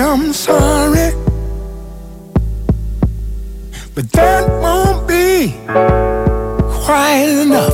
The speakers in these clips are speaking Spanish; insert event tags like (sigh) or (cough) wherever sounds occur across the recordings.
I'm sorry, but that won't be quite enough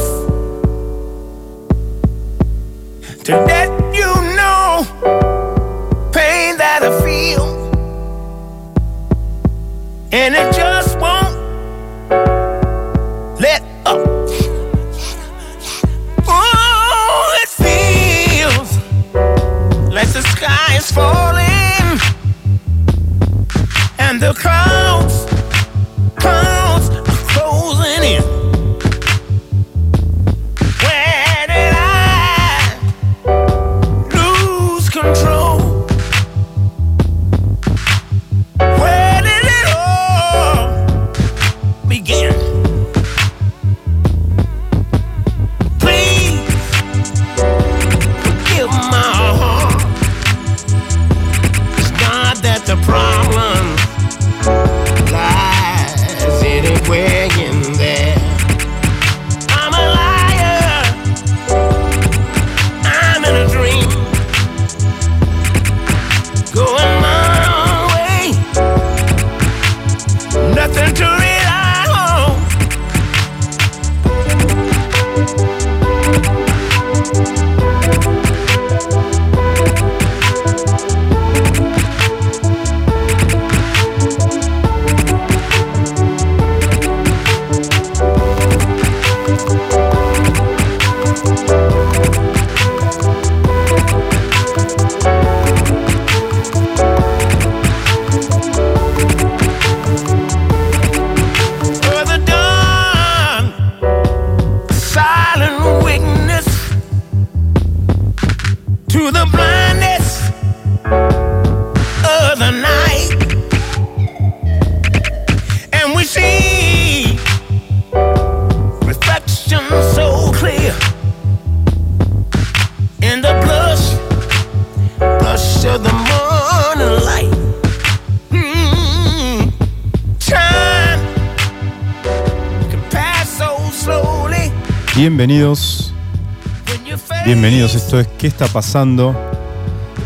¿Qué está pasando?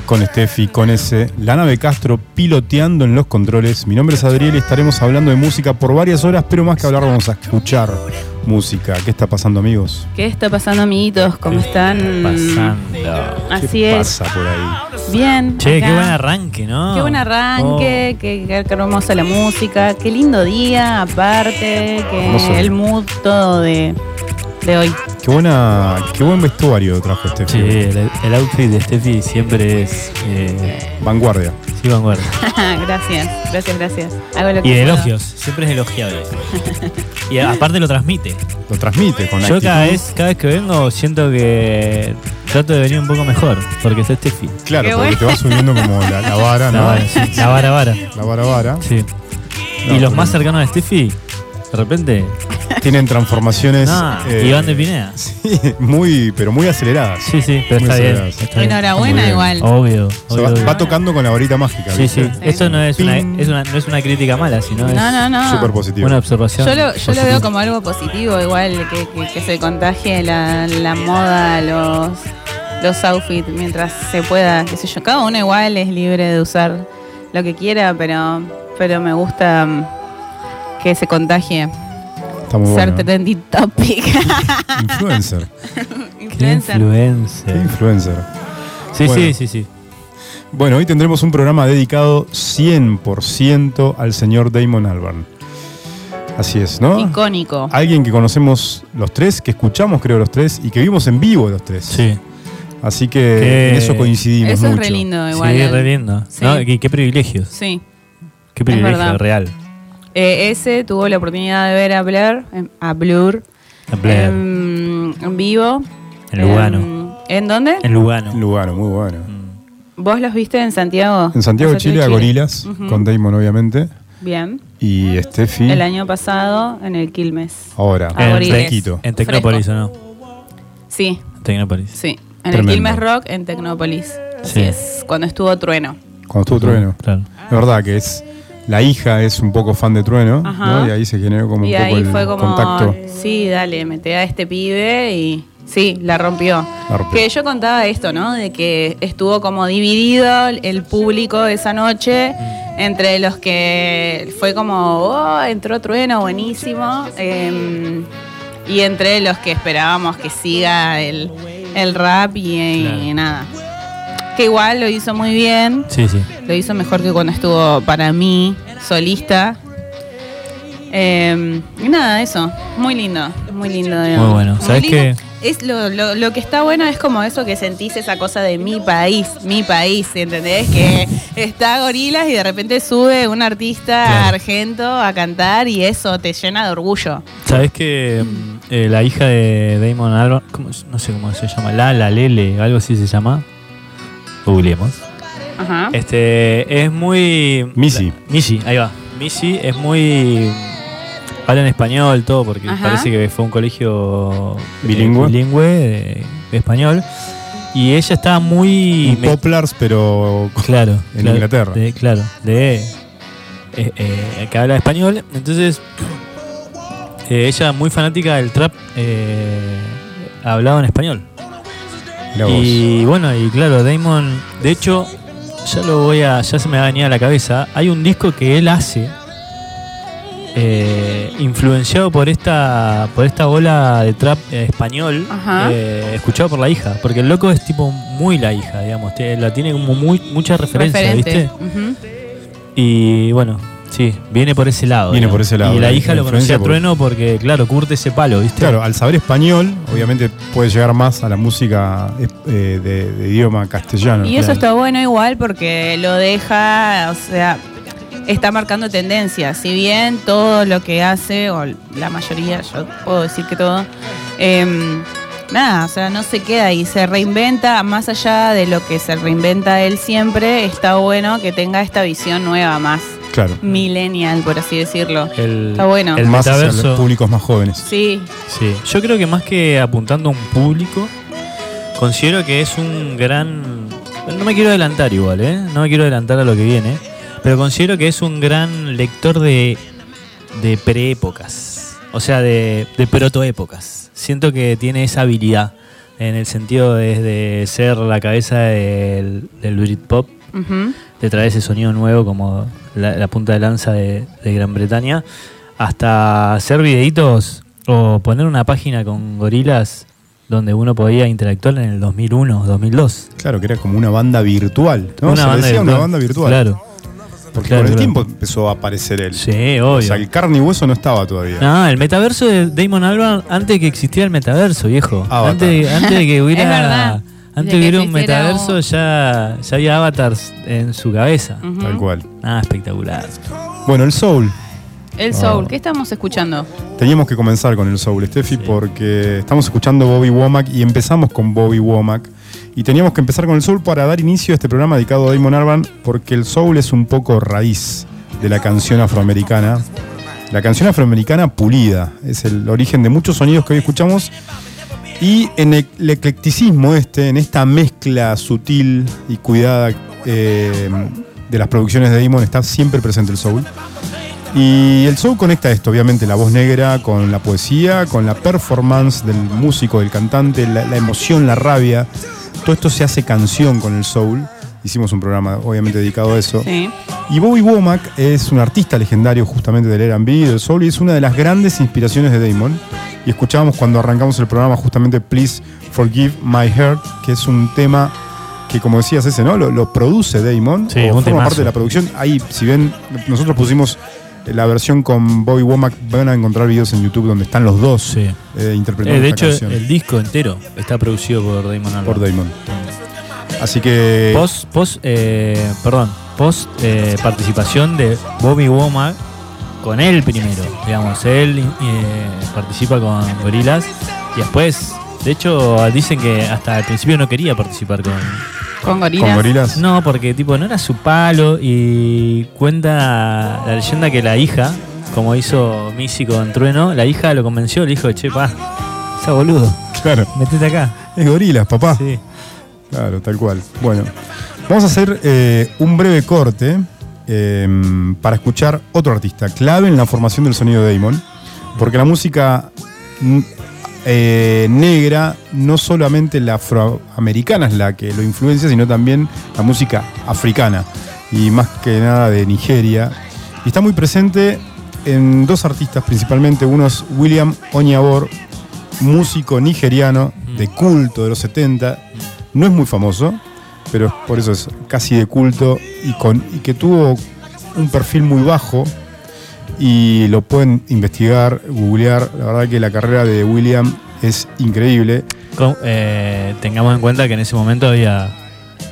Con Steffi, con ese, la nave Castro piloteando en los controles. Mi nombre es Adriel y estaremos hablando de música por varias horas, pero más que hablar vamos a escuchar música. ¿Qué está pasando, amigos? ¿Qué está pasando, amiguitos? ¿Cómo están? pasando? Así ¿Qué es. pasa por ahí? Bien. Che, acá. qué buen arranque, ¿no? Qué buen arranque, qué, qué- qué hermosa la música, qué lindo día, aparte, que el mood todo de, de hoy. Qué buena, qué buen vestuario trajo Steffi. Sí, el, el outfit de Steffi siempre es. Eh, Vanguardia. sí, vanguardia. (laughs) gracias, gracias, gracias. Hago lo que Y de elogios, siempre es elogiable. (laughs) y aparte lo transmite. Lo transmite con Yo cada actitud. vez, cada vez que vengo siento que trato de venir un poco mejor, porque es Steffi. Claro, Qué porque bueno. te va subiendo como la, la vara, La ¿no? vara, sí, la vara vara. La vara vara. Sí. No, y los más cercanos a Steffi, de repente, Tienen transformaciones. no, eh, Iván de Pineda. (laughs) Sí, muy, pero muy aceleradas. Sí, sí, pero Muy está bien. aceleradas. está bien. Enhorabuena, bien. igual. Obvio, O sea, obvio, va, tocando con la varita mágica. Sí, sí. Esto no es una, es una, no es una crítica mala, sino es No, no, no. Súper positivo. una observación. Yo lo, yo lo veo como algo positivo, igual que, que- que se contagie la, la moda, los, los outfits mientras se pueda, qué sé yo. Cada uno igual es libre de usar lo que quiera, pero, pero me gusta mm, que se contagie. Está muy Ser bueno. trending topic. (laughs) Influencer. Qué Influencer. influencer. Influencer. Sí, Bueno. sí, sí, sí. Bueno, hoy tendremos un programa dedicado 100% al señor Damon Albarn. Así es, ¿no? Icónico. Alguien que conocemos los tres, que escuchamos creo los tres y que vimos en vivo los tres. Sí, Así que Qué- en eso coincidimos Eso es mucho. re lindo, igual. sí, re lindo. Sí. ¿No? Qué, qué privilegios. Sí. Qué privilegio real. Eh, ese tuvo la oportunidad de ver a Blur, em, a Blur, En Blair, em, en vivo. en Lugano. Em, ¿En dónde? En Lugano. Lugano, muy bueno. Mm. ¿Vos los viste en Santiago? En Santiago de Chile, a Gorilas, con Damon obviamente. Bien. Y Steffi El año pasado en el Quilmes. ahora, A En, fresquito. en Tecnópolis, ¿o no? Sí, En Tecnópolis. sí. En Tremendo. el Quilmes Rock en Tecnópolis. Así Sí. es. Cuando estuvo Trueno. Cuando estuvo Trueno. Claro. Es verdad que es. La hija es un poco fan de Trueno, Ajá. ¿no? Y ahí se generó como Y un poco ahí el fue como, contacto. sí, dale, mete a este pibe y, Sí, la rompió. La rompió. Que yo contaba esto, ¿no? De que estuvo como dividido el público esa noche entre los que fue como, oh, entró Trueno, buenísimo. eh, y entre los que esperábamos que siga el, el rap y, Claro. nada. Que igual lo hizo muy bien. Sí, sí. Lo hizo mejor que cuando estuvo para mí solista. Eh, y nada, eso. Muy lindo. Muy lindo. Muy bueno. ¿Sabes qué? Es lo, lo- lo que está bueno es como eso que sentís esa cosa de mi país, mi país, ¿entendés? Que está Gorilas y de repente sube un artista Claro. argento a cantar y eso te llena de orgullo. ¿Sabes que mm, eh, la hija de Damon Albarn, no sé cómo se llama, Lala, Lele, algo así se llama? Googleemos. Ajá. Este, es muy... Missy. la- Missy, ahí va. Missy es muy... Habla en español, todo, porque Ajá. parece que fue un colegio eh, Bilingüe. bilingüe de, de español. Y ella estaba muy... Un Poplars, pero Claro. En claro, Inglaterra. de- claro, de. eh, eh, que habla español. Entonces, eh, ella, muy fanática del trap, eh, hablaba en español. Y bueno, y claro, Damon, de hecho, ya lo voy a. Ya se me va a venir a la cabeza. Hay un disco que él hace. eh, influenciado por esta por esta ola de trap eh, español eh, escuchado por la hija porque el loco es tipo muy la hija digamos te- la tiene como muy mucha referencia Referente. ¿viste? Ujú. Y bueno, sí, viene por ese lado. Viene digamos. por ese lado, Y la la- hija lo conocía a por- Trueno porque, claro, curte ese palo, ¿viste? Claro, al saber español, obviamente puede llegar más a la música eh, de, de idioma castellano. Y eso Claro. está bueno igual porque lo deja, o sea, está marcando tendencias. Si bien todo lo que hace, o la mayoría, yo puedo decir que todo, em, nada, o sea, no se queda ahí, se reinventa, más allá de lo que se reinventa él siempre, está bueno que tenga esta visión nueva, más Claro. millennial, por así decirlo. El, Está bueno. El más hacia metaverso. los públicos más jóvenes. Sí, Sí, yo creo que más que apuntando a un público, considero que es un gran. No me quiero adelantar igual, ¿eh? No me quiero adelantar a lo que viene, pero considero que es un gran lector de, de preépocas, o sea, de, de protoépocas. Siento que tiene esa habilidad en el sentido de, de ser la cabeza del, del Britpop, ujú. de traer ese sonido nuevo como la, la punta de lanza de, de Gran Bretaña, hasta hacer videitos o poner una página con gorilas donde uno podía interactuar en el 2001, 2002. Claro, que era como una banda virtual. ¿no? Se le decía una banda virtual. Claro. Porque claro, con el claro. tiempo empezó a aparecer él. Sí, O obvio. sea, el carne y hueso no estaba todavía. No, el metaverso de Damon Albarn antes de que existiera el metaverso, viejo. Avatar. Antes, antes de que (laughs) hubiera, Es verdad. Antes De hubiera un metaverso ya, ya había avatars en su cabeza. Tal cual. Ah, espectacular. Bueno, el soul. El Soul, ¿qué estamos escuchando? Teníamos que comenzar con el soul, Steffi, Sí. porque estamos escuchando Bobby Womack y empezamos con Bobby Womack. Y teníamos que empezar con el soul para dar inicio a este programa dedicado a Damon Albarn, porque el soul es un poco raíz de la canción afroamericana. La canción afroamericana pulida, es el origen de muchos sonidos que hoy escuchamos. Y en el, eclecticismo este, en esta mezcla sutil y cuidada eh, de las producciones de Damon, está siempre presente el soul. Y el soul conecta esto, obviamente, la voz negra con la poesía, con la performance del músico, del cantante, la, la emoción, la rabia. Todo esto se hace canción con el soul. Hicimos un programa, obviamente, dedicado a eso. Sí. Y Bobby Womack es un artista legendario justamente del R&B, del soul, y es una de las grandes inspiraciones de Damon. Y escuchábamos cuando arrancamos el programa justamente Please Forgive My Heart, que es un tema que, como decías ese, ¿no? Lo, lo produce Damon, Sí, o un forma temazo. parte de la producción. Ahí, si ven, nosotros pusimos la versión con Bobby Womack, van a encontrar videos en YouTube donde están los dos Sí. eh, interpretando Eh, de esta hecho, canción el disco entero está producido por Damon Albarn. por Damon. Así que... Post, post, eh, perdón, post eh, participación de Bobby Womack con él primero, digamos, él eh, participa con Gorilas y después, de hecho, dicen que hasta al principio no quería participar con, Con gorilas. con gorilas. no, porque tipo no era su palo y cuenta la leyenda que la hija, como hizo Missy con Trueno, la hija lo convenció, le dijo, che, pa, esa boludo, Claro. metete acá. Es gorilas, papá. Sí. Claro, tal cual. Bueno, vamos a hacer eh, un breve corte eh, para escuchar otro artista clave en la formación del sonido de Damon, porque la música mm, eh, negra, no solamente la afroamericana es la que lo influencia, sino también la música africana y más que nada de Nigeria. Y está muy presente en dos artistas principalmente. Uno es William Onyabor, músico nigeriano de culto de los 70. No es muy famoso, pero por eso es casi de culto y, con, y que tuvo un perfil muy bajo y lo pueden investigar, googlear. La verdad que la carrera de William es increíble. Con- eh, tengamos en cuenta que en ese momento había,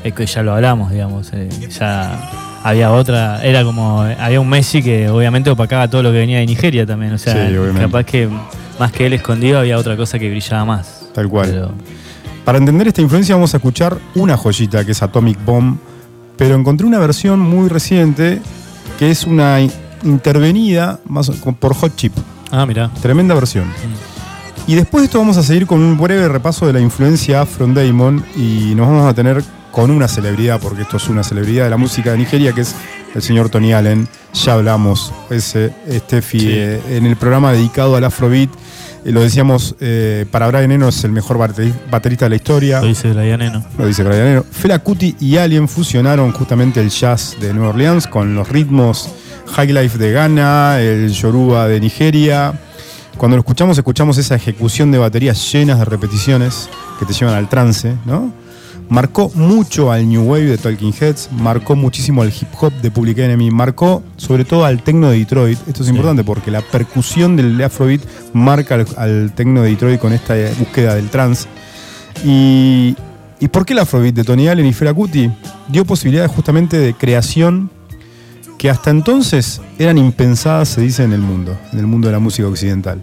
es que ya lo hablamos, digamos, eh, ya había otra, era como, había un Messi que obviamente opacaba todo lo que venía de Nigeria también, o sea, Sí, capaz que más que él escondido había otra cosa que brillaba más. Tal cual. Pero- Para entender esta influencia vamos a escuchar una joyita que es Atomic Bomb, pero encontré una versión muy reciente que es una in- intervenida más por Hot Chip. ah, mira. Tremenda versión. Y después de esto vamos a seguir con un breve repaso de la influencia afro en Damon y nos vamos a tener con una celebridad, porque esto es una celebridad de la música de Nigeria, que es el señor Tony Allen. Ya hablamos, ese Steffi, Sí. eh, en el programa dedicado al Afrobeat. Lo decíamos, eh, para Brian Eno es el mejor bateri- baterista de la historia. Lo dice Brian Eno. Lo dice Brian Eno. Fela Kuti y Alien fusionaron justamente el jazz de Nueva Orleans con los ritmos High Life de Ghana, el Yoruba de Nigeria. Cuando lo escuchamos, escuchamos esa ejecución de baterías llenas de repeticiones que te llevan al trance, ¿no? Marcó mucho al New Wave de Talking Heads, marcó muchísimo al hip hop de Public Enemy, marcó sobre todo al techno de Detroit. Esto es Sí. importante porque la percusión del Afrobeat marca al, al techno de Detroit con esta eh, búsqueda del trance. Y, ¿Y por qué el Afrobeat de Tony Allen y Fela Kuti? Dio posibilidades justamente de creación que hasta entonces eran impensadas, se dice, en el mundo, en el mundo de la música occidental.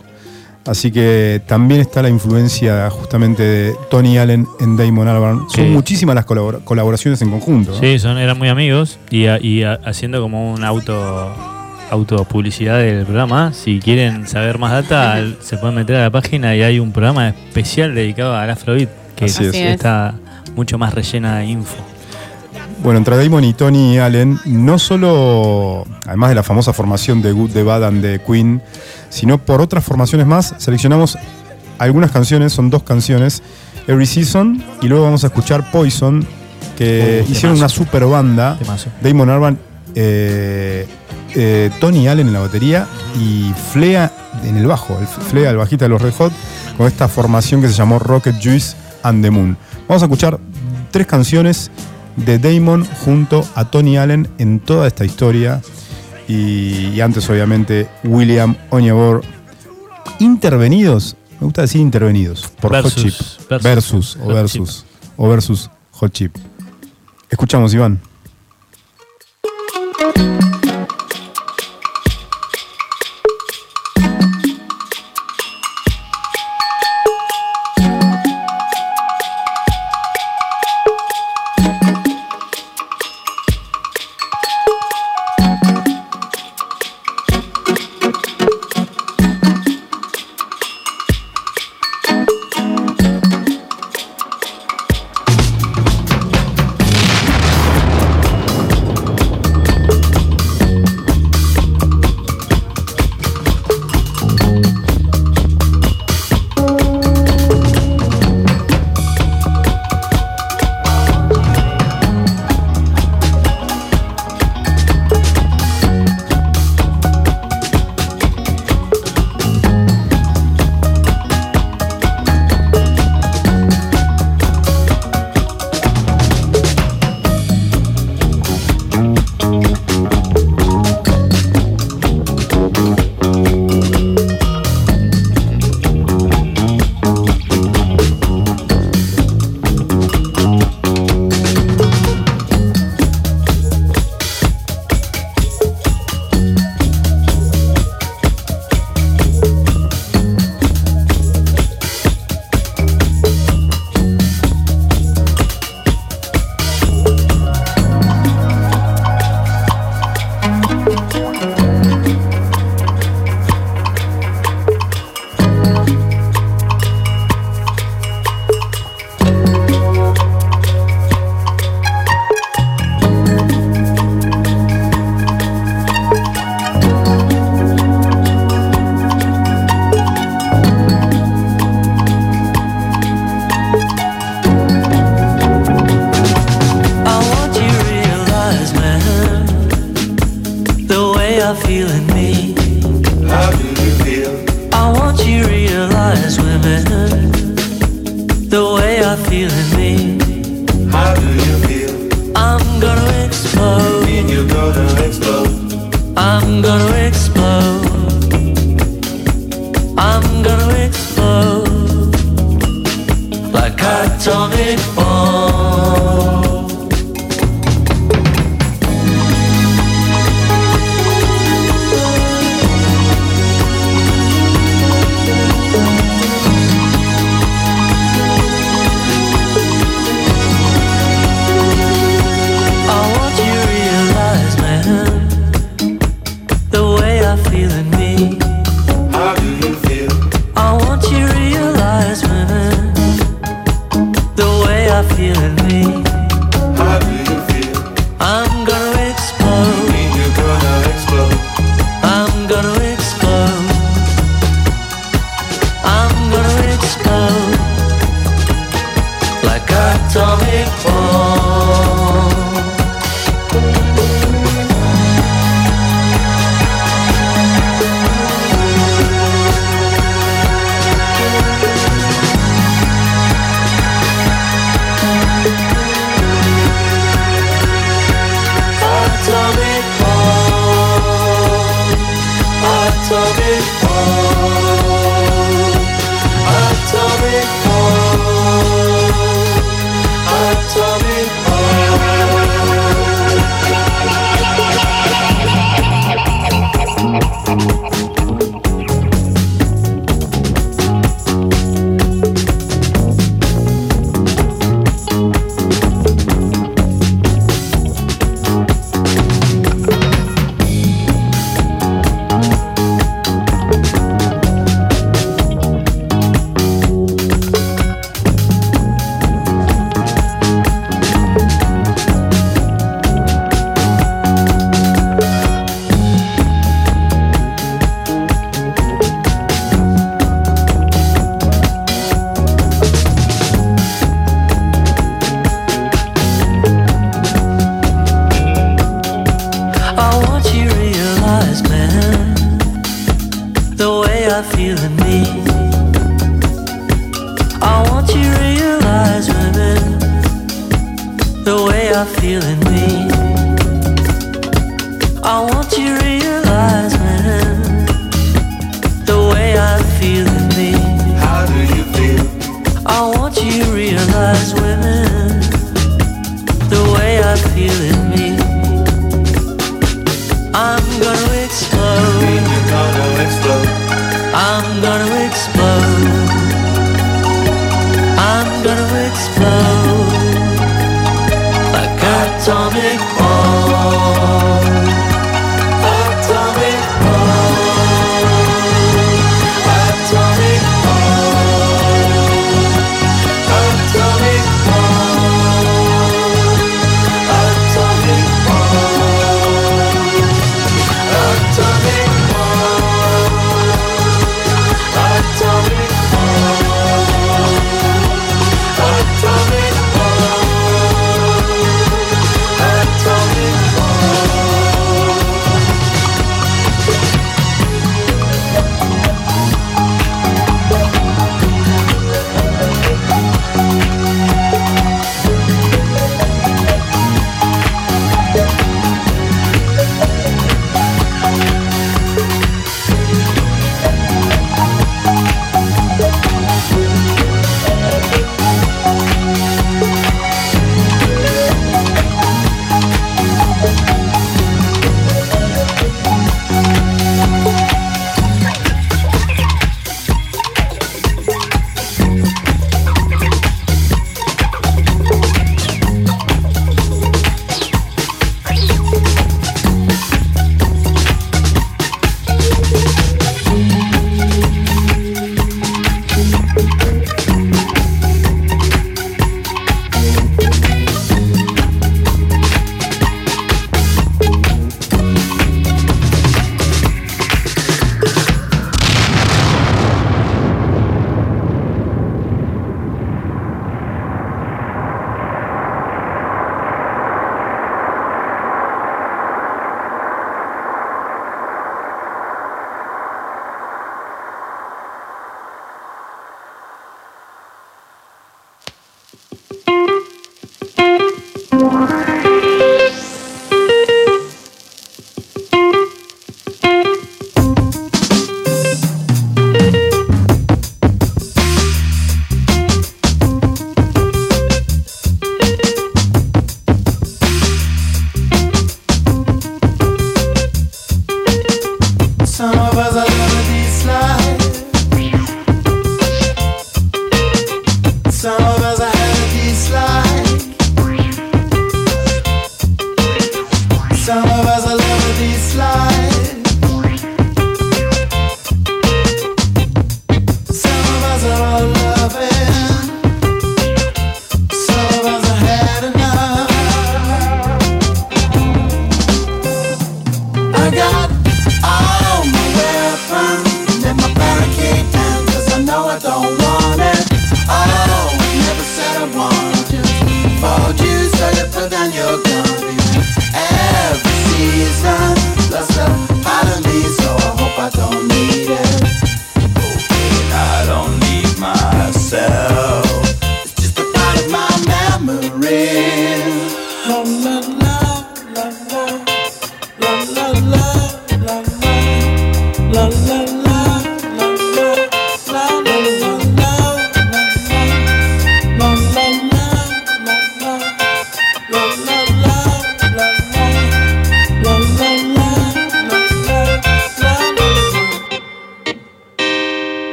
Así que también está la influencia justamente de Tony Allen en Damon Albarn. Son Sí. muchísimas las colabora- colaboraciones en conjunto. ¿no? Sí, son, eran muy amigos y, a- y a- haciendo como un auto autopublicidad del programa. Si quieren saber más data, se pueden meter a la página y hay un programa especial dedicado al Afrobeat que Así es. está mucho más rellena de info. Bueno, entre Damon y Tony Allen, no solo, además de la famosa formación de Good, The Bad and The Queen, sino por otras formaciones más, seleccionamos algunas canciones, son dos canciones, Every Season, y luego vamos a escuchar Poison, que Uh, hicieron temazo. una super banda, Temazo. Damon Albarn, eh, eh, Tony Allen en la batería y Flea en el bajo, el Flea, el bajista de los Red Hot, con esta formación que se llamó Rocket Juice and the Moon. Vamos a escuchar tres canciones de Damon junto a Tony Allen en toda esta historia. Y, y antes, obviamente, William Onyebor. Intervenidos, me gusta decir intervenidos, por Versus, Hot Chip. versus. Versus, o versus, o versus Hot Chip. Escuchamos, Iván.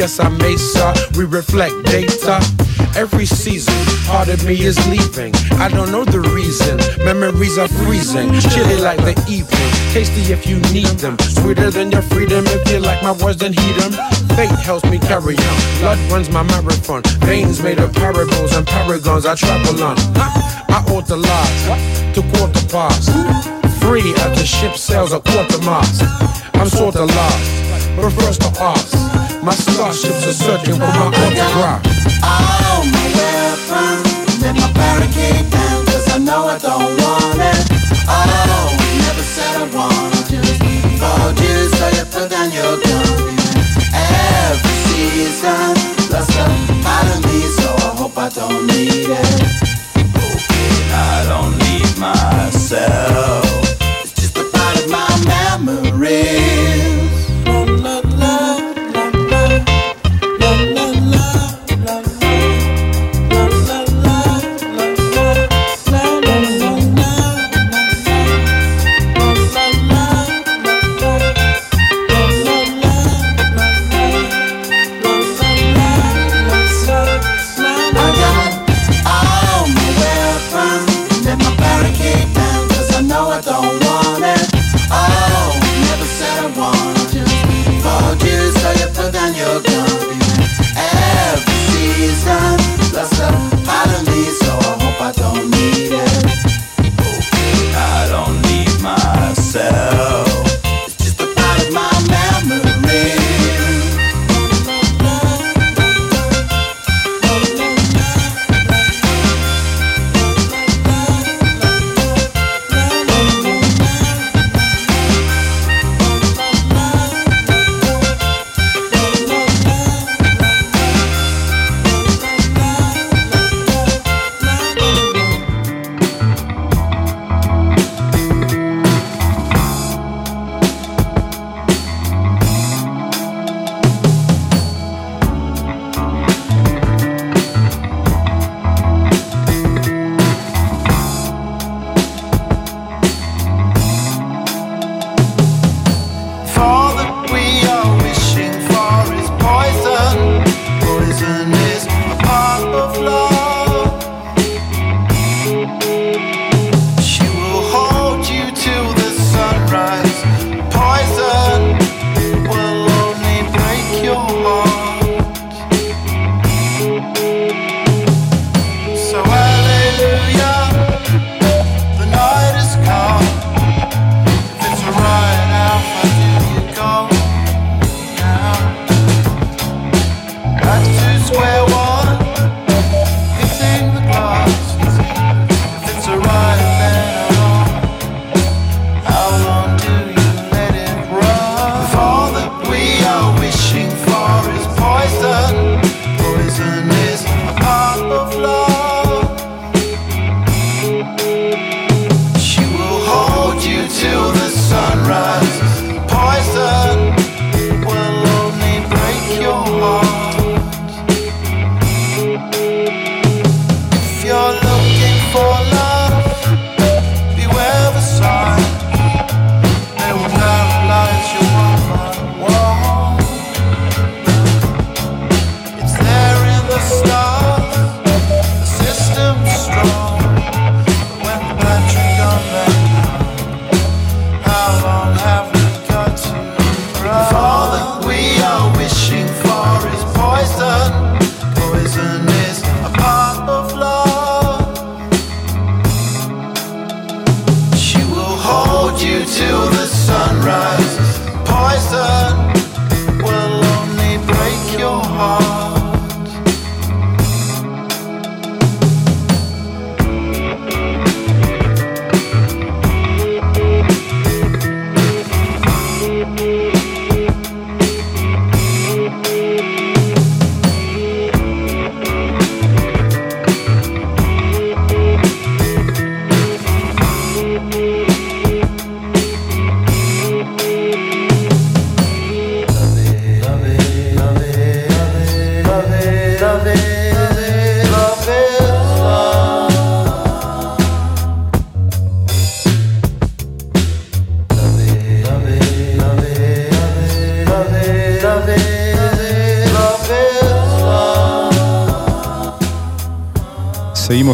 yes I may, sir. We reflect data. Every season, part of me is leaving. I don't know the reason. Memories are freezing, chilly like the evening. Tasty if you need them, sweeter than your freedom. If you like my words, then heed them. Fate helps me carry on. Blood runs my marathon. Veins made of parables and paragons I travel on. I ought to lie to quarter past. Free at the ship sails a quarter mast. I'm sorta lost, but first to ask. My starships are searching for my autograph. Oh, make a friend. My barricade down, cause I know I don't want it. Oh, never said I wanna just fold you, so you put down your gun. Every season, lost a part of me, so I hope I don't need it. Okay, I don't need myself. It's just a part of my memory.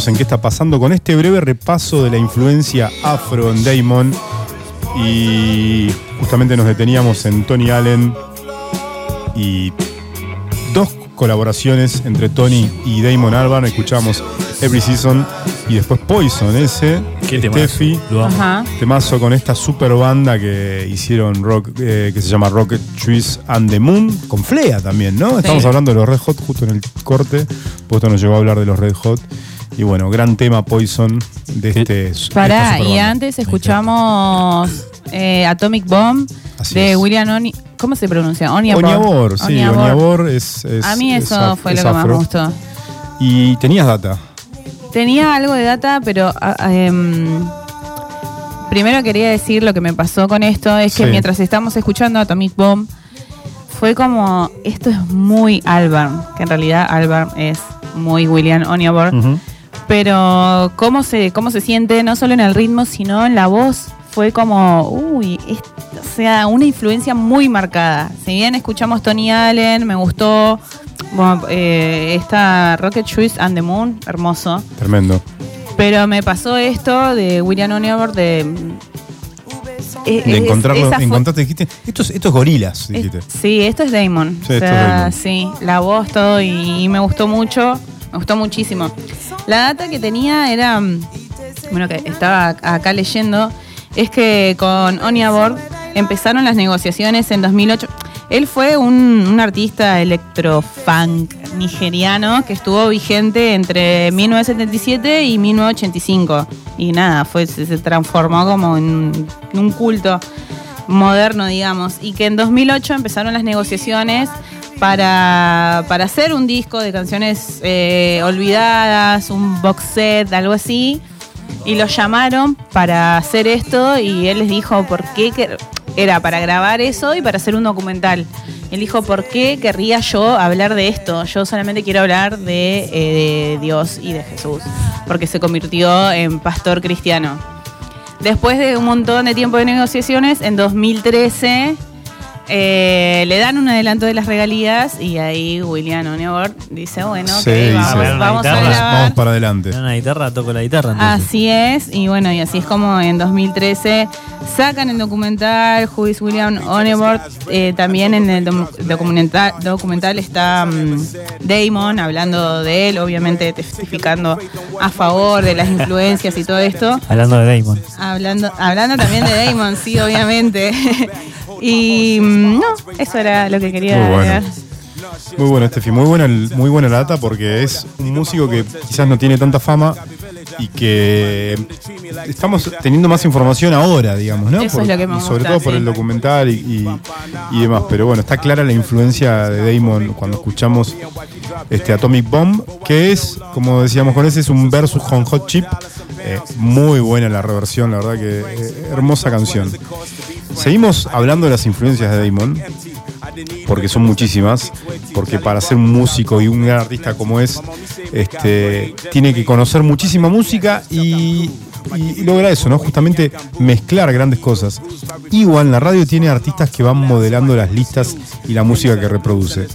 En qué está pasando con este breve repaso de la influencia afro en Damon. Y justamente nos deteníamos en Tony Allen y dos colaboraciones entre Tony y Damon Albarn. Escuchamos Every Season y después Poison, ese. Qué temazo. Steffi. Lo amo. Ajá. Temazo con esta super banda que hicieron rock, eh, que se llama Rocket Trees and the Moon, con Flea también, ¿no? Estamos hablando de los Red Hot justo en el corte, pues esto nos llevó a hablar de los Red Hot. Y bueno, gran tema Poison de este. de esta Pará, super y banda. antes escuchamos eh, Atomic Bomb Así de es. William Oni. ¿Cómo se pronuncia? Oniabor. Oniabor, sí, Oniabor. Oniabor es, es- A mí es eso fue es lo que más me gustó. Y tenías data. Tenía algo de data, pero ah, em, primero quería decir lo que me pasó con esto, es que Sí. mientras estamos escuchando Atomic Bomb, fue como, esto es muy Albarn, que en realidad Albarn es muy William Oniabor, Ujú. Pero cómo se, cómo se siente, no solo en el ritmo, sino en la voz, fue como, uy, es- o sea, una influencia muy marcada. Si bien escuchamos Tony Allen, me gustó, bueno, eh, esta Rocket Shoes and the Moon, hermoso. Tremendo. Pero me pasó esto de William Oniabor de... eh, De encontrarlo, encontraste, dijiste, esto es, esto es gorilas, es- dijiste. sí, esto es Damon. Sí, o esto es sea, Damon. sí, la voz, todo, y, y me gustó mucho, me gustó muchísimo. La data que tenía era, mm, bueno, que estaba acá leyendo, es que con Oniabor empezaron las negociaciones en 2008. Él fue un, un artista electrofunk nigeriano que estuvo vigente entre 1977 y 1985. Y nada, fue, se transformó como en un culto moderno, digamos. Y que en 2008 empezaron las negociaciones para, para hacer un disco de canciones eh, olvidadas, un box set, algo así. Y lo llamaron para hacer esto y él les dijo por qué era para grabar eso y para hacer un documental. Él dijo, ¿por qué querría yo hablar de esto? Yo solamente quiero hablar de, eh, de Dios y de Jesús, porque se convirtió en pastor cristiano. Después de un montón de tiempo de negociaciones, en 2013 eh, le dan un adelanto de las regalías y ahí William Oniabor dice, bueno, Sí, dice, vamos, "A vamos grabar. vamos para adelante. Una guitarra, toco la guitarra. entonces. Así es, y bueno, y así es como en 2013 sacan el documental Who is William Oneboard. Eh, también en el documental, documental está mm, Damon hablando de él, obviamente testificando a favor de las influencias y todo esto. Hablando de Damon. Hablando, hablando también de Damon, sí, obviamente. Y mm, no, eso era lo que quería bueno. agregar. Muy bueno, Estefi. Muy buena, muy buena la data porque es un músico que quizás no tiene tanta fama y que estamos teniendo más información ahora, digamos, ¿no? Eso es lo que me y sobre gusta, todo por sí. el documental y, y- y demás. Pero bueno, está clara la influencia de Damon cuando escuchamos este Atomic Bomb, que es, como decíamos con ese, es un versus con Hot Chip. Eh, muy buena la reversión, la verdad que eh, hermosa canción. Seguimos hablando de las influencias de Damon, porque son muchísimas, porque para ser un músico y un gran artista como es, este, tiene que conocer muchísima música y, y logra eso, ¿no? Justamente mezclar grandes cosas. Igual la radio tiene artistas que van modelando las listas y la música que reproduce.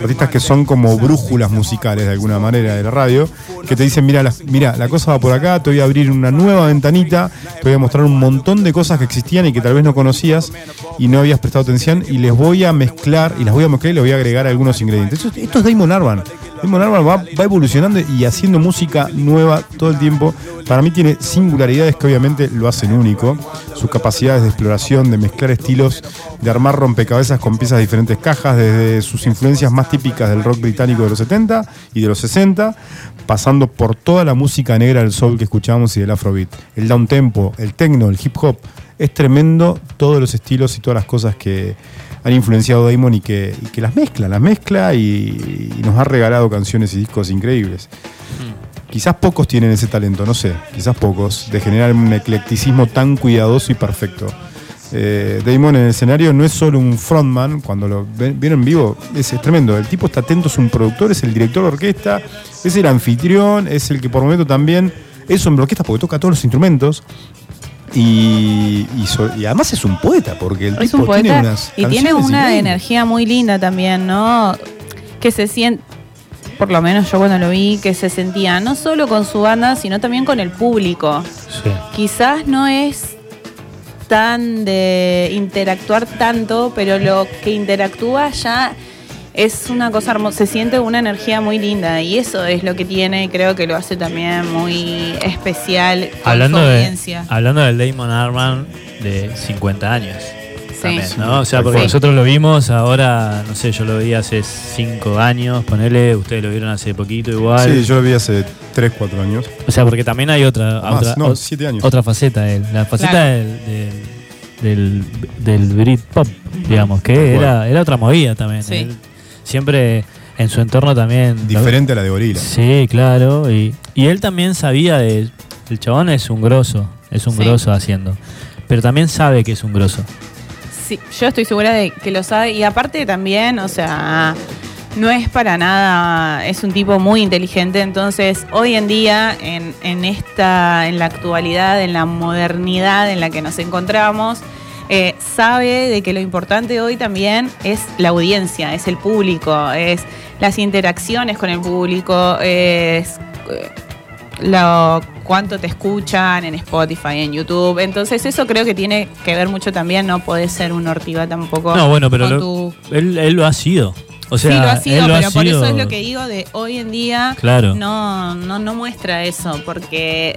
Artistas que son como brújulas musicales de alguna manera de la radio, que te dicen, mira, la, mira, la cosa va por acá, te voy a abrir una nueva ventanita, te voy a mostrar un montón de cosas que existían y que tal vez no conocías y no habías prestado atención y les voy a mezclar, y las voy a mezclar y les voy a agregar algunos ingredientes. Esto, esto es Damon Arban. Damon Arban va, va evolucionando y haciendo música nueva todo el tiempo. Para mí tiene singularidades que obviamente lo hacen único. Sus capacidades de exploración, de mezclar estilos, de armar rompecabezas con piezas de diferentes cajas, desde sus influencias más típicas del rock británico de los 70 y de los 60, pasando por toda la música negra del soul que escuchamos y del afrobeat. El down tempo, el techno, el hip hop. Es tremendo todos los estilos y todas las cosas que han influenciado a Damon y que, y que las mezcla, las mezcla y, y nos ha regalado canciones y discos increíbles. Quizás pocos tienen ese talento, no sé, quizás pocos, de generar un eclecticismo tan cuidadoso y perfecto. Eh, Damon en el escenario no es solo un frontman, cuando lo ven, ven en vivo es, es tremendo. El tipo está atento, es un productor, es el director de orquesta, es el anfitrión, es el que por momento también es un orquesta porque toca todos los instrumentos. Y, y so- y además es un poeta, porque el Es tipo un poeta tiene unas y tiene una increíbles. energía muy linda también, ¿no? Que se siente, por lo menos yo cuando lo vi, que se sentía no solo con su banda, sino también con el público. Sí. Quizás no es tan de interactuar tanto, pero lo que interactúa ya es una cosa hermosa, se siente una energía muy linda y eso es lo que tiene y creo que lo hace también muy especial con Hablando, su de, audiencia. hablando del Damon Arman de 50 años. también, Sí. ¿no? O sea, porque Sí. nosotros lo vimos ahora, no sé, yo lo vi hace 5 años, ponele, ustedes lo vieron hace poquito igual. Sí, yo lo vi hace 3, 4 años. O sea, porque también hay otra, Más, otra, no, 7 años. otra faceta de él. La faceta Claro. del, del, del, del Britpop, digamos, que era, era otra movida también. Sí. Él siempre en su entorno también. Diferente a la de Gorila. Sí, claro. Y, y él también sabía de. El chabón es un grosso. es un Sí. grosso haciendo. Pero también sabe que es un grosso. Sí, yo estoy segura de que lo sabe. Y aparte también, o sea, no es para nada, es un tipo muy inteligente. Entonces, hoy en día, en, en esta, en la actualidad, en la modernidad en la que nos encontramos, eh, sabe de que lo importante hoy también es la audiencia, es el público, es las interacciones con el público, es eh, lo cuánto te escuchan en Spotify, en YouTube. Entonces eso creo que tiene que ver mucho también, no podés ser un ortiga tampoco. No, bueno, pero lo- tu- él, él lo ha sido. O sea, sí, lo ha sido, ha pero por eso es lo que digo de hoy en día Claro. no, no, no muestra eso, porque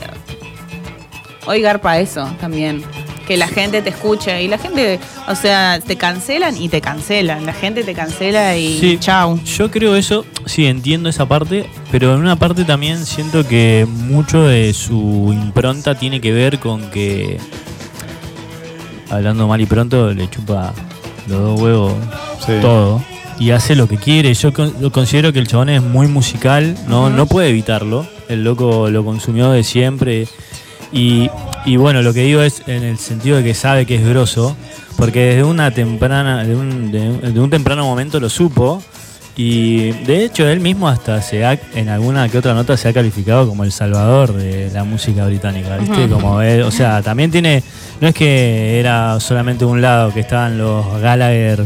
hoy garpa eso también. Que la gente te escuche y la gente, o sea, te cancelan y te cancelan. La gente te cancela y Sí. chau. Yo creo eso, sí, entiendo esa parte, pero en una parte también siento que mucho de su impronta tiene que ver con que, hablando mal y pronto, le chupa los dos huevos Sí. todo y hace lo que quiere. Yo con- yo considero que el chabón es muy musical, no, no puede evitarlo. El loco lo consumió de siempre. Y, y bueno, lo que digo es en el sentido de que sabe que es grosso, porque desde una temprana, de un, de- de un temprano momento lo supo. Y de hecho él mismo hasta se ha, en alguna que otra nota se ha calificado como el salvador de la música británica, ¿viste? Como él, o sea, también tiene, no es que era solamente un lado que estaban los Gallagher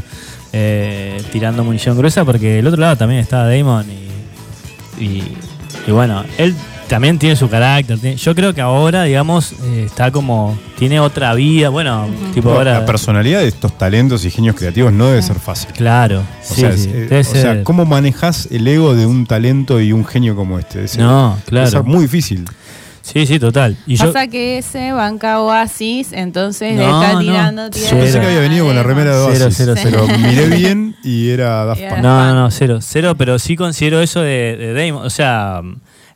eh, tirando munición gruesa, porque el otro lado también estaba Damon y, y, y bueno, él también tiene su carácter. tiene- yo creo que ahora, digamos, eh, está como, tiene otra vida, bueno, tipo No, ahora... La personalidad de estos talentos y genios creativos no debe ser fácil. Claro, O sí, sea, sí, es- eh, debe o sea, ¿cómo manejas el ego de un talento y un genio como este? Debe ser- No, debe claro. ser muy difícil. Sí, sí, total. Y yo, Pasa que ese banca Oasis, entonces le No, está no. tirando Yo tierra. Cero. pensé que había venido con la remera de Cero, Oasis, cero, pero cero. miré bien y era Daft (laughs) Punk. No, no, no, cero, cero, pero sí considero eso de, de Damon. O sea,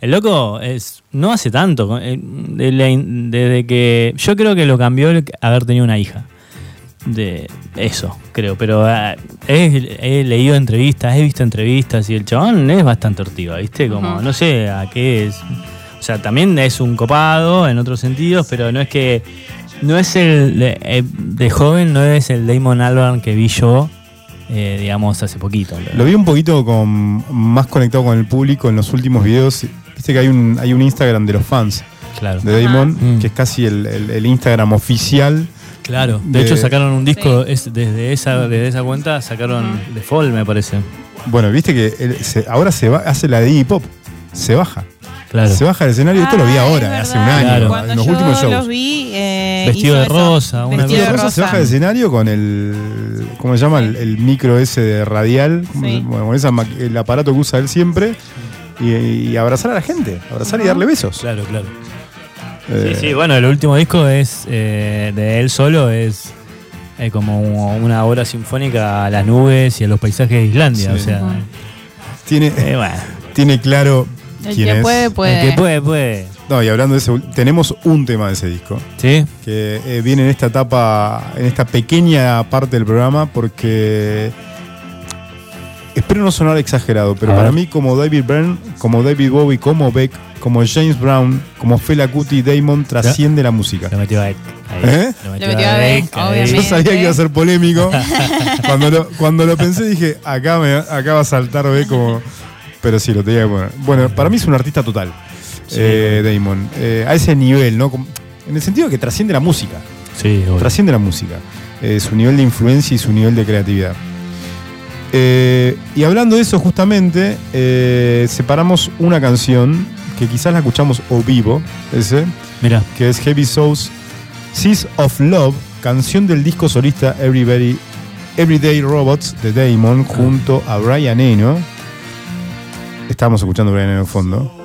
el loco es no hace tanto. eh, Desde que. Yo creo que lo cambió el haber tenido una hija. De eso, creo. Pero ah, he, he leído entrevistas, he visto entrevistas y el chabón es bastante ortiva, ¿viste? Como, no sé a qué es. O sea, también es un copado en otros sentidos, pero no es que. No es el. De, eh, de joven, no es el Damon Albarn que vi yo, eh, digamos, hace poquito. Lo vi un poquito con, más conectado con el público en los últimos videos. Viste que hay un, hay un Instagram de los fans Claro. de Damon, Mm. que es casi el, el- el Instagram oficial. Claro. De, de- hecho, sacaron un disco es- desde, esa, desde esa cuenta, sacaron The Fall, me parece. Bueno, viste que él se- ahora se va, hace la de Iggy Pop. Se baja. Claro. Se baja del escenario. Esto lo vi Ah, ahora, hace un año, Claro. Cuando en los yo últimos shows. los vi, eh, Vestido de rosa, una Vestido de Rosa se baja del escenario con el. ¿Cómo se llama? El, el micro ese de radial. ¿cómo Sí. Bueno, con esa el aparato que usa él siempre. Y, y abrazar a la gente. Abrazar y darle besos. Claro, claro. Eh, Sí, sí, bueno, el último disco es eh, de él solo, es eh, como una obra sinfónica a las nubes y a los paisajes de Islandia. Sí. O sea. Tiene, eh, bueno, (laughs) tiene claro El quién que es. puede, puede. el que puede, puede. No, y hablando de ese, ul- tenemos un tema de ese disco. ¿Sí? que eh, viene en esta etapa, en esta pequeña parte del programa, porque espero no sonar exagerado, pero A para ver. mí como David Byrne, como David Bowie, como Beck, como James Brown, como Fela Kuti, Damon trasciende la música. Lo metió a Beck. ahí. ¿Eh? Lo Lo metió a Beck, obviamente. Yo sabía que iba a ser polémico. (laughs) cuando, lo, cuando lo pensé dije, acá, me, acá va a saltar Beck como... Pero sí, lo tenía que poner. Bueno, para mí es un artista total, Sí, eh, Damon. Eh, a ese nivel, ¿no? En el sentido de que trasciende la música. Sí, obvio. trasciende la música, eh, su nivel de influencia y su nivel de creatividad. Eh, y hablando de eso justamente, eh, separamos una canción que quizás la escuchamos o vivo, ese, Mira, que es Heavy Souls, Seas of Love, canción del disco solista Everybody, Everyday Robots de Damon junto a Brian Eno. Estábamos escuchando a Brian Eno en el fondo.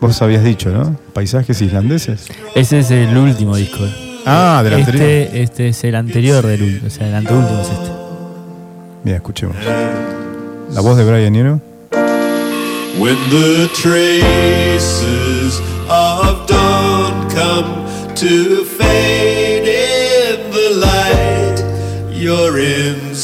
Vos habías dicho, ¿no? Paisajes islandeses. ese es el último disco. Ah, del anterior. Este, este es el anterior del último, o sea, el anteúltimo es este. Mira, escuchemos. La voz de Brian Eno. When the traces of dawn come to fade in the light, you're in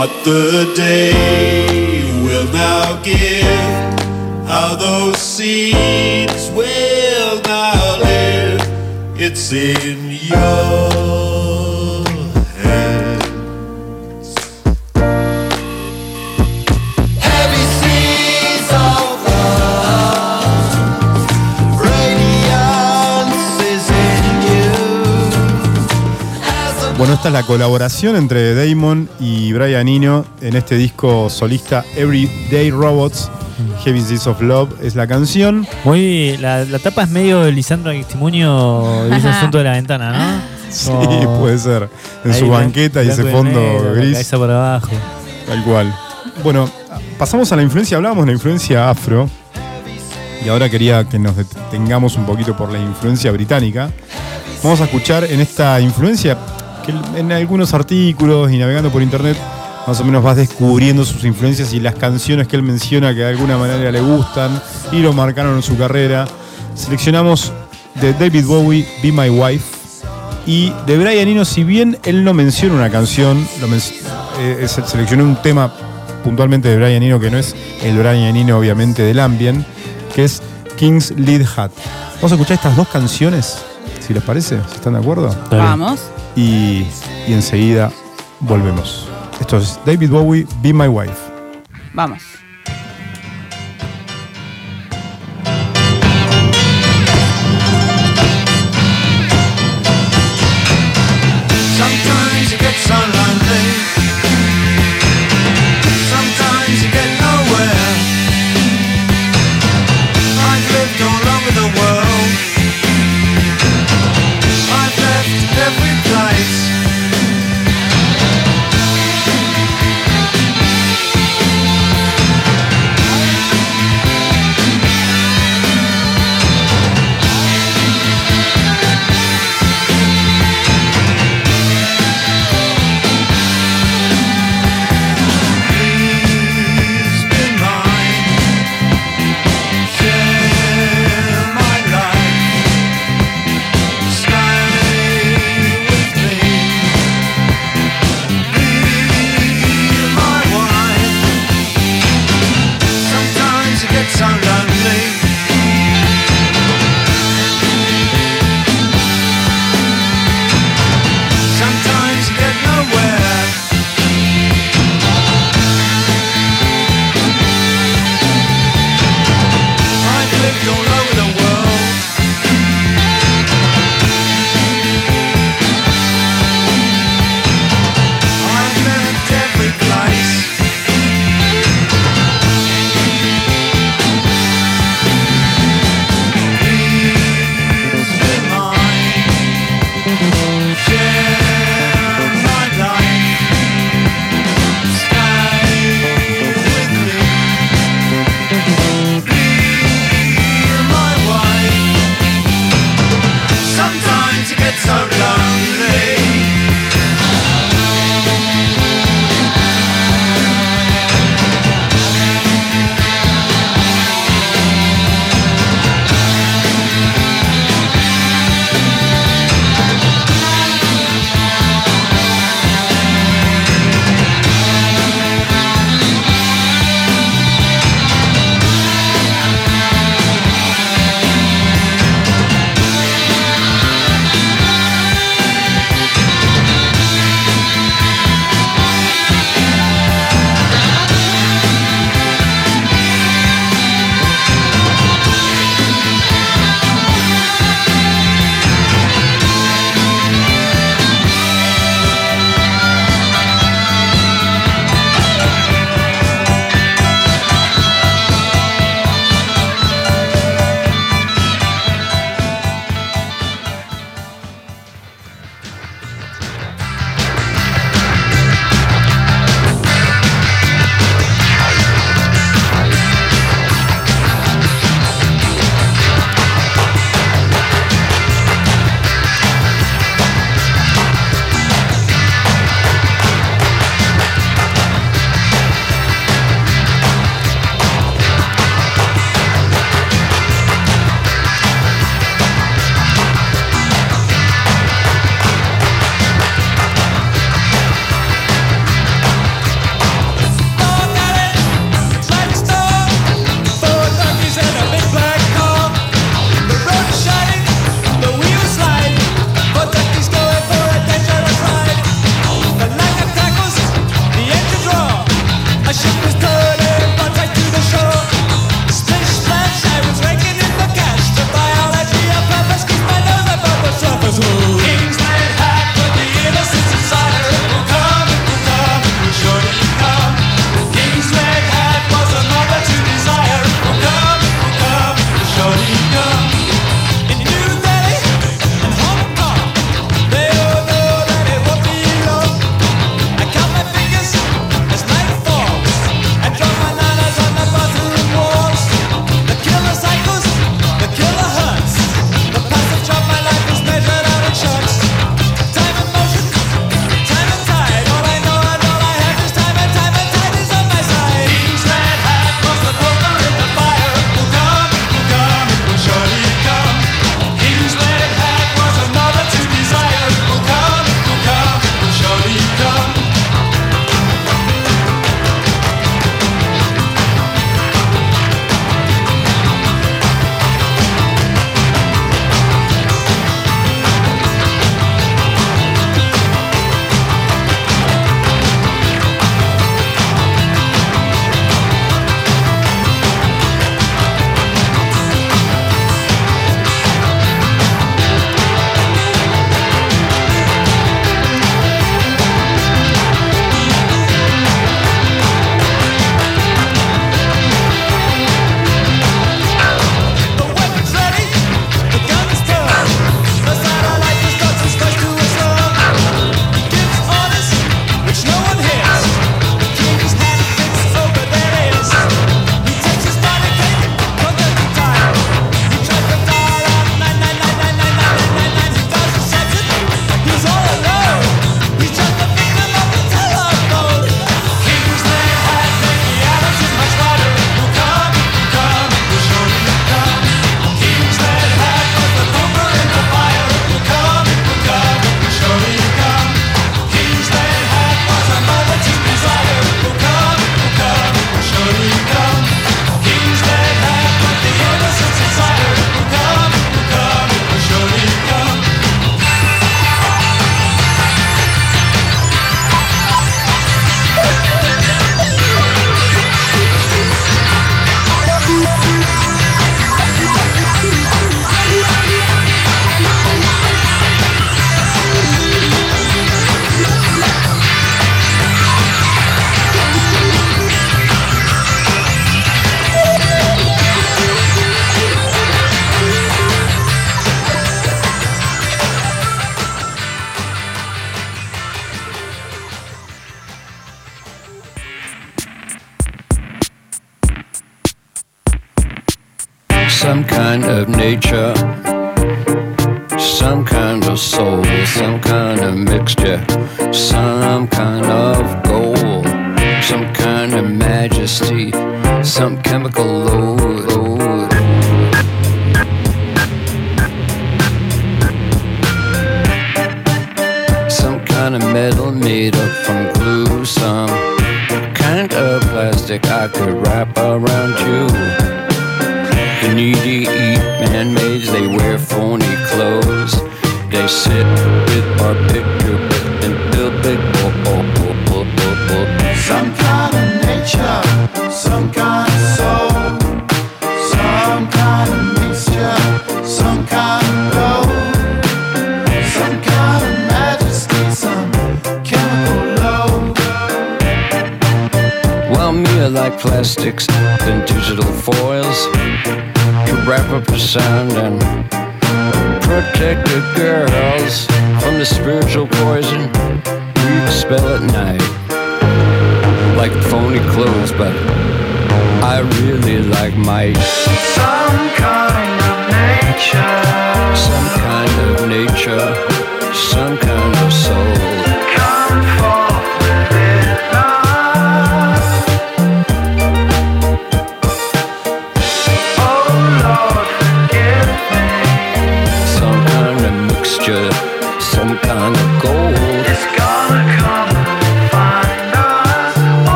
What the day will now give, how those seeds will now live, it's in your esta es la colaboración entre Damon y Brian Eno en este disco solista Everyday Robots. Heavy Seas of Love es la canción. Muy, la, la tapa es medio Lisandro Testimonio de ese asunto de la ventana, ¿no? (laughs) Sí, puede ser. En su banqueta y ese fondo negro, la gris. cabeza por abajo. Tal cual. Bueno, pasamos a la influencia, hablábamos de la influencia afro. Y ahora quería que nos detengamos un poquito por la influencia británica. Vamos a escuchar en esta influencia, en algunos artículos y navegando por internet, más o menos vas descubriendo sus influencias y las canciones que él menciona que de alguna manera le gustan y lo marcaron en su carrera. Seleccionamos de David Bowie, Be My Wife, y de Brian Eno, si bien él no menciona una canción, lo men- eh, un tema puntualmente de Brian Eno que no es el Brian Eno obviamente del Ambient, que es King's Lead Hat. Vamos a escuchar estas dos canciones, si les parece, si están de acuerdo. Vamos. Y, enseguida volvemos. Esto es David Bowie, Be My Wife. Vamos.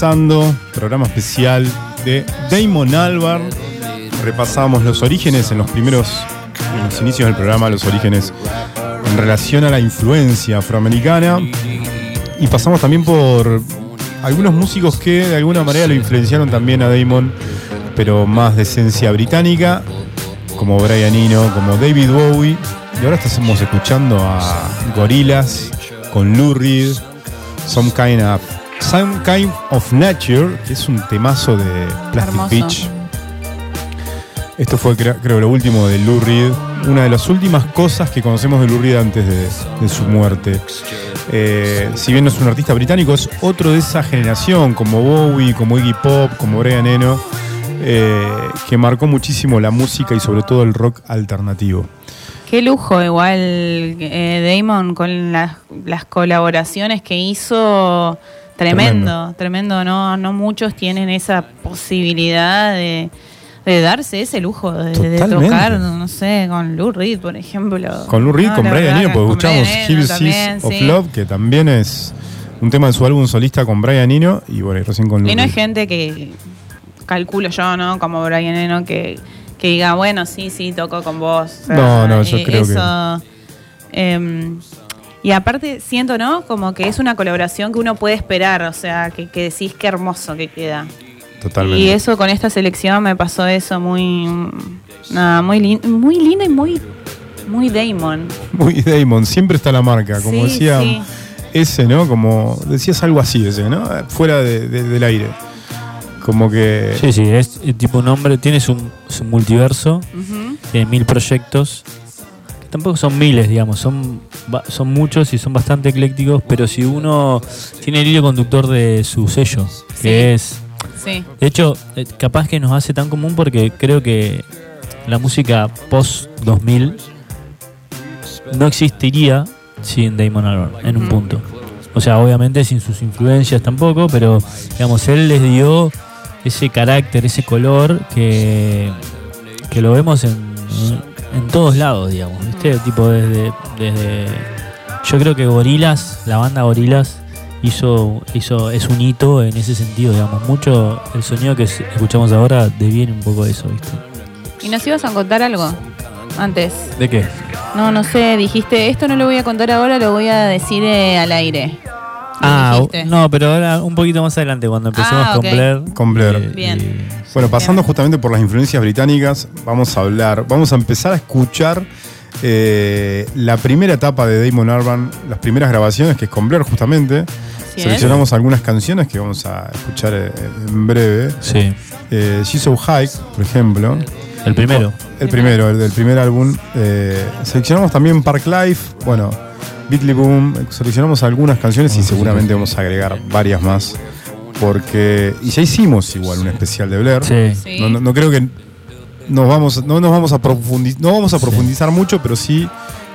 Programa especial de Damon Albarn. Repasamos los orígenes en los primeros, en los inicios del programa, los orígenes en relación a la influencia afroamericana. Y pasamos también por algunos músicos que de alguna manera lo influenciaron también a Damon, pero más de esencia británica, como Brian Eno, como David Bowie. Y ahora estamos escuchando a Gorillaz con Lou Reed, Some Kind of, Some Kind of Nature, que es un temazo de Plastic Hermoso. Beach. Esto fue cre- creo lo último de Lou Reed, una de las últimas cosas que conocemos de Lou Reed antes de, de su muerte. Eh, si bien no es un artista británico, es otro de esa generación, como Bowie, como Iggy Pop, como Brian Eno, eh, que marcó muchísimo la música y sobre todo el rock alternativo. Qué lujo igual eh, Damon con las, las colaboraciones que hizo. Tremendo, tremendo. No, no muchos tienen esa posibilidad de, de darse ese lujo de, de tocar, no sé, con Lou Reed, por ejemplo. Con Lou Reed, No, con Brian Eno, con escuchamos también, of sí. Love, que también es un tema de su álbum solista con Brian Eno, y bueno, recién con Lou Y no hay gente que, calculo yo, ¿no? Como Brian Eno, que, que diga, bueno, sí, sí, toco con vos. O sea, No, no, yo eh, creo que- em, y aparte, siento, ¿no? Como que es una colaboración que uno puede esperar, o sea, que, que decís qué hermoso que queda. Totalmente. Y eso con esta selección me pasó eso muy, nada, muy, lin- muy lindo y muy, muy Damon. Muy Damon, siempre está la marca, como Sí, decía sí. ese, ¿no? Como decías algo así ese, ¿no? Fuera de- de- del aire. Como que Sí, sí, es tipo un hombre, tiene su, su multiverso, Ujú. tiene mil proyectos, tampoco son miles, digamos, son, son muchos y son bastante eclécticos, pero si uno tiene el hilo conductor de su sello, que es... Sí, De hecho, eh, capaz que nos hace tan común porque creo que la música post-2000 no existiría sin Damon Albarn en un punto. O sea, obviamente sin sus influencias tampoco, pero digamos, él les dio ese carácter, ese color que, que lo vemos en, en todos lados, digamos. ¿viste? Tipo desde, desde. Yo creo que Gorilas, la banda Gorilas, hizo, hizo, es un hito en ese sentido, digamos. Mucho el sonido que escuchamos ahora deviene un poco de eso, ¿viste? ¿Y nos ibas a contar algo antes? ¿De qué? No, no sé, dijiste, esto no lo voy a contar ahora, lo voy a decir eh, al aire. Ah, dijiste. no, pero ahora un poquito más adelante, cuando empecemos Ah, con ok. Blair. Con Blair. eh, Bien. y- Bueno, pasando justamente por las influencias británicas, vamos a hablar, vamos a empezar a escuchar eh, la primera etapa de Damon Albarn, las primeras grabaciones, que es con Blair justamente. Sí. es? seleccionamos algunas canciones que vamos a escuchar eh, en breve. Sí. Eh, She's So High, por ejemplo. El primero. El primero, el del primer álbum. Eh, seleccionamos también Park Life, bueno, Beatley Boom. Seleccionamos algunas canciones y seguramente vamos a agregar varias más. Porque. Y ya hicimos igual un especial de Blair. Sí. Sí. No, no- no creo que nos vamos, no nos vamos a profundizar, no vamos a profundizar mucho, pero sí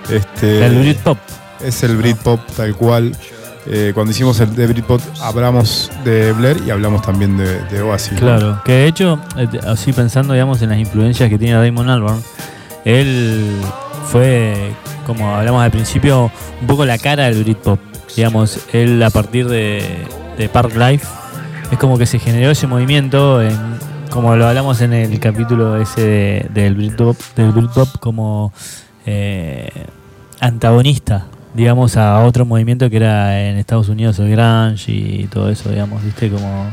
este, El Britpop. es el Britpop tal cual. Eh, cuando hicimos el de Britpop hablamos de Blair y hablamos también de, de Oasis. ¿no? Claro, que de hecho, eh, así pensando, digamos, en las influencias que tiene Damon Albarn, él fue, como hablamos al principio, un poco la cara del Britpop. Digamos, él a partir de, de Park Life, es como que se generó ese movimiento, en, como lo hablamos en el capítulo ese de- del Britpop, del Britpop como eh, antagonista, digamos, a otro movimiento que era en Estados Unidos el grunge y todo eso, digamos, viste, como...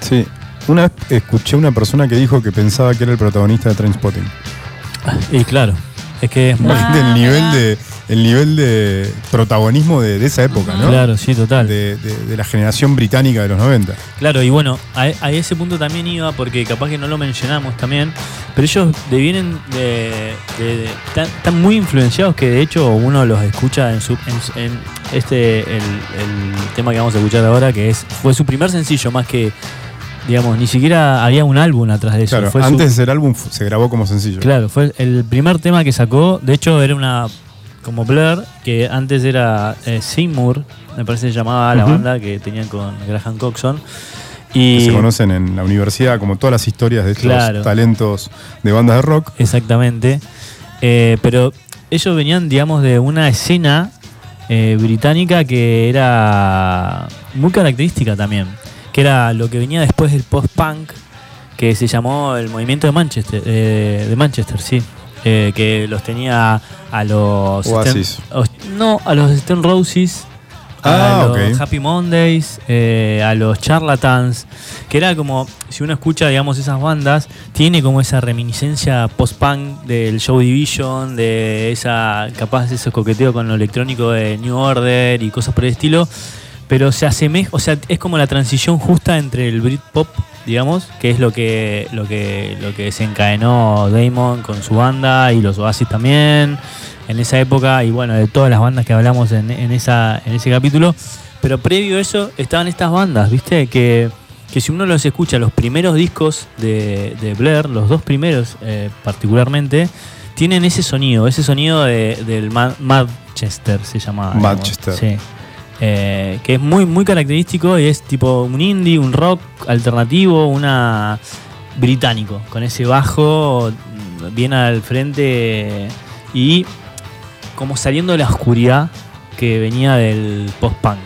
Sí. Una vez escuché una persona que dijo que pensaba que era el protagonista de Trainspotting. Y claro, es que es muy... Ah, del nivel de el nivel de protagonismo de, de esa época, ¿no? Claro, sí, total. De, de- de la generación británica de los 90. Claro, y bueno, a, a ese punto también iba, porque capaz que no lo mencionamos también, pero ellos devienen de. están, están muy influenciados que de hecho uno los escucha en su. En, en este. El, el tema que vamos a escuchar ahora, que es fue su primer sencillo, más que. Digamos, ni siquiera había un álbum atrás de eso. Claro, fue su- antes del álbum se grabó como sencillo. Claro, fue el primer tema que sacó. De hecho, era una. Como Blur, que antes era eh, Seymour, me parece que se llamaba la banda que tenían con Graham Coxon. Que Y se conocen en la universidad, como todas las historias de estos Claro. talentos de bandas de rock. Exactamente. Eh, pero ellos venían, digamos, de una escena eh, británica que era muy característica también. Que era lo que venía después del post-punk, que se llamó el movimiento de Manchester. eh, de Manchester, sí. Eh, que los tenía a los. Oasis. No, a los Stone Roses. Ah, a los ok. Happy Mondays, eh, a los Charlatans, que era como, si uno escucha, digamos, esas bandas, tiene como esa reminiscencia post-punk del Show Division, de esa, capaz ese coqueteo con lo electrónico de New Order y cosas por el estilo, pero se asemeja, o sea, es como la transición justa entre el Britpop, digamos, que es lo que, lo que, lo que desencadenó Damon con su banda y los Oasis también en esa época y bueno, de todas las bandas que hablamos en, en esa, en ese capítulo. Pero previo a eso estaban estas bandas, ¿viste? Que, que si uno los escucha, los primeros discos de, de Blair, los dos primeros eh, particularmente, tienen ese sonido, ese sonido de- del Ma- Manchester se llama. digamos. Manchester. Sí. Eh, que es muy, muy característico y es tipo un indie, un rock alternativo, una británico, con ese bajo bien al frente y como saliendo de la oscuridad que venía del post-punk.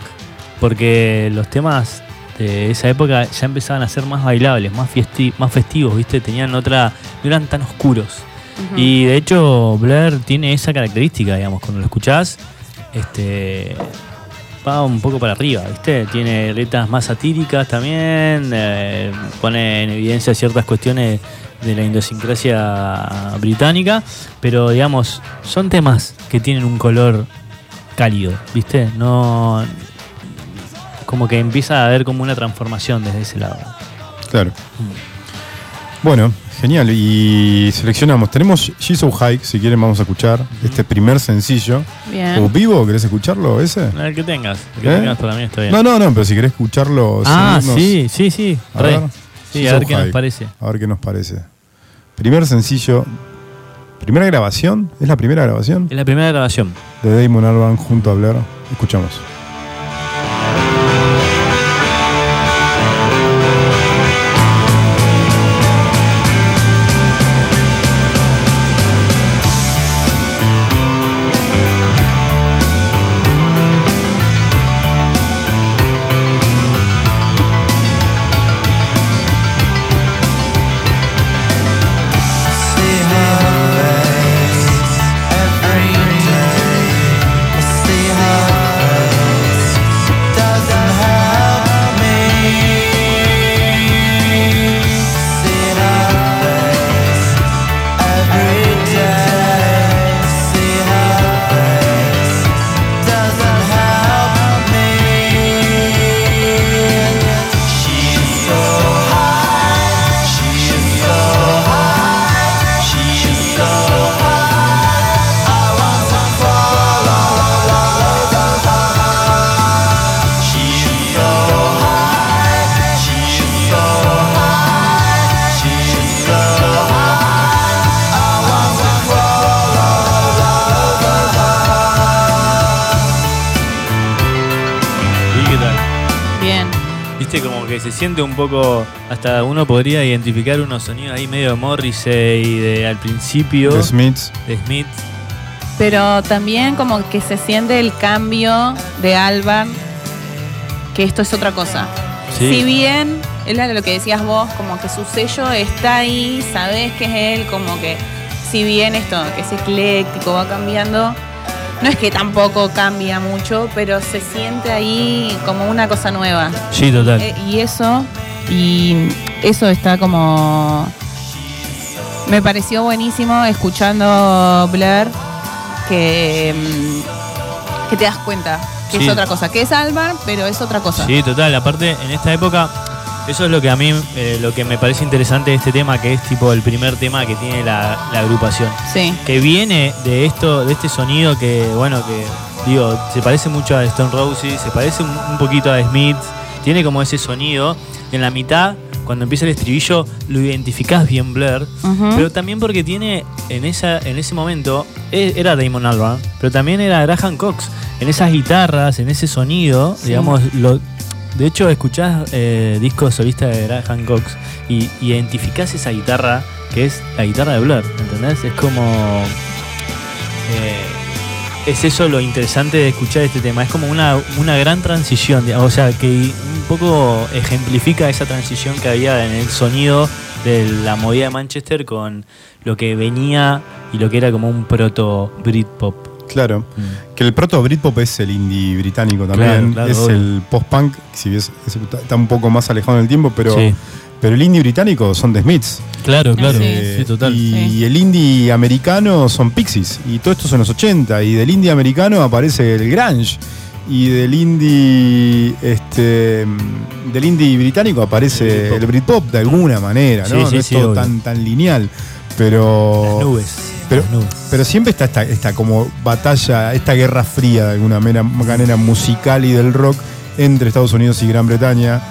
Porque los temas de esa época ya empezaban a ser más bailables, más, fiesti- más festivos, ¿viste? Tenían otra. no eran tan oscuros. Y de hecho, Blair tiene esa característica, digamos, cuando lo escuchás, este. Va un poco para arriba, ¿viste? Tiene letras más satíricas también, eh, pone en evidencia ciertas cuestiones de la idiosincrasia británica, pero digamos, son temas que tienen un color cálido, ¿viste? No. Como que empieza a haber como una transformación desde ese lado. Claro. Bueno, genial. Y seleccionamos. Tenemos She's So High, si quieren vamos a escuchar este primer sencillo. Bien. ¿O vivo? ¿Querés escucharlo ese? A ver que tengas, el que ¿Eh? tengas para mí está bien. No, no, no, pero si querés escucharlo. ah, seguirnos- sí, sí, sí. A ver. Sí, a ver So qué nos parece. A ver qué nos parece. Primer sencillo. ¿Primera grabación? ¿Es la primera grabación? Es la primera grabación. De Damon Albarn junto a Blair. Escuchamos. Siente un poco, hasta uno podría identificar unos sonidos ahí medio de Morrissey de al principio Smiths. de Smith. Pero también como que se siente el cambio de Alban, que esto es otra cosa. Sí. Si bien, era lo que decías vos, como que su sello está ahí, sabés que es él, como que si bien esto, que es ecléctico, va cambiando, no es que tampoco cambia mucho, pero se siente ahí como una cosa nueva. Sí, total. Eh, y eso, y eso está como. Me pareció buenísimo escuchando Blair que, mm, que te das cuenta que Sí. es otra cosa, que es Alban, pero es otra cosa. Sí, total. Aparte, en esta época, eso es lo que a mí, eh, lo que me parece interesante de este tema, que es tipo el primer tema que tiene la, la agrupación. Sí. Que viene de esto, de este sonido que, bueno, que digo, se parece mucho a Stone Roses, se parece un, un poquito a Smith, tiene como ese sonido. En la mitad, cuando empieza el estribillo, lo identificás bien Blair. Pero también porque tiene en esa en ese momento e- era Damon Albarn, pero también era Graham Cox. En esas guitarras, en ese sonido, Sí. digamos, lo, de hecho escuchás eh, discos solistas de Graham Cox y, identificás esa guitarra que es la guitarra de Blur, ¿entendés? Es como eh, es eso lo interesante de escuchar este tema. Es como una, una gran transición, o sea, que un poco ejemplifica esa transición que había en el sonido de la movida de Manchester con lo que venía y lo que era como un proto Britpop. Claro. Mm. Que el proto Britpop es el indie británico también. Claro, claro, es obvio. el post-punk, si bien es- es- está un poco más alejado en el tiempo, pero, Sí. pero el indie británico son The Smiths. Claro, claro. Sí. Eh, Sí, total. Y, Sí. el indie americano son Pixies. Y todo esto son los 80. Y del indie americano aparece el grunge. Y del indie este del indie británico aparece El el Britpop de alguna manera, ¿no? Sí, sí, no es sí, todo tan, tan lineal. Pero. Las nubes. Pero, siempre está esta, esta como batalla, esta guerra fría de alguna manera musical y del rock entre Estados Unidos y Gran Bretaña.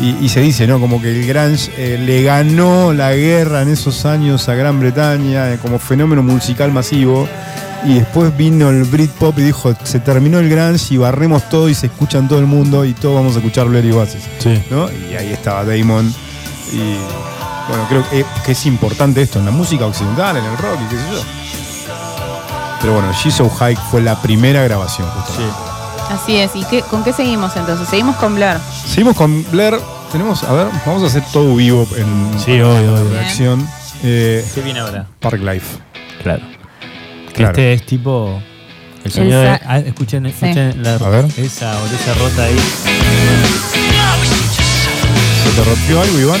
Y, y se dice, ¿no? Como que el grunge eh, le ganó la guerra en esos años a Gran Bretaña eh, como fenómeno musical masivo. Y después vino el Britpop y dijo, se terminó el grunge y barremos todo y se escucha en todo el mundo y todos vamos a escuchar Blair y. Sí. ¿no? Y ahí estaba Damon. Y bueno, creo que, que es importante esto en la música occidental, en el rock y qué sé yo. Pero bueno, She's So High fue la primera grabación, justamente. Así es. ¿Y qué, con qué seguimos entonces? Seguimos con Blair. Seguimos con Blair. Tenemos, a ver, vamos a hacer todo vivo en Sí, obvio, obvio. reacción. Eh, ¿Qué viene ahora? Park Life. Claro. Que Claro. este es tipo. El sonido de. ah, escuchen, escuchen la, A ver. esa oreja rota ahí. ¿Se te rompió algo, Iván?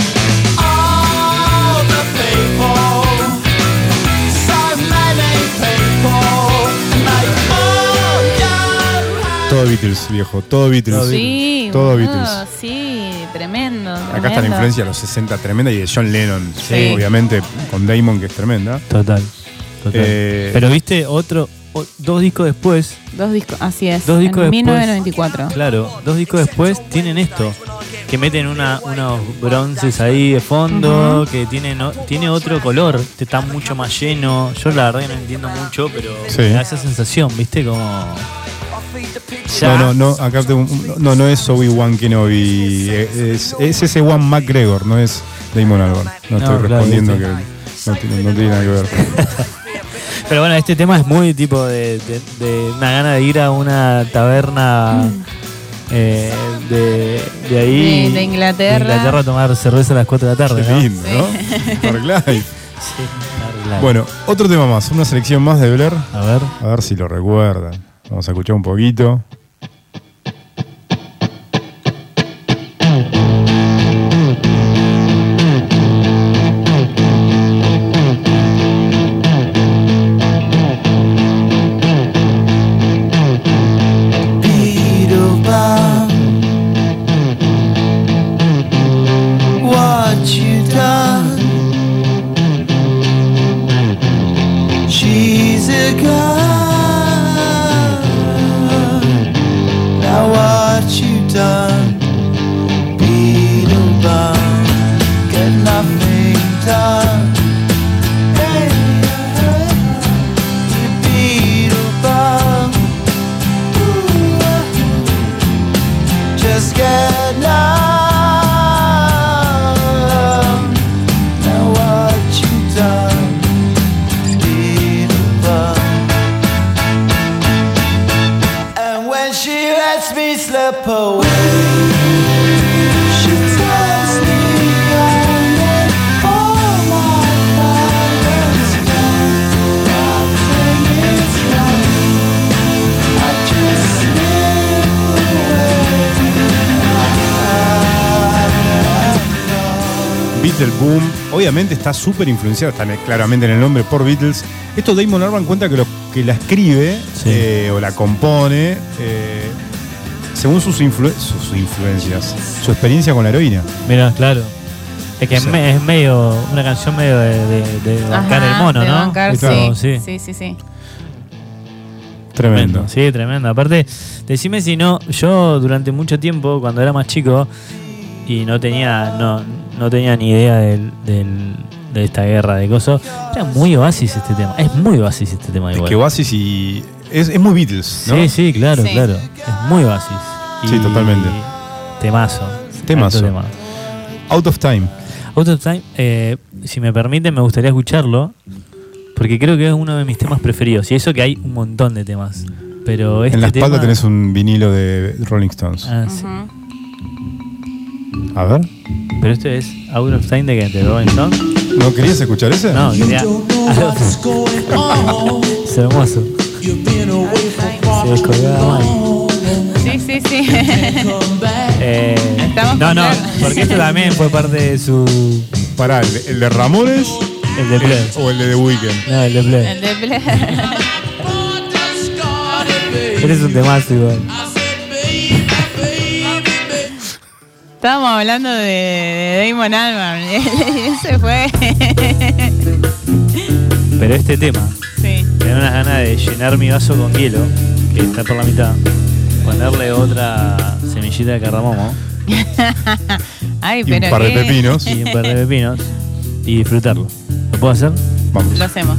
Todo Beatles, viejo. Todo Beatles. Sí, Todo boludo, Beatles. Sí, tremendo. Acá está la influencia de los 60 tremenda y de John Lennon, Sí. obviamente, con Damon, que es tremenda. Total. total. Eh, Pero viste, otro. o- dos discos después. Dos discos, así es. Dos discos en después. 1994. Claro, dos discos después tienen esto. Que meten una, unos bronces ahí de fondo, que tiene, no, tiene otro color, te está mucho más lleno. Yo la verdad que no entiendo mucho, pero Sí. me da esa sensación, ¿viste? Como. Ya. No, no, no, acá tengo un- no, no es Obi-Wan Kenobi, eh, es, es ese Juan McGregor, no es Damon Albarn. No, No, estoy respondiendo que no, tiene- no tiene nada que ver. (laughs) Pero bueno, este tema es muy tipo de, de- de una gana de ir a una taberna eh, de, de ahí. De- de Inglaterra. de Inglaterra a tomar cerveza a las 4 de la tarde, Qué ¿no? lindo, ¿no? (laughs) Park Life. Sí. Bueno, otro tema más, una selección más de Blair. A ver. A ver si lo recuerdan. Vamos a escuchar un poquito. Obviamente está súper influenciado, está en- claramente en el nombre por Beatles. Esto Damon Albarn cuenta que, lo, que la escribe Sí. eh, o la compone eh, según sus, influ- sus influencias, su experiencia con la heroína. Mira, claro. Es que O sea- es me- es medio, una canción medio de, de- de bancar Ajá, el mono, de ¿no? bancar, Es sí. sí. sí, sí, sí. Tremendo. Sí, tremendo. Aparte, decime si no, yo durante mucho tiempo, cuando era más chico, y no tenía, no, no tenía ni idea del, del- de esta guerra de cosas, era muy oasis este tema. Es muy oasis este tema Es igual. que Oasis y. Es, es muy Beatles, ¿no? Sí, sí, claro, Sí. claro. Es muy oasis. Sí, totalmente. Temazo. Temazo. Alto tema. Out of Time. Out of Time, eh, si me permiten, me gustaría escucharlo. Porque creo que es uno de mis temas preferidos. Y eso que hay un montón de temas. Pero este en la espalda tema- tenés un vinilo de Rolling Stones. Ah, sí. A ver. Pero este es Out of Time de que de Rolling Stone. ¿No querías escuchar ese? No, quería. (laughs) (laughs) es hermoso. Se descolgaba mal. Sí, sí, sí. (laughs) Eh, no, no, porque esto también fue parte de su. Pará, ¿el, el de Ramones El de Play. o el de The Weeknd? No, el de Play. El de Play. Este es un temazo igual. Estábamos hablando de, de Damon Albarn (laughs) y ese fue. Pero este tema, sí. tenía unas ganas de llenar mi vaso con hielo, que está por la mitad, ponerle otra semillita de cardamomo (laughs) Ay, Y pero un par de qué- pepinos. y un par de pepinos y disfrutarlo. ¿Lo puedo hacer? Vamos. Lo hacemos.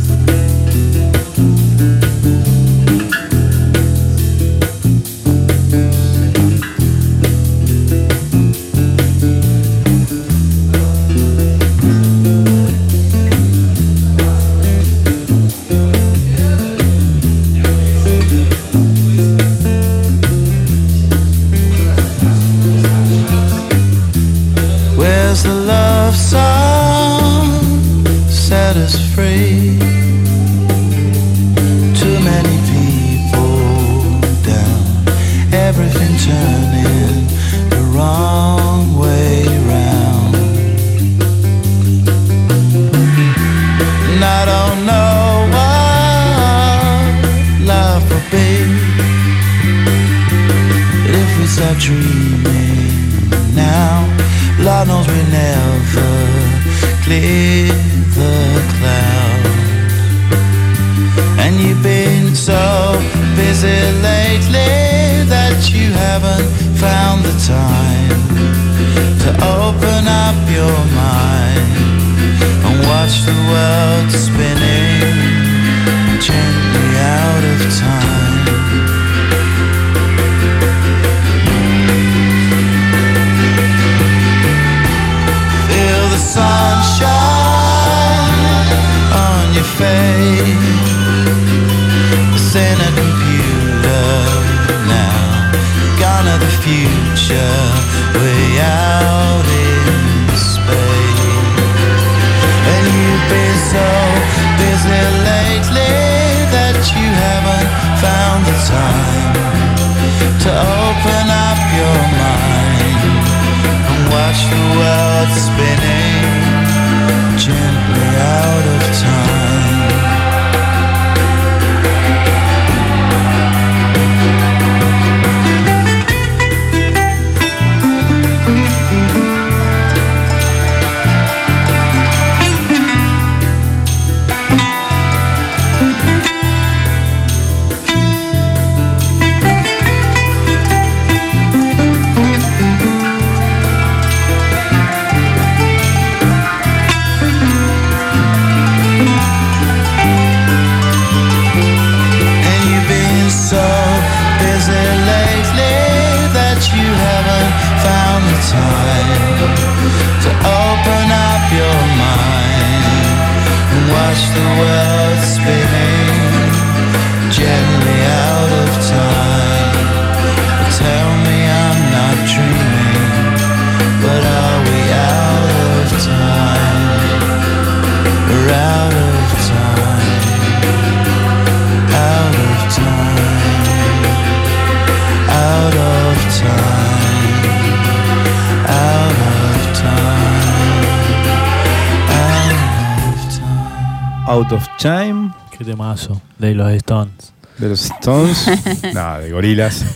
De los Stones. (laughs) no, de Gorilas. (laughs)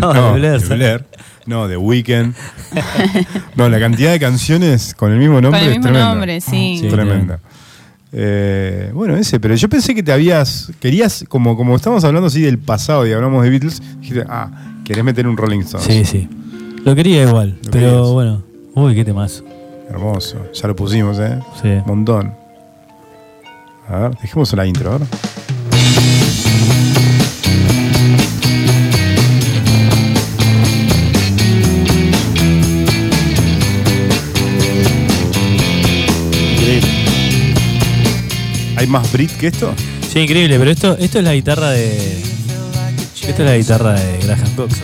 No, de Blair. de Blair. No, de Weekend. (laughs) no, la cantidad de canciones con el mismo nombre Con el es mismo tremenda. nombre, sí. Sí. Tremenda. Eh, bueno, ese, pero yo pensé que te habías. Querías, como, como estamos hablando así del pasado y hablamos de Beatles, dijiste, ah, querés meter un Rolling Stones. Sí, sí. Lo quería igual, Lo pero querías. bueno. Uy, qué temazo. Hermoso. Ya lo pusimos, ¿eh? Sí. Montón. A ver, dejemos la intro, a ¿Hay más Brit que esto? Sí, increíble, pero esto, esto es la guitarra de. Esta es la guitarra de Graham Coxon.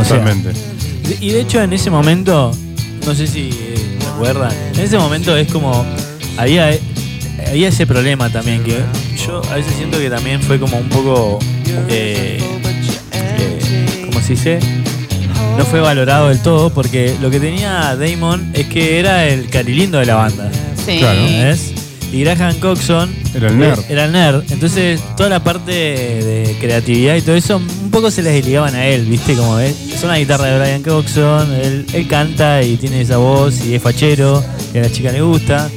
O sea, Totalmente. de- y de hecho en ese momento, no sé si recuerdan, en ese momento es como. Había, había ese problema también, que yo a veces siento que también fue como un poco. Eh, eh, ¿Cómo se dice? No fue valorado del todo, porque lo que tenía Damon es que era el carilindo de la banda. Sí. Claro. ¿Ves? Y Graham Coxon Era el nerd. Era el nerd. Entonces, toda la parte de creatividad y todo eso, un poco se les desligaban a él, ¿viste? Como es una guitarra de Brian Coxon, él, él canta y tiene esa voz y es fachero, y a la chica le gusta.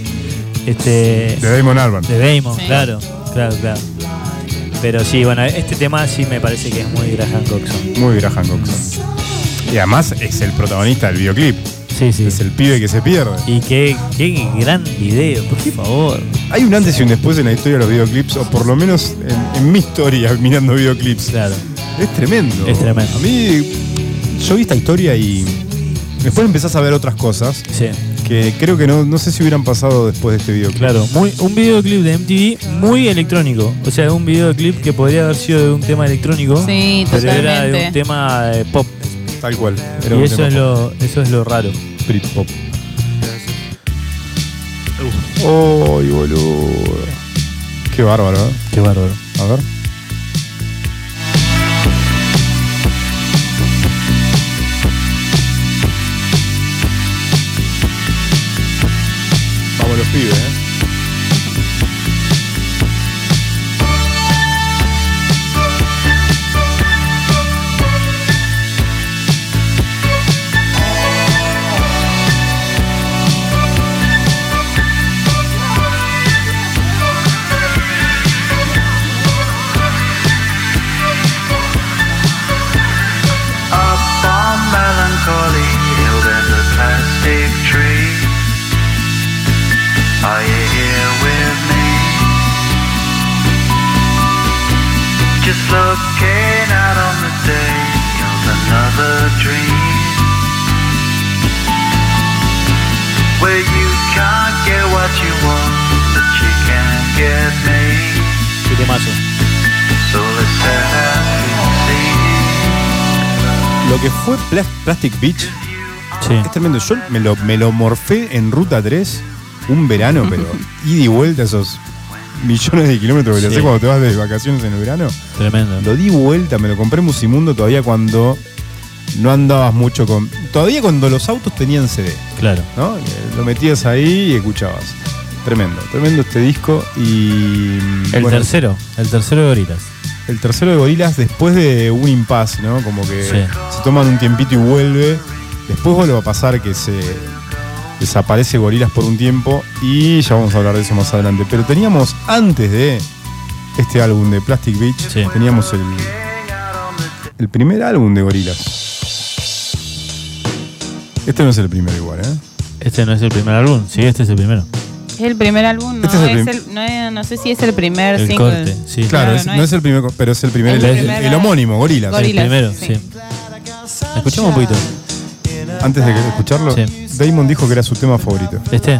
Este, De Damon Albarn. de Damon, Sí. claro, claro, claro. Pero sí, bueno, este tema sí me parece que es muy Graham Coxon. Muy Graham Coxon. Y además es el protagonista del videoclip. Sí, sí. Es el pibe que se pierde. Y qué, qué gran video, por favor. Hay un antes y un después en la historia de los videoclips, o por lo menos en, en mi historia (laughs) mirando videoclips. Claro. Es tremendo. Es tremendo. A mí, yo vi esta historia y después empezás a ver otras cosas Sí. que creo que no, no sé si hubieran pasado después de este videoclip. Claro, muy, un videoclip de MTV muy electrónico. O sea, un videoclip que podría haber sido de un tema electrónico, Sí, pero era de totalmente. un tema eh, pop. Tal cual. Era y un eso tema es, lo, eso es lo raro. Britpop. ¡Ay, boludo! Qué bárbaro, ¿eh? Qué bárbaro. A ver. Vamos los pibes, ¿eh? Lo que fue Plas- Plastic Beach Sí. es tremendo. Yo me lo, me lo morfé en Ruta 3 un verano, pero (laughs) ida y vuelta esos millones de kilómetros que te Sí. haces cuando te vas de vacaciones en el verano. Tremendo. Lo di vuelta, me lo compré en Musimundo todavía cuando no andabas mucho con. Todavía cuando los autos tenían CD, Claro. ¿no? Lo metías ahí y escuchabas. Tremendo, tremendo este disco. Y. El bueno, tercero, el tercero de Gorilas. El tercero de Gorilas después de un impasse, ¿no? Como que Sí. se toman un tiempito y vuelve. Después vuelve a pasar que se desaparece Gorilas por un tiempo y ya vamos a hablar de eso más adelante. Pero teníamos antes de este álbum de Plastic Beach, Sí. teníamos el, el primer álbum de Gorilas. Este no es el primero igual, ¿eh? Este no es el primer álbum, sí, este es el primero. Es el primer álbum, no, Este es el es el- no, es- no sé si es el primer El single. corte, sí. Claro, Claro, es- no no, es- es el primer, pero es el primer, el, el el- primer- el homónimo, Gorilas. Gorilas, el primero, sí. sí. Escuchamos un poquito. In a antes de escucharlo, Sí. Damon dijo que era su tema favorito. ¿Este?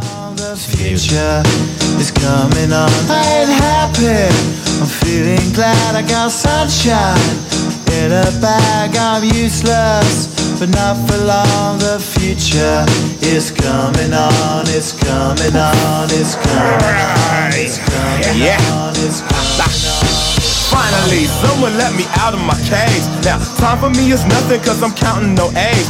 Coming on. I ain't happy. I'm feeling glad I got sunshine in a bag. I'm useless, but not for long. The future is coming on. It's coming on. It's coming on. It's coming Yeah. on. It's coming on. Finally, someone let me out of my cage. Now, time for me is nothing cause I'm counting no A's.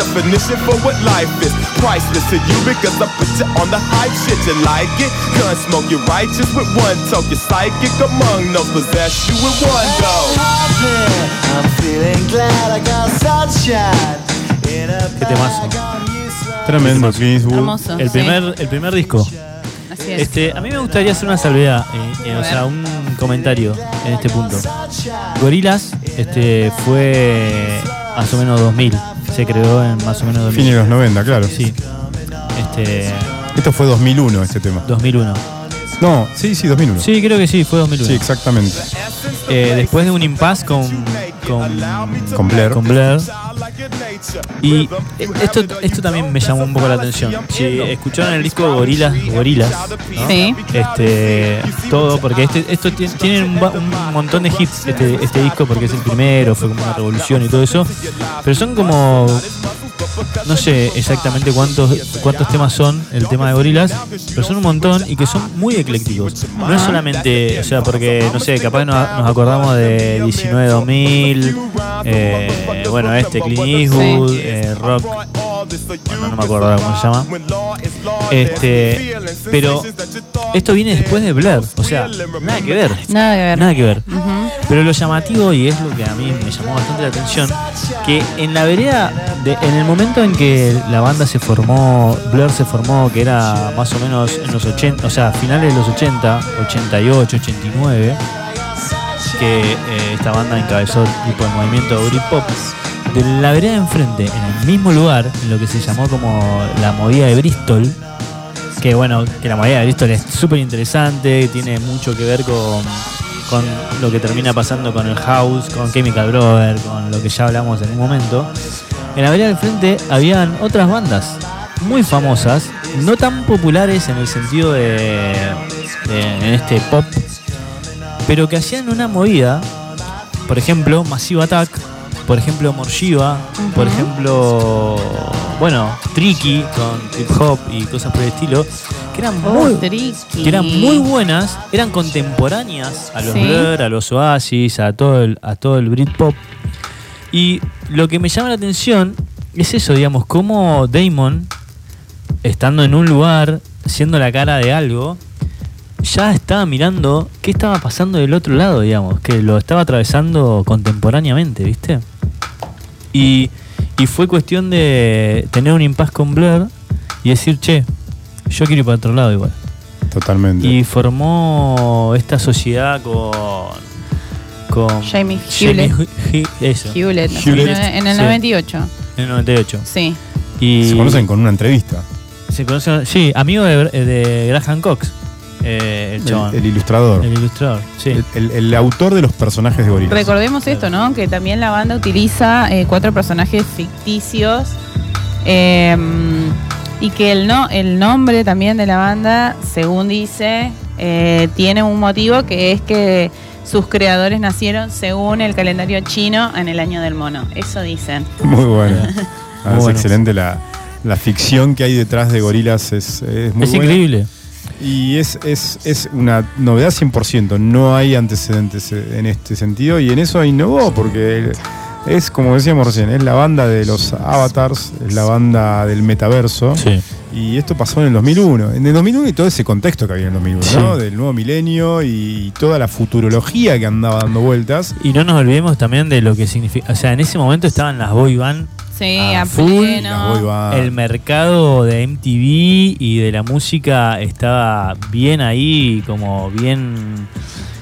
the definition for what life is. Priceless to you because I put you on the hype shit. You like it? Gun smoke, you're righteous with one toke. You're psychic among those possess you with one go. happy. I'm feeling glad I got sunshine in a Qué temazo. bag. I'm useless. Tremendo, Clint Eastwood. Hermoso. El sí. primer, el primer disco. Así es. Este, a mí me gustaría hacer una salvedad, eh, eh, o sea, un comentario en este punto. Gorilas este, fue más o menos 2000, se creó en más o menos 2000. Fin de los 90, claro. Sí. Este, Esto fue 2001, este tema. 2001. No, sí, sí, 2001. Sí, creo que sí, fue 2001. Sí, exactamente. Eh, después de un impasse con, con, Con Blair. con Blair. Y esto, esto también me llamó un poco la atención. Si escucharon el disco Gorilas, Gorilas, ¿no? Sí. este todo porque este esto ti- tiene un, ba- un montón de hits este, este disco porque es el primero fue como una revolución y todo eso pero son como no sé exactamente cuántos cuántos temas son el tema de gorilas pero son un montón y que son muy eclécticos no es solamente o sea porque no sé capaz nos, nos acordamos de 19 2000 eh, bueno este Clint Eastwood eh, rock bueno, no me acuerdo cómo se llama este pero esto viene después de Blair, o sea, nada que ver. Nada que ver. Nada que ver. Pero lo llamativo, y es lo que a mí me llamó bastante la atención, que en la vereda, de- en el momento en que la banda se formó, Blur se formó, que era más o menos en los 80, o sea, finales de los 80, 88, 89, que eh, esta banda encabezó tipo el movimiento de Britpop, de la vereda de enfrente, en el mismo lugar, en lo que se llamó como la movida de Bristol, que bueno, que la movida de Bristol es súper interesante, tiene mucho que ver con, con lo que termina pasando con el House, con Chemical Brother, con lo que ya hablamos en un momento. En la vereda del frente habían otras bandas muy famosas, no tan populares en el sentido de, de- en este pop, pero que hacían una movida, por ejemplo, Massive Attack, por ejemplo, Morshiva, por ejemplo, bueno, Tricky con trip hop y cosas por el estilo, que eran Oh, muy, que eran muy buenas, eran contemporáneas a los Sí. Blur, a los Oasis, a todo el, a todo el Britpop. Y lo que me llama la atención es eso, digamos, cómo Damon, estando en un lugar, siendo la cara de algo, ya estaba mirando qué estaba pasando del otro lado, digamos, que lo estaba atravesando contemporáneamente, ¿viste? Y, y fue cuestión de tener un impasse con Blur y decir, che, yo quiero ir para otro lado igual. Totalmente. Y formó esta sociedad con. Con Jamie Jamie Hewlett. Hu- eso, Hewlett, Hewlett. En el Sí. 98. en el 98. Sí. Y Se conocen con una entrevista. se conocen- sí, amigo de, de Graham Cox, eh, el El, chabón. el ilustrador. El ilustrador, sí. El, el- el autor de los personajes de Gorillaz. Recordemos esto, ¿no? Que también la banda utiliza eh, cuatro personajes ficticios eh, y que el, no, el nombre también de la banda, según dice, eh, tiene un motivo que es que sus creadores nacieron según el calendario chino en el año del mono. Eso dicen. Muy bueno. Ah, Muy es bueno. excelente la, la ficción que hay detrás de Gorilas es, es muy es buena. increíble. Y es, es, es una novedad 100%. No hay antecedentes eh, en este sentido y en eso innovó porque es, como decíamos recién, es la banda de los avatars, es la banda del metaverso. Sí. Y esto pasó en el 2001. En el 2001 y todo ese contexto que había en el 2001, Sí. ¿no? Del nuevo milenio y toda la futurología que andaba dando vueltas. Y no nos olvidemos también de lo que significa. O sea, en ese momento estaban las boy band Sí, a a full. pleno. Las boy bands. El mercado de MTV y de la música estaba bien ahí, como bien.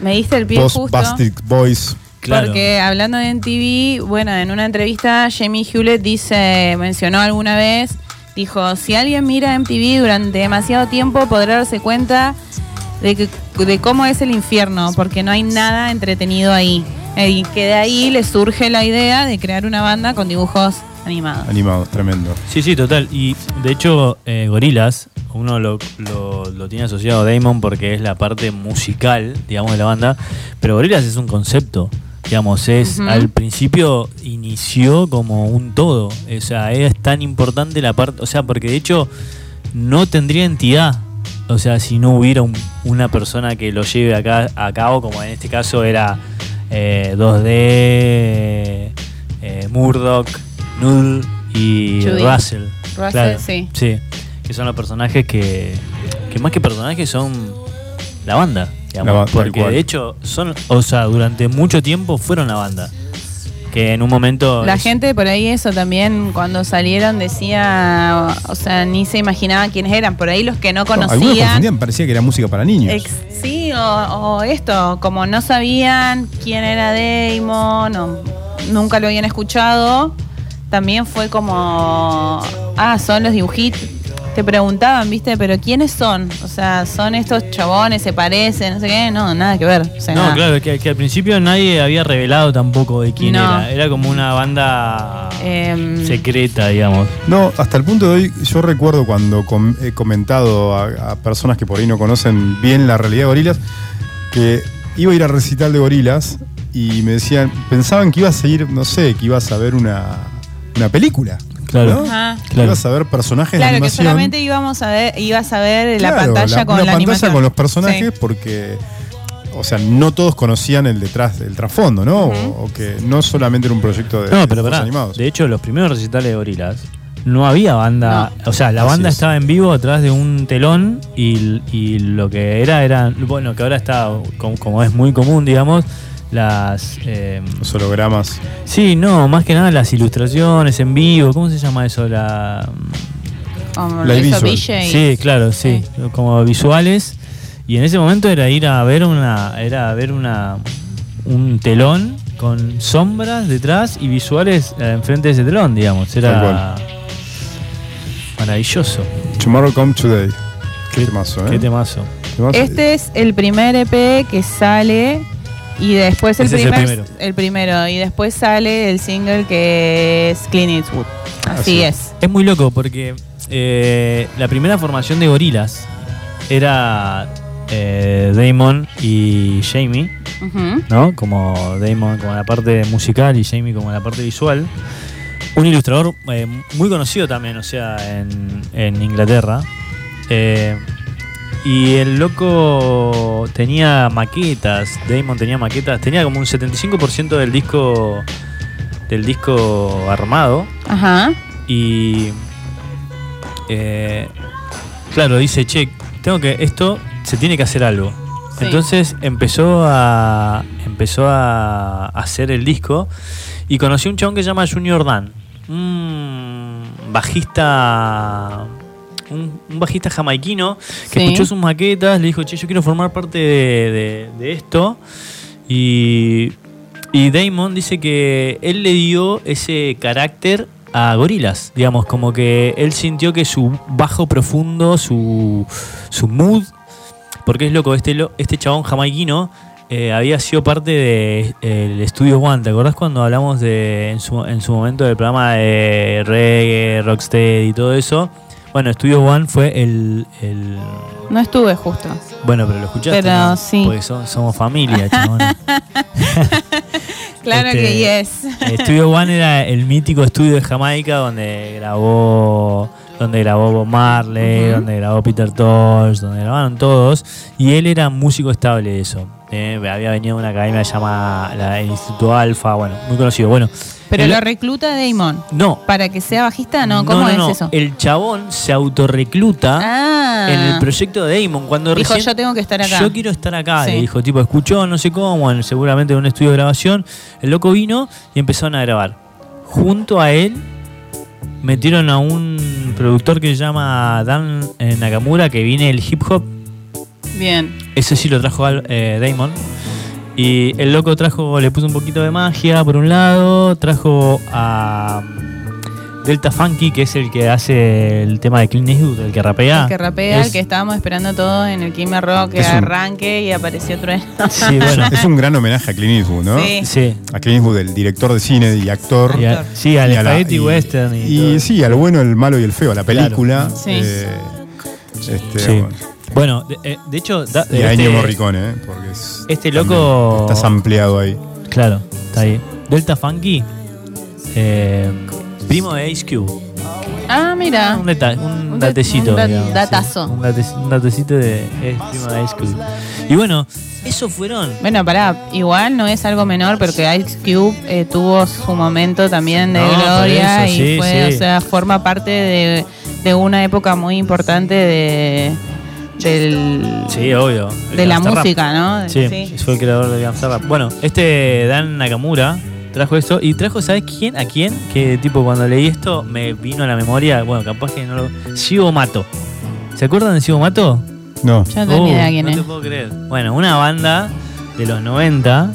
Me diste el pie Post justo. Bastard Boys. Claro. Porque hablando de MTV, bueno, en una entrevista Jamie Hewlett dice, mencionó alguna vez, dijo, si alguien mira MTV durante demasiado tiempo podrá darse cuenta de, que, de cómo es el infierno, porque no hay nada entretenido ahí. Y que de ahí le surge la idea de crear una banda con dibujos animados. Animados, tremendo. Sí, sí, total. Y de hecho, eh, Gorilas, uno lo, lo- lo tiene asociado a Damon porque es la parte musical, digamos, de la banda. Pero Gorilas es un concepto. Digamos, es al principio inició como un todo. O sea, es tan importante la parte. O sea, porque de hecho no tendría entidad. O sea, si no hubiera un- una persona que lo lleve acá a cabo, como en este caso era eh, 2D, eh, Murdoch, Noodle y Judy. Russell. Russell, sí. Sí, que son los personajes que, que más que personajes son la banda. Digamos, porque de hecho son, o sea, durante mucho tiempo fueron la banda. Que en un momento... La es- gente por ahí eso también cuando salieron decía, o sea, ni se imaginaba quiénes eran. Por ahí los que no No, algunos conocían. confundían, parecía que era música para niños. Ex- sí, o, o esto, como no sabían quién era Damon, o nunca lo habían escuchado, también fue como, ah, son los dibujitos. Te preguntaban, viste, pero ¿quiénes son? O sea, ¿son estos chabones? ¿Se parecen? No sé qué. No, nada que ver. O sea, No, nada. claro, que, que al principio nadie había revelado tampoco de quién No. era. Era como una banda Em, secreta, digamos. No, hasta el punto de hoy, yo recuerdo cuando com- he comentado a, a personas que por ahí no conocen bien la realidad de Gorilas, que iba a ir a recital de Gorilas y me decían, pensaban que ibas a ir, no sé, que ibas a ver una, una película. Claro. ¿no? Claro. Ibas a ver personajes de Claro, que animación. solamente íbamos a ver, ibas a ver la Claro, pantalla con una la pantalla animación. con los personajes Sí. porque o sea no todos conocían el detrás el trasfondo no o, o que no solamente era un proyecto de, No, de pero dibujos pará. animados De hecho, los primeros recitales de Gorilas no había banda. O sea, la banda es. estaba en vivo atrás de un telón y, y lo que era, era. Bueno, que ahora está, como, como es muy común, digamos, las. eh, los hologramas sí, no, más que nada las ilustraciones en vivo. ¿Cómo se llama eso? La. La visual. Sí, claro, sí, como visuales. Y en ese momento era ir a ver una, era ver una, un telón con sombras detrás y visuales eh, enfrente de ese telón, digamos. Era maravilloso. Tomorrow Come Today qué temazo ¿eh? Qué. Temazo. Este es el primer EP que sale y después el Ese es el primer primero. el primero y después sale el single que es Clean Eastwood. Así, Así es. Es muy loco porque eh, la primera formación de gorilas era eh, Damon y Jamie. Ujú. ¿no? Como Damon como la parte musical y Jamie como la parte visual. Un ilustrador eh, muy conocido también, o sea, en, en Inglaterra. Y el loco tenía maquetas, Damon tenía maquetas, tenía como un 75% del disco del disco armado Ajá. y eh, claro, dice, che, tengo que, esto se tiene que hacer algo. Sí. Entonces empezó a empezó a hacer el disco y conocí un chabón que se llama Junior Dan, un bajista un, un bajista jamaiquino que Sí. escuchó sus maquetas, le dijo, che, yo quiero formar parte de, de- de esto. Y, y Damon dice que él le dio ese carácter a Gorilas, digamos, como que él sintió que su bajo profundo, su, su mood, porque es loco, este, este chabón jamaiquino eh, había sido parte del estudio One. ¿Te acordás cuando hablamos de en su, en su momento del programa de reggae, rocksteady y todo eso? Bueno, Studio One fue el, el- No estuve justo. Bueno, pero lo escuchaste. Pero ¿no? sí. Porque so- somos familia, chabón. (laughs) Claro Este, que yes. Studio One era el mítico estudio de Jamaica donde grabó donde grabó Bob Marley, donde grabó Peter Tosh, donde grabaron todos, y él era músico estable de eso. Eh, había venido de una academia llamada la, el Instituto Alfa, bueno, muy conocido. Bueno, Pero el- lo recluta Damon. no, Para que sea bajista, ¿no? ¿Cómo no, es eso? El chabón se autorrecluta ah. en el proyecto de Damon cuando Dijo, recién- yo tengo que estar acá. yo quiero estar acá. Sí. Le dijo, tipo, escuchó, no sé cómo, en- seguramente en un estudio de grabación. El loco vino y empezaron a grabar. Junto a él metieron a un productor que se llama Dan eh, Nakamura, que viene el hip hop. Bien. Ese sí lo trajo Al- eh, Damon. Y el loco trajo, le puso un poquito de magia por un lado, trajo a mm, Delta Funky, que es el que hace el tema de Clint Eastwood, el que rapea. El que rapea, Es- el que estábamos esperando todos en el Kimmy Rock que un- arranque y apareció Trueno. (laughs) Sí, bueno. Es un gran homenaje a Clint Eastwood, ¿no? Sí. Sí. A Clint Eastwood, el director de cine y actor. Y a- sí, al spaghetti y- western y, sí, al bueno, el malo y el feo, a la Claro. película. Sí. eh, este, Sí. bueno, Bueno, de, eh, de hecho, da- y a este- Ennio Morricone, ¿eh? Porque es, este loco- Estás ampliado ahí. Claro, está ahí. Delta Funky, eh, primo de Ace Cube. Ah, mira. Un, deta- un Un da- datecito. un da- digamos, sí. datazo. Un, date- un datecito de es primo de Ice Cube. Y bueno, esos fueron. Bueno, pará, igual no es algo menor, porque Ice Cube eh, tuvo su momento también de No, gloria eso, y sí, fue, sí. o sea, forma parte de, de una época muy importante de del, Sí, obvio. de la Rap. música, ¿no? Sí, Sí. fue el creador de Gangsta Rap. Bueno, este Dan Nakamura trajo esto y trajo, ¿sabes quién? ¿A quién? Que tipo cuando leí esto me vino a la memoria, bueno, capaz que no lo. Shivo Mato. ¿Se acuerdan de Shivo Mato? No. Yo no tengo ni Uh, idea quién no es. te puedo creer. Bueno, una banda de los 90,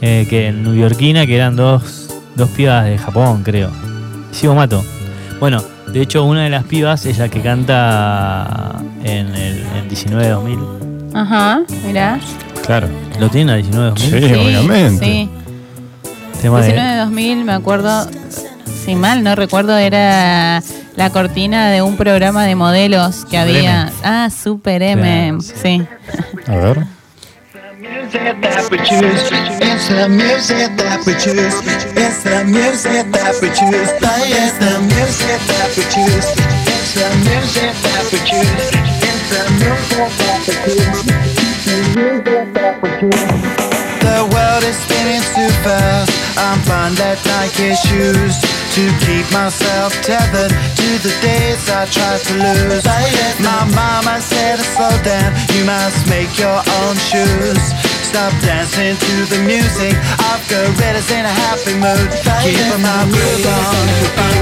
eh, que en neoyorquina, que eran dos, dos pibas de Japón, creo. Shivo Mato. Bueno, de hecho, una de las pibas es la que canta en el en 19-2000. Ajá, mirá. Claro. ¿Lo tiene a 19-2000? Sí, obviamente. Sí. Tema de- 19 de 2000, me acuerdo, si mal no recuerdo, era la cortina de un programa de modelos que Super había. M. Ah, Super M, sí. A ver. It's the music that we choose. It's the music that we choose. It's the music that we choose. It's the music that we choose. It's the music that we choose. The music that we choose. The world is spinning too fast. I'm buying that Nike shoes to keep myself tethered to the days I tried to lose. My mama said, slow down, you must make your own shoes. Stop dancing to the music of gorillas in a happy mood. Keep my groove on.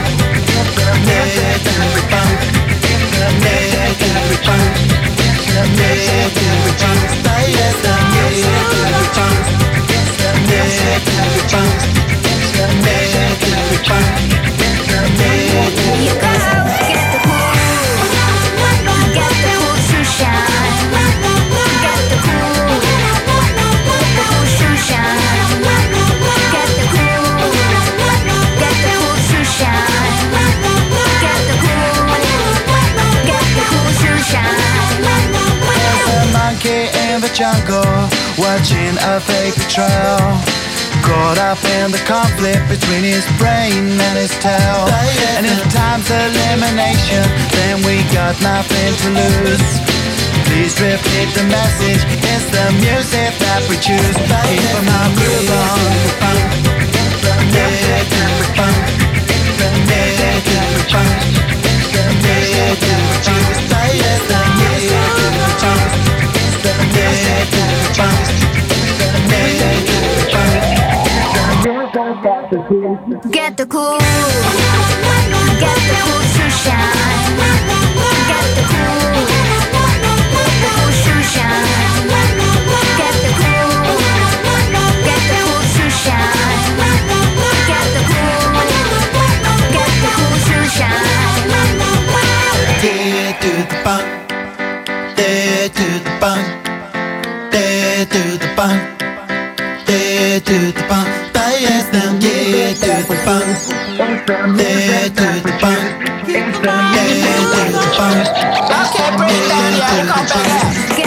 Jungle watching a fake trail. Caught up in the conflict between his brain and his tail. And if time's elimination, then we got nothing to lose. Please repeat the message. It's the music that we choose. Keep my groove on. It's the music that we choose. It's the music that we choose. It's the music that we choose. It's the music that we choose. It's the music that we choose. It's the music that we choose. Get the cool, get the cool to shine. Dead to the bunk. Dead to the bunk. Okay, break down, yeah, come back.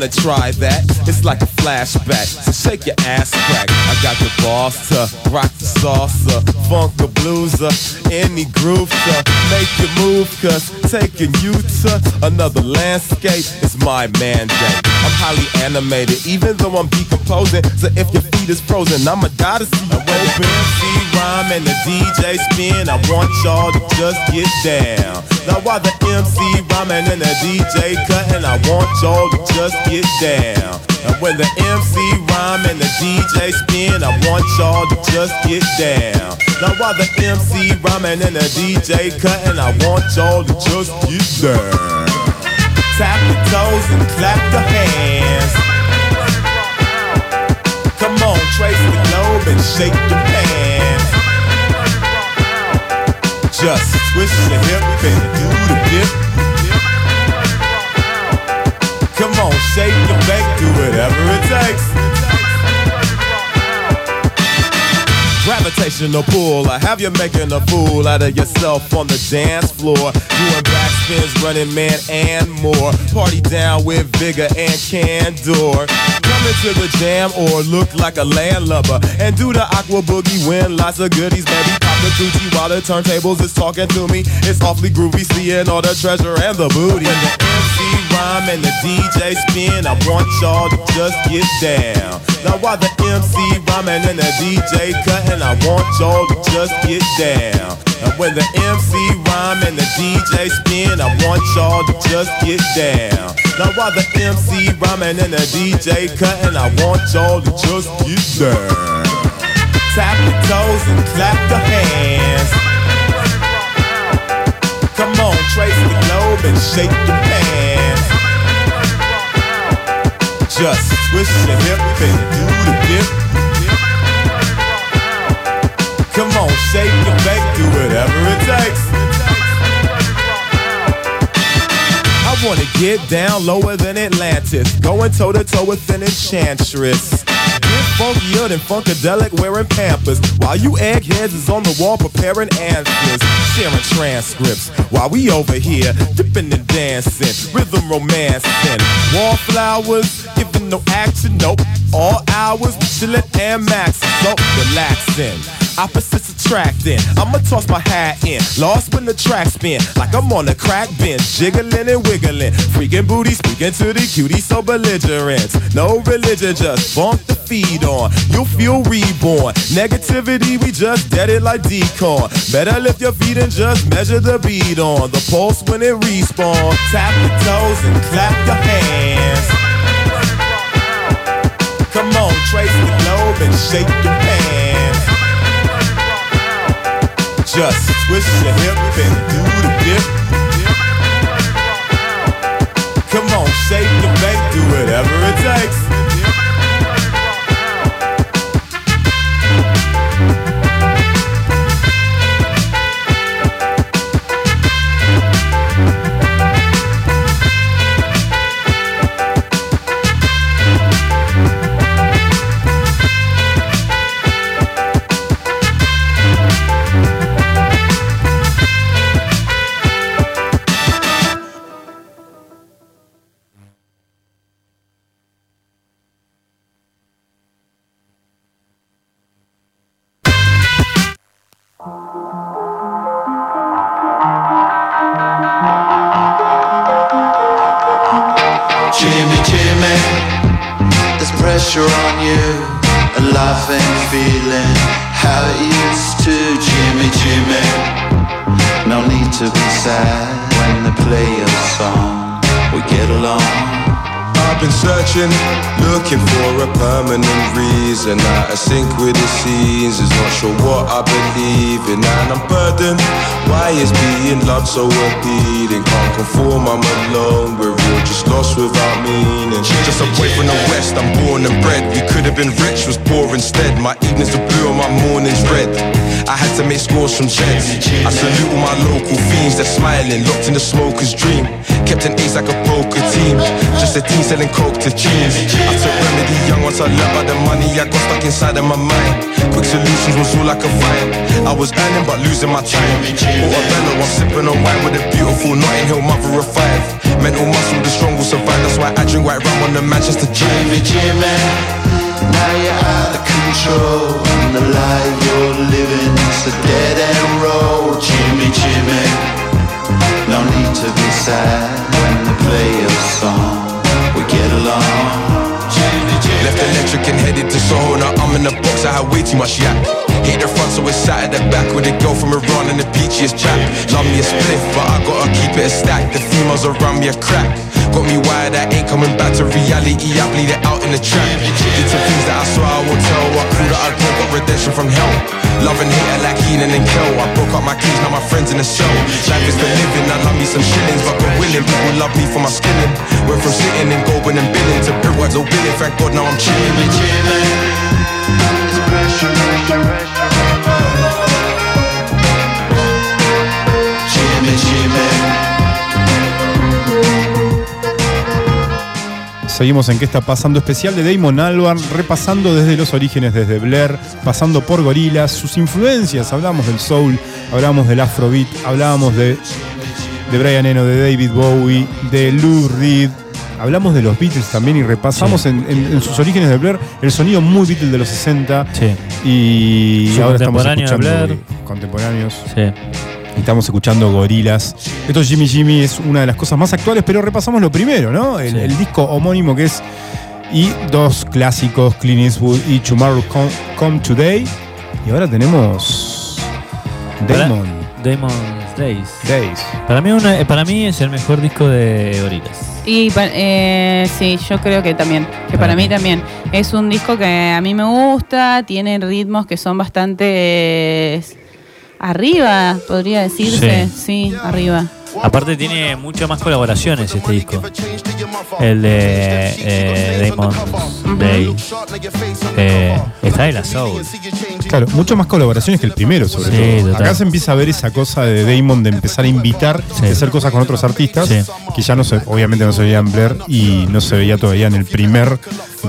Wanna try that? It's like a flashback, so shake your ass crack. I got the boss to rock the salsa, funk the blueser, any groove to make you move, cause taking you to another landscape is my mandate. I'm highly animated, even though I'm decomposing. So if your feet is frozen, I'ma die to see you open. MC rhyme and the DJ spin, I want y'all to just get down. Now while the MC rhyming and the DJ cutting, I want y'all to just get down. And when the MC rhyme and the DJ spin, I want y'all to just get down. Now while the MC rhyming and the DJ cutting, I want y'all to just get down. Tap your toes and clap your hands. Come on, trace the globe and shake your pants. Just twist your hip and do the dip. Come on, shake your bake, do whatever it takes. Gravitational pull, I have you making a fool out of yourself on the dance floor. Doing backspins, running man, and more. Party down with vigor and candor. Come into the jam or look like a landlubber. And do the aqua boogie, win lots of goodies, baby. The coochie while the turntables is talking to me. It's awfully groovy, seeing all the treasure and the booty. When the MC rhyme and the DJ spin, I want y'all to just get down. Now while the MC rhyming and the DJ cutting, I want y'all to just get down. And when the MC rhyme and the DJ spin, I want y'all to just get down. Now while the MC rhyming and the DJ cutting, I want y'all to just get down. Tap your toes and clap your hands. Come on, trace the globe and shake your pants. Just twist your hip and do the dip. Come on, shake your bake, do whatever it takes. I wanna get down lower than Atlantis, going toe to toe with an enchantress. Get funkier than Funkadelic wearing Pampers, while you eggheads is on the wall preparing answers, sharing transcripts, while we over here dipping and dancing, rhythm romancing, wallflowers, giving no action, nope. All hours, chillin' and maxing, so relaxing. Opposites attracting. I'ma toss my hat in. Lost when the track spin. Like I'm on a crack bench. Jiggling and wiggling. Freaking booty speaking to the cutie so belligerent. No religion, just bump the feed on. You'll feel reborn. Negativity, we just dead it like decorn. Better lift your feet and just measure the beat on. The pulse when it respawn. Tap your toes and clap your hands. Come on, trace the globe and shake your pants. Just twist your hip and do the dip. Come on, shake your bake, do whatever it takes. direction looking for a permanent reason. Out of sync with the scenes, is not sure what I believe in, and I'm burdened. Why is being loved so appealing? Can't conform, I'm alone. We're all just lost without meaning. Just away from the west, I'm born and bred. We could have been rich, was poor instead. My evenings are blue and my mornings red. I had to make scores from jets. I salute all my local fiends, they're smiling, locked in the smoker's dream. Kept an ace like a poker team. Just a team selling coke to jeans. I took remedy young once I learned about the money I got stuck inside of my mind. Quick solutions was all I could find. I was earning but losing my time. Portobello, I'm sipping on wine with a beautiful Notting Hill mother of five. Mental muscle, the strong will survive. That's why I drink white rum on the Manchester Jimmy, Jimmy, now you're out of control. And the life you're living is a dead end road. Jimmy, Jimmy, no need to be sad And headed to Soho. Now I'm in the box, I had way too much yak. Hit the front, so it's sat at the back with a girl from Iran and the peachiest chap. Love me a spliff, but I gotta keep it a stack. The females around me a crack. Got me wired, I ain't coming back to reality. I bleed it out in the trap. Did some things that I swear I won't tell. I cool that I got redemption from hell. Love and hate like Heenan and Kel. I broke up my keys, now my friends in the show. Life is the living, I love me some shillings, but God willing, people love me for my skilling. Went from sitting and going and billing to brickworks or billing. Thank God now I'm chilling. Seguimos en qué está pasando especial de Damon Albarn, repasando desde los orígenes, desde Blair, pasando por Gorillaz, sus influencias. Hablamos del soul, hablamos del afrobeat, hablábamos de, de Brian Eno, de David Bowie, de Lou Reed. Hablamos de los Beatles también y repasamos en, en- en sus orígenes de Blair el sonido muy Beatles de los 60. Sí. Y Su ahora estamos de escuchando Blair. contemporáneos. Sí. Y Estamos escuchando Gorilas. Esto Jimmy Jimmy es una de las cosas más actuales, pero repasamos lo primero, ¿no? El, Sí. el disco homónimo que es. Y dos clásicos, Clint Eastwood y Tomorrow Come, Come Today. Y ahora tenemos. Damon Damon's Days. Days. Para mí, una- para mí es el mejor disco de Gorillaz. Y eh, sí, yo creo que también, que para mí también. Es un disco que a mí me gusta, tiene ritmos que son bastante arriba, podría decirse. Sí, arriba. Aparte tiene muchas más colaboraciones este disco. El de eh, Damon's Day. Eh, está de la Soul. Claro, mucho más colaboraciones que el primero, sobre Sí, todo. total. Acá se empieza a ver esa cosa de Damon de empezar a invitar, Sí. de hacer cosas con otros artistas, Sí. que ya no se, obviamente no se veía en Blair y no se veía todavía en el primer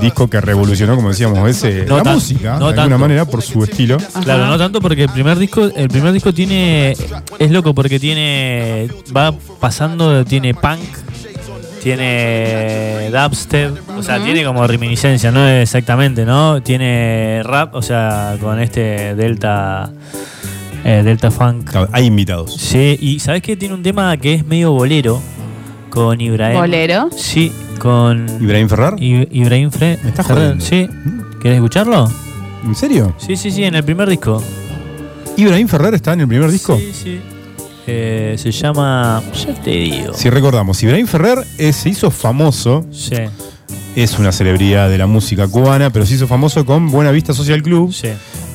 disco que revolucionó, como decíamos, ese, No la tan- música, no de alguna manera, por su estilo. Claro, no tanto porque el primer disco, el primer disco tiene, es loco porque tiene, va pasando, tiene punk, tiene dubstep, o sea, tiene como reminiscencia, no exactamente, ¿no? Tiene rap, o sea, con este delta, eh, delta funk. Hay invitados. Sí, y ¿sabes qué? Tiene un tema que es medio bolero con Ibrahim. ¿Bolero? Sí, con ¿Ibrahim Ferrar? I- Ibrahim Fre ¿Me estás Ferrer, jodiendo? Sí. ¿Querés escucharlo? ¿En serio? Sí, sí, sí, en el primer disco. ¿Ibrahim Ferrer está en el primer disco? Sí, sí. Eh, se llama. Ya te digo. Si recordamos, Ibrahim Ferrer eh, se hizo famoso, Sí, es una celebridad de la música cubana, pero se hizo famoso con Buena Vista Social Club, sí.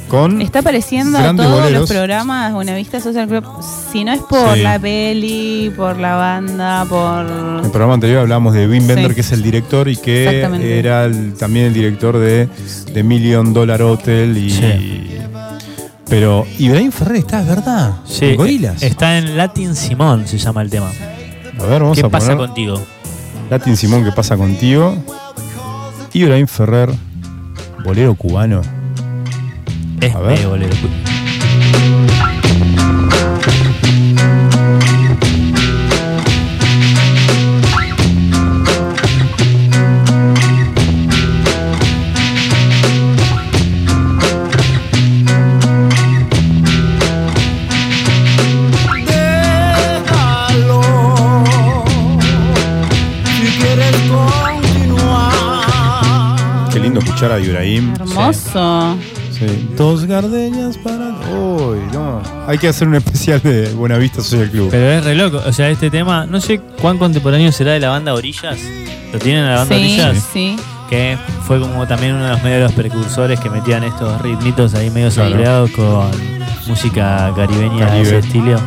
con Está apareciendo a todos boleros. los programas Buenavista Social Club. Si no es por Sí. la peli, por la banda, por. En el programa anterior hablábamos de Wim Bender, Sí. que es el director y que era el- también el director de, de Million Dollar Hotel. Y, Sí. Pero Ibrahim Ferrer está, es verdad. Sí, Gorilas. eh, Está en Latin Simón, se llama el tema. A ver, vamos ¿Qué a pasa poner contigo? Latin Simón, ¿qué pasa contigo? Ibrahim Ferrer, bolero cubano. Es medio bolero. Déjalo, Qué lindo escuchar a Ibrahim. Hermoso. Sí. Dos gardeñas para. Uy, no. Hay que hacer un especial de Buenavista Social Club. Pero es re loco. O sea, este tema, no sé cuán contemporáneo será de la banda Orillas. ¿Lo tienen en la banda Sí, Orillas? sí. Que fue como también uno de los medios de los precursores que metían estos ritmitos ahí medio Claro. con música caribeña de ese estilo.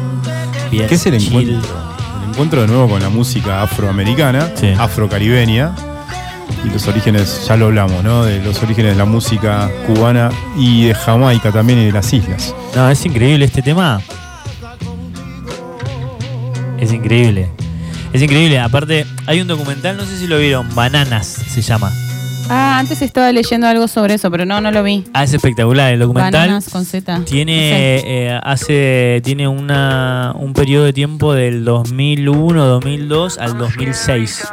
Bien ¿Qué es el chill. encuentro? El encuentro de nuevo con la música afroamericana, Sí. afrocaribeña. Y los orígenes, ya lo hablamos, ¿no? De los orígenes de la música cubana y de Jamaica también y de las islas. No, es increíble este tema. Es increíble. Es increíble. Aparte, hay un documental, no sé si lo vieron, Bananas se llama. Ah, antes estaba leyendo algo sobre eso, pero no, no lo vi. Ah, es espectacular. El documental Bananas con Z. tiene eh, hace tiene una, un periodo de tiempo del 2001, 2002 al 2006.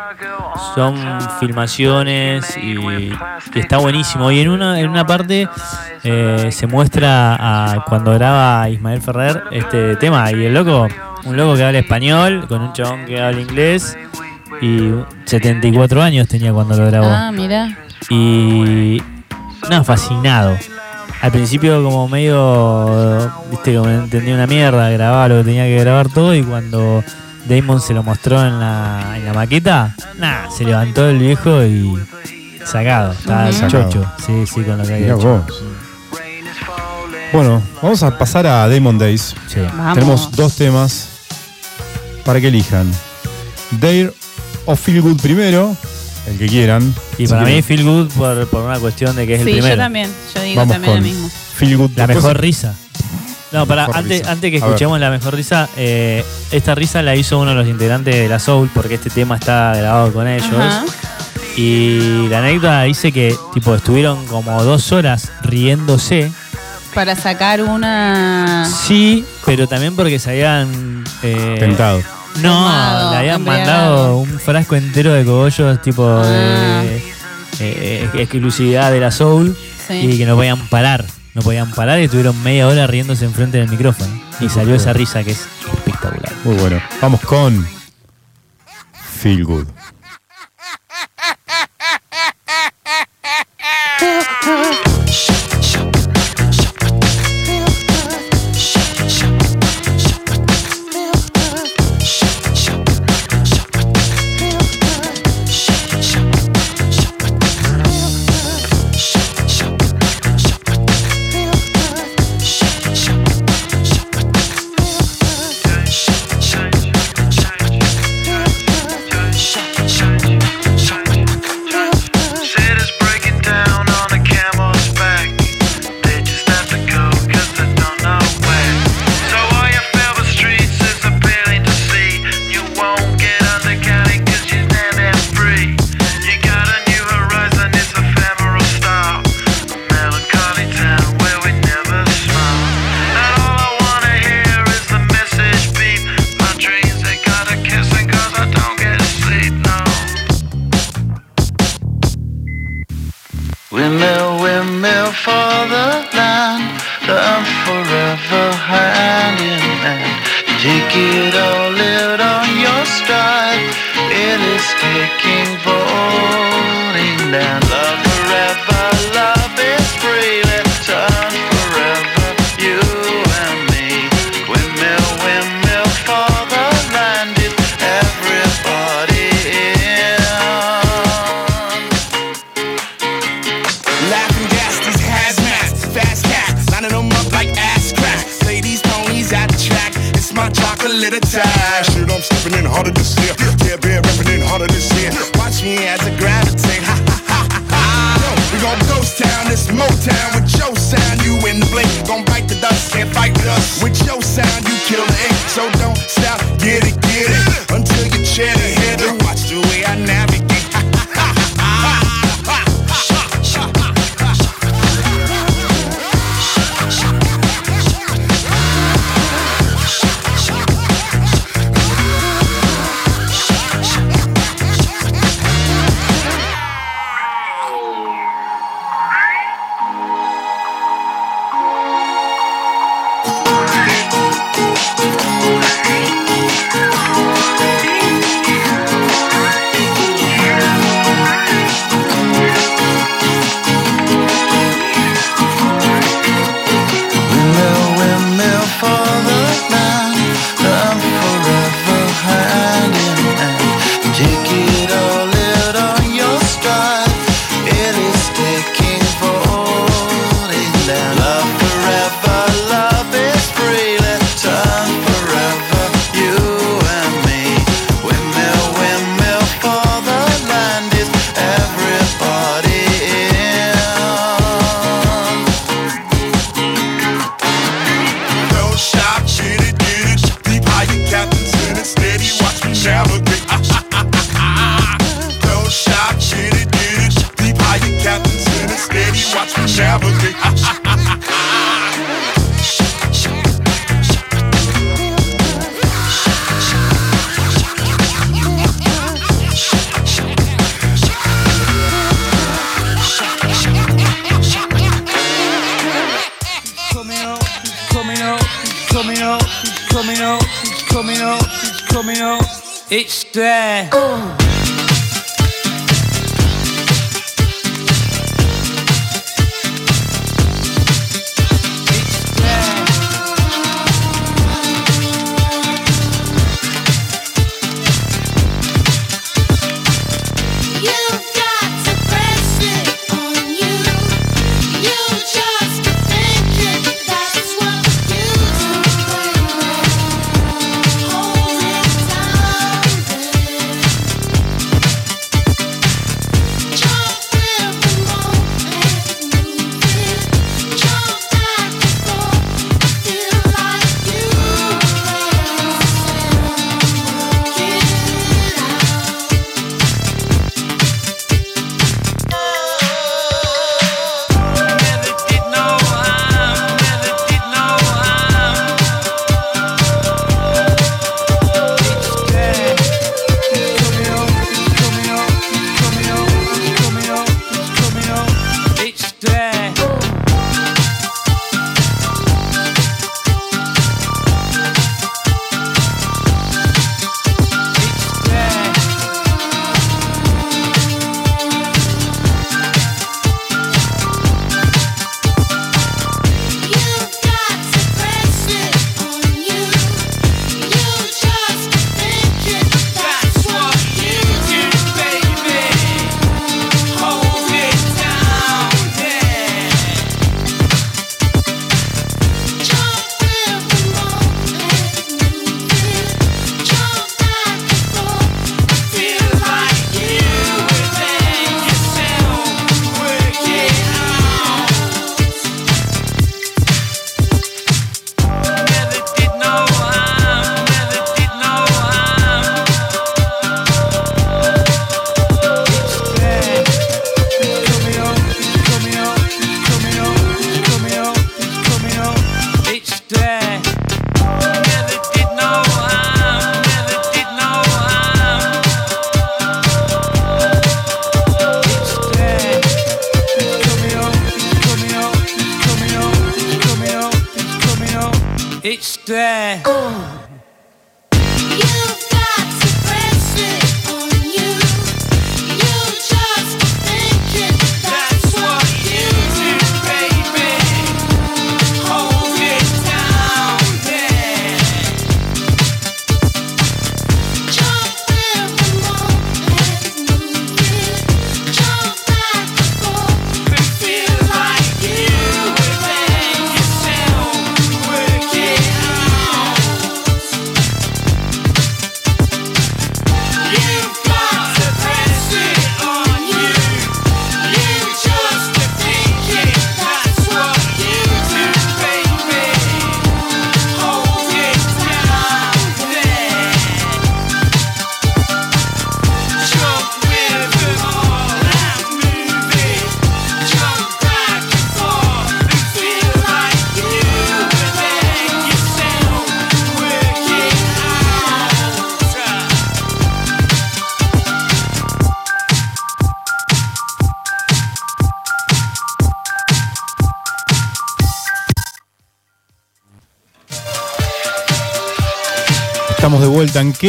Son filmaciones y, y está buenísimo. Y en una, en una parte eh, se muestra a cuando graba Ismael Ferrer este tema. Y el loco, un loco que habla español, con un chabón que habla inglés. Y 74 años tenía cuando lo grabó. Ah, mira. Y. No, fascinado. Al principio, como medio. Viste, como entendía una mierda, grababa lo que tenía que grabar todo. Y cuando Damon se lo mostró en la, en la maqueta, nada, se levantó el viejo y. Sacado. Estaba Ujú. chocho. Sí, sí, con lo que había hecho. Bueno, vamos a pasar a Demon Days. Sí. Tenemos dos temas para que elijan. Dare o Feel Good primero, el que quieran. Y Si para mí, Feel Good por, por una cuestión de que es el Sí, primero. yo también. Yo digo vamos también lo mismo. Feel Good. La Después- mejor risa. No, para antes, risa. antes que escuchemos la mejor risa, eh, esta risa la hizo uno de los integrantes de la Soul, porque este tema está grabado con ellos. Ajá. Y la anécdota dice que tipo estuvieron como dos horas riéndose. Para sacar una. Sí, pero también porque se habían eh, Tentado. No, le habían embriagado. mandado un frasco entero de cogollos tipo Ah. de eh, exclusividad de la Soul Sí. y que no podían parar. No podían parar y estuvieron media hora riéndose enfrente del micrófono. Y salió esa risa que es espectacular. Muy bueno. Vamos con Feel Good. (laughs) it's there. You've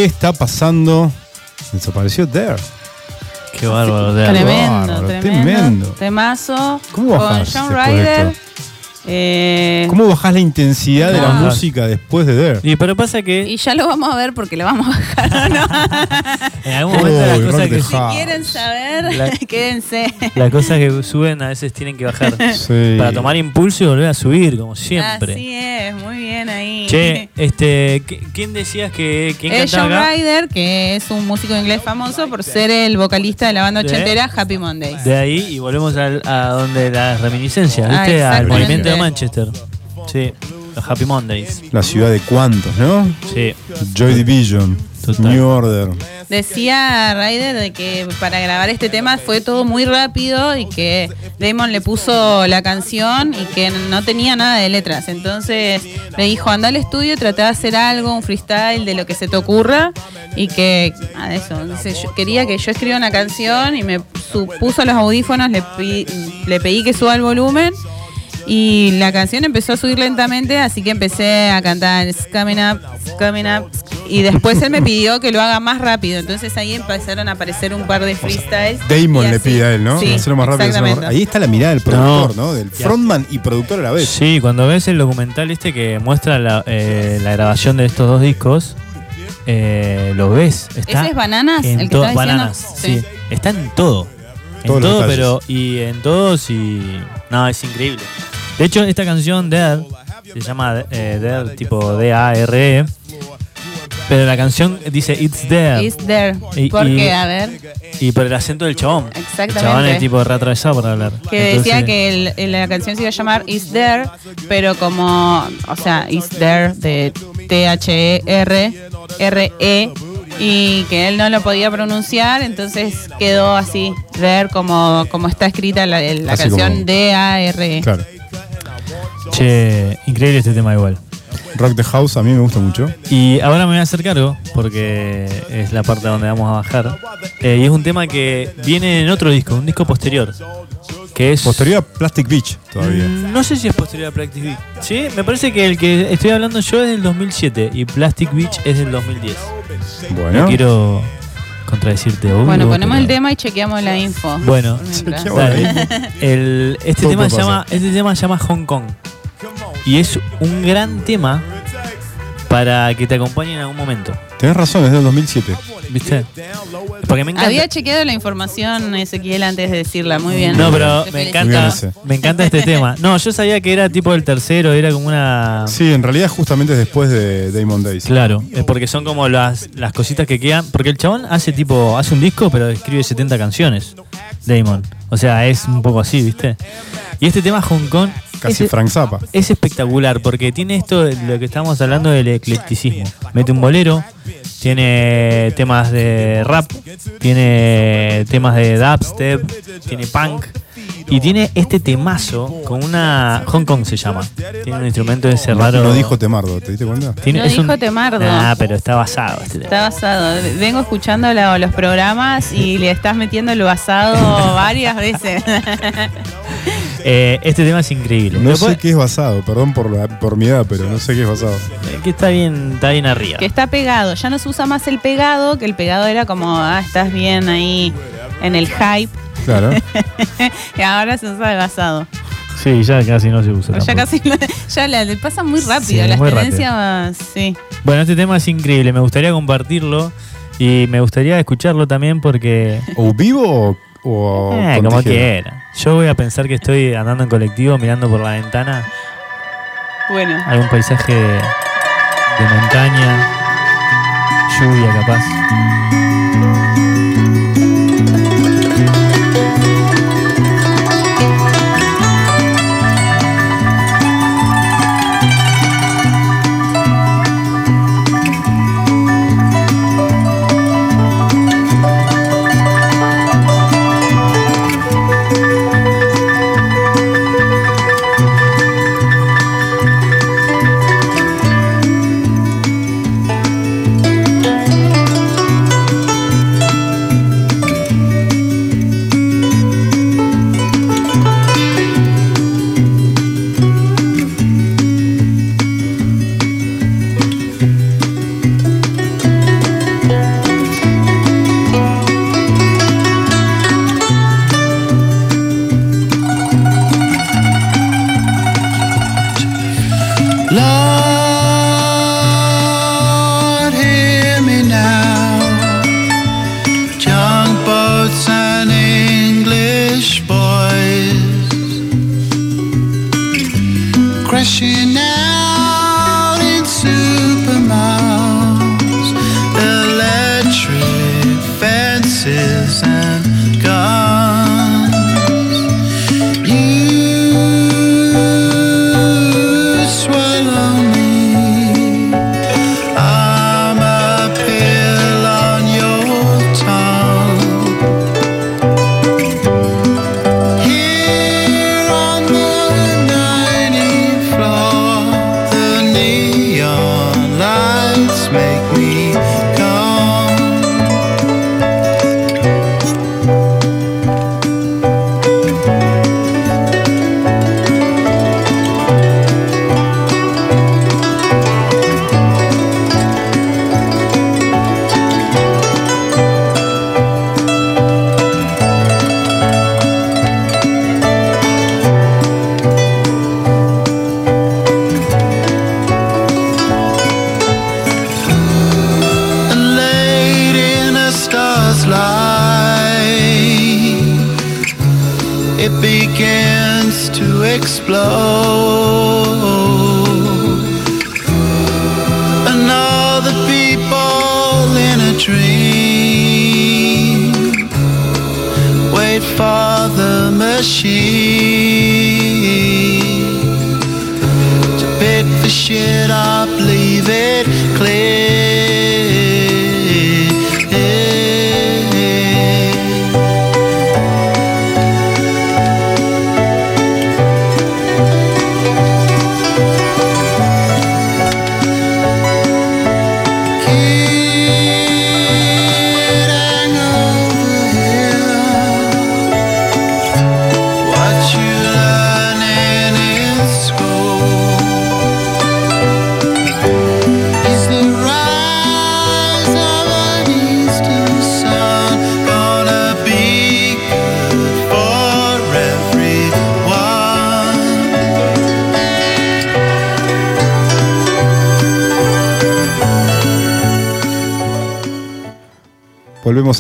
está pasando? Desapareció Dare. Qué bárbaro, de Tremendo, bárbaro, tremendo. tremendo. Temazo. ¿Cómo Con bajás John de Ryder. Eh, ¿Cómo bajás la intensidad de la Bajás. música después de Dare? Y pero pasa que y ya lo vamos a ver porque lo vamos a bajar. ¿no? (laughs) en algún momento las cosas que, si quieren saber, La- (laughs) quédense. las cosas que suben a veces tienen que bajar (laughs) Sí. para tomar impulso y volver a subir, como siempre. Así es. Che, este, ¿qui- ¿quién decías que quién Es cantaba John acá? Ryder, que es un músico inglés famoso por ser el vocalista de la banda De- ochentera Happy Mondays. De ahí y volvemos al- a donde las reminiscencias, Ah, ¿viste? al movimiento de Manchester. Sí, los Happy Mondays. La ciudad de cuantos, ¿no? Sí. Joy Division, Total. New Order. Decía Ryder de que para grabar este tema fue todo muy rápido y que Damon le puso la canción y que no tenía nada de letras. Entonces le dijo, anda al estudio, trata de hacer algo, un freestyle de lo que se te ocurra y que a eso. Entonces, yo quería que yo escriba una canción y me puso los audífonos, le, pi- le pedí que suba el volumen. Y la canción empezó a subir lentamente, así que empecé a cantar It's coming up, it's coming up. Y después él me pidió que lo haga más rápido. Entonces ahí empezaron a aparecer un par de freestyles. Damon le pide a él, ¿no? Sí, Hacerlo más rápido. hacerlo más. Ahí está la mirada del productor, ¿no? No. Del frontman y productor a la vez. Sí, cuando ves el documental este que muestra la, eh, la grabación de estos dos discos, eh, lo ves. Está ¿Ese es Bananas? en ¿El que? Bananas, Sí. sí. Está en todo. En Todos todo, pero. Y en todos y. No, es increíble. De hecho, esta canción, Dead, se llama eh, Dead tipo D-A-R-E. Pero la canción dice It's There. It's there. Y- ¿Por y- qué? A ver. Y por el acento del chabón. Exactamente. El chabón es tipo reatravesado para hablar. Que decía que el- el- la canción se iba a llamar Is There, pero como, o sea, Is There de T-H-E-R, R-E, y que él no lo podía pronunciar, entonces quedó así, There, como, como está escrita la, canción como- D-A-R-E. Claro. Che, increíble este tema igual. Rock the House a mí me gusta mucho. Y ahora me voy a hacer cargo, porque es la parte donde vamos a bajar. Eh, y es un tema que viene en otro disco, un disco posterior. Que es. Posterior a Plastic Beach todavía. Mm, No sé si es posterior a Plastic Beach. Sí, me parece que el que estoy hablando yo es del 2007 y Plastic Beach es del 2010. Bueno. No quiero contradecirte. obvio, Bueno, ponemos pero- el tema y chequeamos la info. Bueno. Chequeamos dale. El- este, Todo tema se llama, este tema se llama Hong Kong. Y es un gran tema para que te acompañe en algún momento. Tenés razón, es del 2007. ¿Viste? Porque me encanta. Había chequeado la información, Ezequiel, antes de decirla. Muy bien. No, pero Te me encanta, me encanta este tema. No, yo sabía que era tipo el tercero, era como una. Sí, en realidad justamente es después de Damon Days. Claro, es porque son como las, las cositas que quedan. Porque el chabón hace tipo, hace un disco, pero escribe 70 canciones. Damon. O sea, es un poco así, ¿viste? Y este tema Hong Kong Casi es, Frank Zappa. es espectacular porque tiene esto de lo que estamos hablando del eclecticismo. Mete un bolero, tiene temas de rap, tiene temas de dubstep, tiene punk y tiene este temazo con una Hong Kong se llama. Tiene un instrumento ese raro. no dijo Temardo, ¿te diste cuenta? Tiene- No es un- dijo Temardo. Ah, pero está basado este tema. Está basado. Vengo escuchando la- los programas y le estás metiendo el basado varias veces. (laughs) Eh, este tema es increíble. No sé puede- qué es basado, perdón por, la- por mi edad, pero no sé qué es basado. eh, que está bien, está bien arriba. que está pegado. Ya no se usa más el pegado, que el pegado era como, ah, estás bien ahí en el hype. Claro. (laughs) y ahora se usa el basado. Sí, ya casi no se usa. Ya tampoco. casi, (laughs) ya la- le pasa muy rápido. Sí, muy tendencias, sí. Bueno, este tema es increíble. Me gustaría compartirlo y me gustaría escucharlo también porque. ¿O vivo o, Eh, con como tijera? quiera. Yo voy a pensar que estoy andando en colectivo mirando por la ventana Bueno. algún paisaje de, de montaña, lluvia capaz.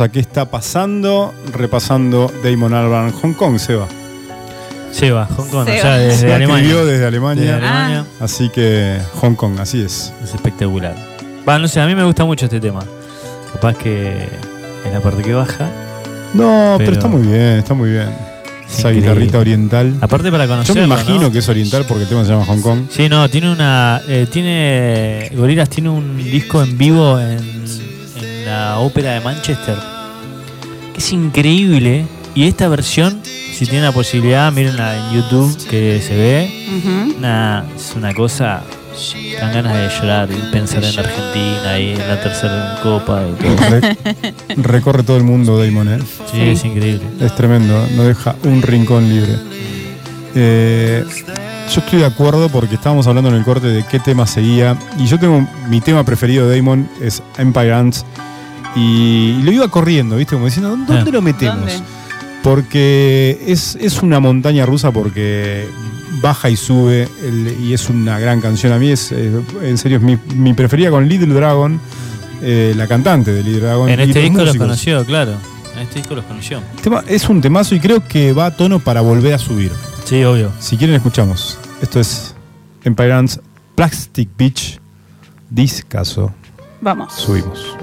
A qué está pasando, repasando Damon Albarn, Hong Kong, Seba. Seba, Hong Kong, Seba. o sea, desde Se Alemania. escribió desde Alemania, Desde Alemania. así que Hong Kong, así es. Es espectacular. Va, no sé, a mí me gusta mucho este tema. Capaz que en la parte que baja. No, pero, Pero- está muy bien, está muy bien. Es Esa increíble. guitarrita oriental. Aparte para Yo conocerlo, me imagino ¿no? que es oriental porque el tema se llama Hong Kong. Sí, no, tiene una. eh, tiene. Gorilas tiene un disco en vivo en la ópera de Manchester. Que es increíble. Y esta versión, si tienen la posibilidad, mírenla en YouTube que se ve. Ujú. Una, es una cosa. Dan ganas de llorar y pensar en Argentina y en la tercera copa y todo. Re- recorre todo el mundo Damon, ¿eh? Sí, es increíble. Es tremendo, no deja un rincón libre. Eh, yo estoy de acuerdo porque estábamos hablando en el corte de qué tema seguía. Y yo tengo mi tema preferido de Damon es Empire Ants. Y lo iba corriendo, ¿viste? Como diciendo, ¿dónde Ah. lo metemos? ¿Dónde? Porque es, es una montaña rusa porque baja y sube el- y es una gran canción. A mí es, en serio, es mi, mi preferida con Little Dragon, eh, la cantante de Little Dragon. En este disco los conoció, claro. En este disco los conoció. Tema- es un temazo y creo que va a tono para volver a subir. Sí, obvio. Si quieren, escuchamos. Esto es Empire Plastic Beach. Discaso. Vamos. Subimos.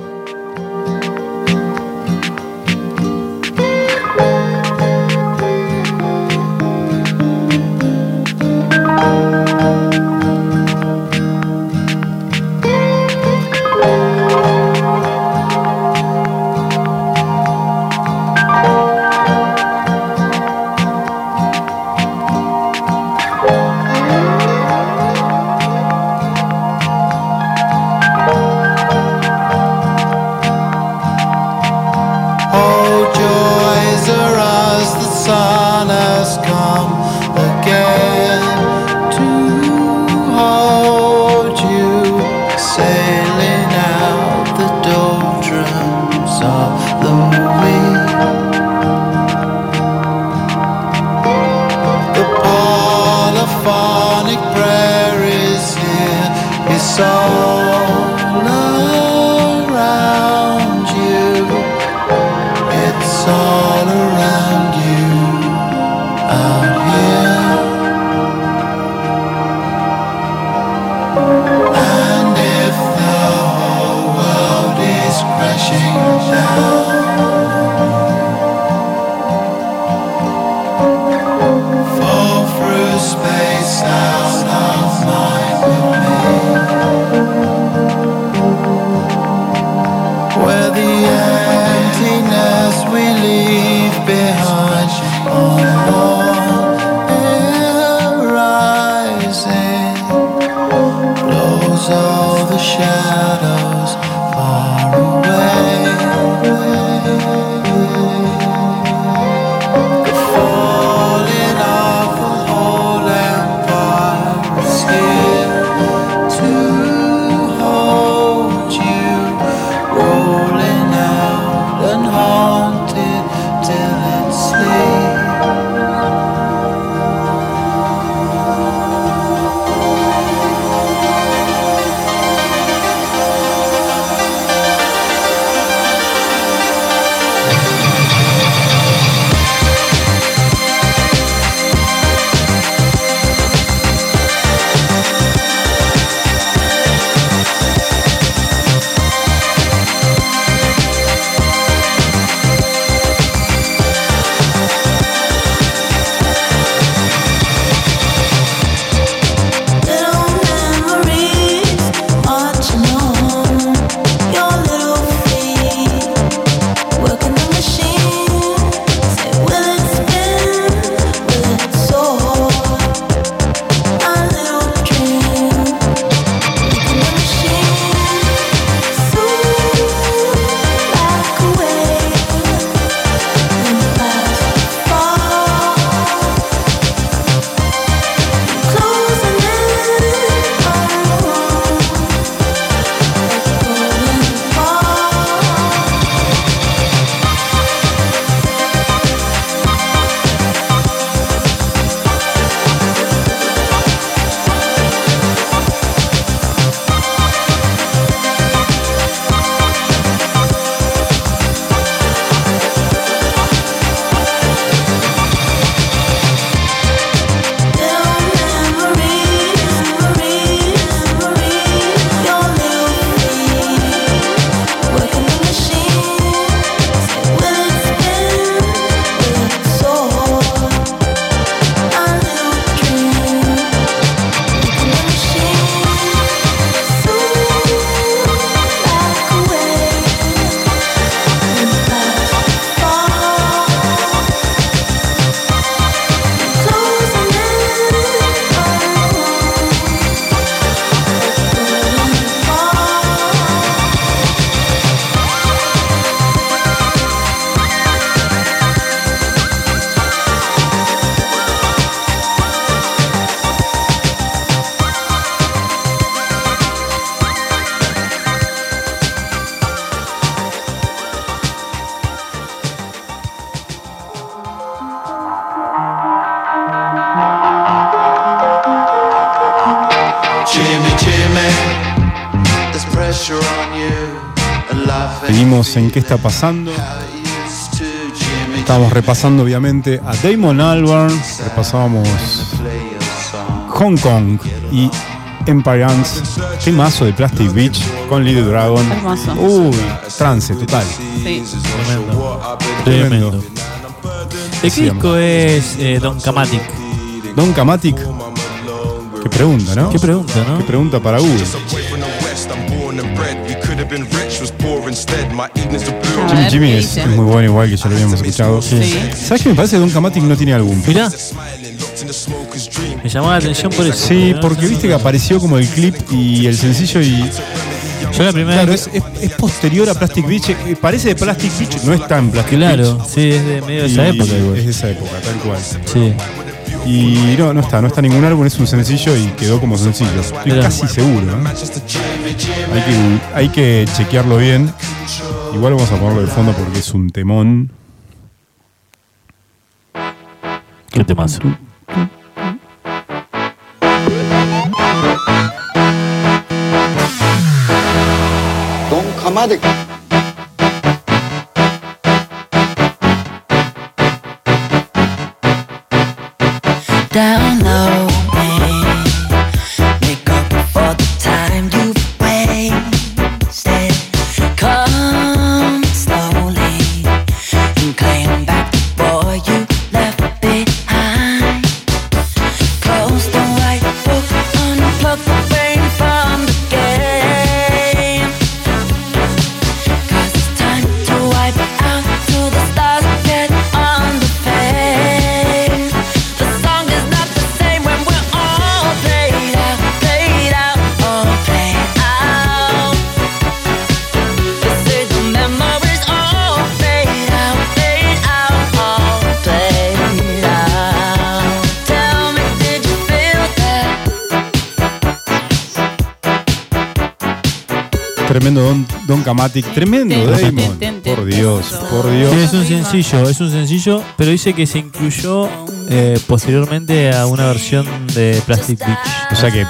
En qué está pasando. Estábamos repasando obviamente a Damon Albarn, repasábamos Hong Kong y Empire Ants, temazo de Plastic Beach con Little Dragon. Hermoso. Uy, trance total. Sí. Tremendo. ¿De qué disco es eh, Don Kamatic? Don Kamatic. Qué pregunta, ¿no? Qué pregunta, ¿no? Qué pregunta para Google. Jimmy Jimmy ¿qué es, muy bueno, igual que ya lo habíamos escuchado. Sí. ¿Sabes qué me parece que Don Kamatic no tiene álbum? Mirá. Me llamó la atención por eso. Sí, ¿no? porque viste que apareció como el clip y el sencillo y. Yo la primera Claro, vez es, es- es posterior a Plastic Beach. eh, Parece de Plastic Beach, no es tan Plastic Claro, Beach. sí, es de medio de esa Y época igual. Es de esa época, tal cual. Sí. Y no, no está, no está ningún álbum, es un sencillo y quedó como sencillo. Estoy Mirá. casi seguro. ¿eh? Hay, que, hay que chequearlo bien. Igual vamos a ponerlo de fondo porque es un temón. Qué temazo. Don Kamatic. Don, Kamatic, tremendo Damon. Por Dios, por Sí, Dios. es un sencillo, es un sencillo, pero dice que se incluyó eh, posteriormente a una versión de Plastic Beach. O sea que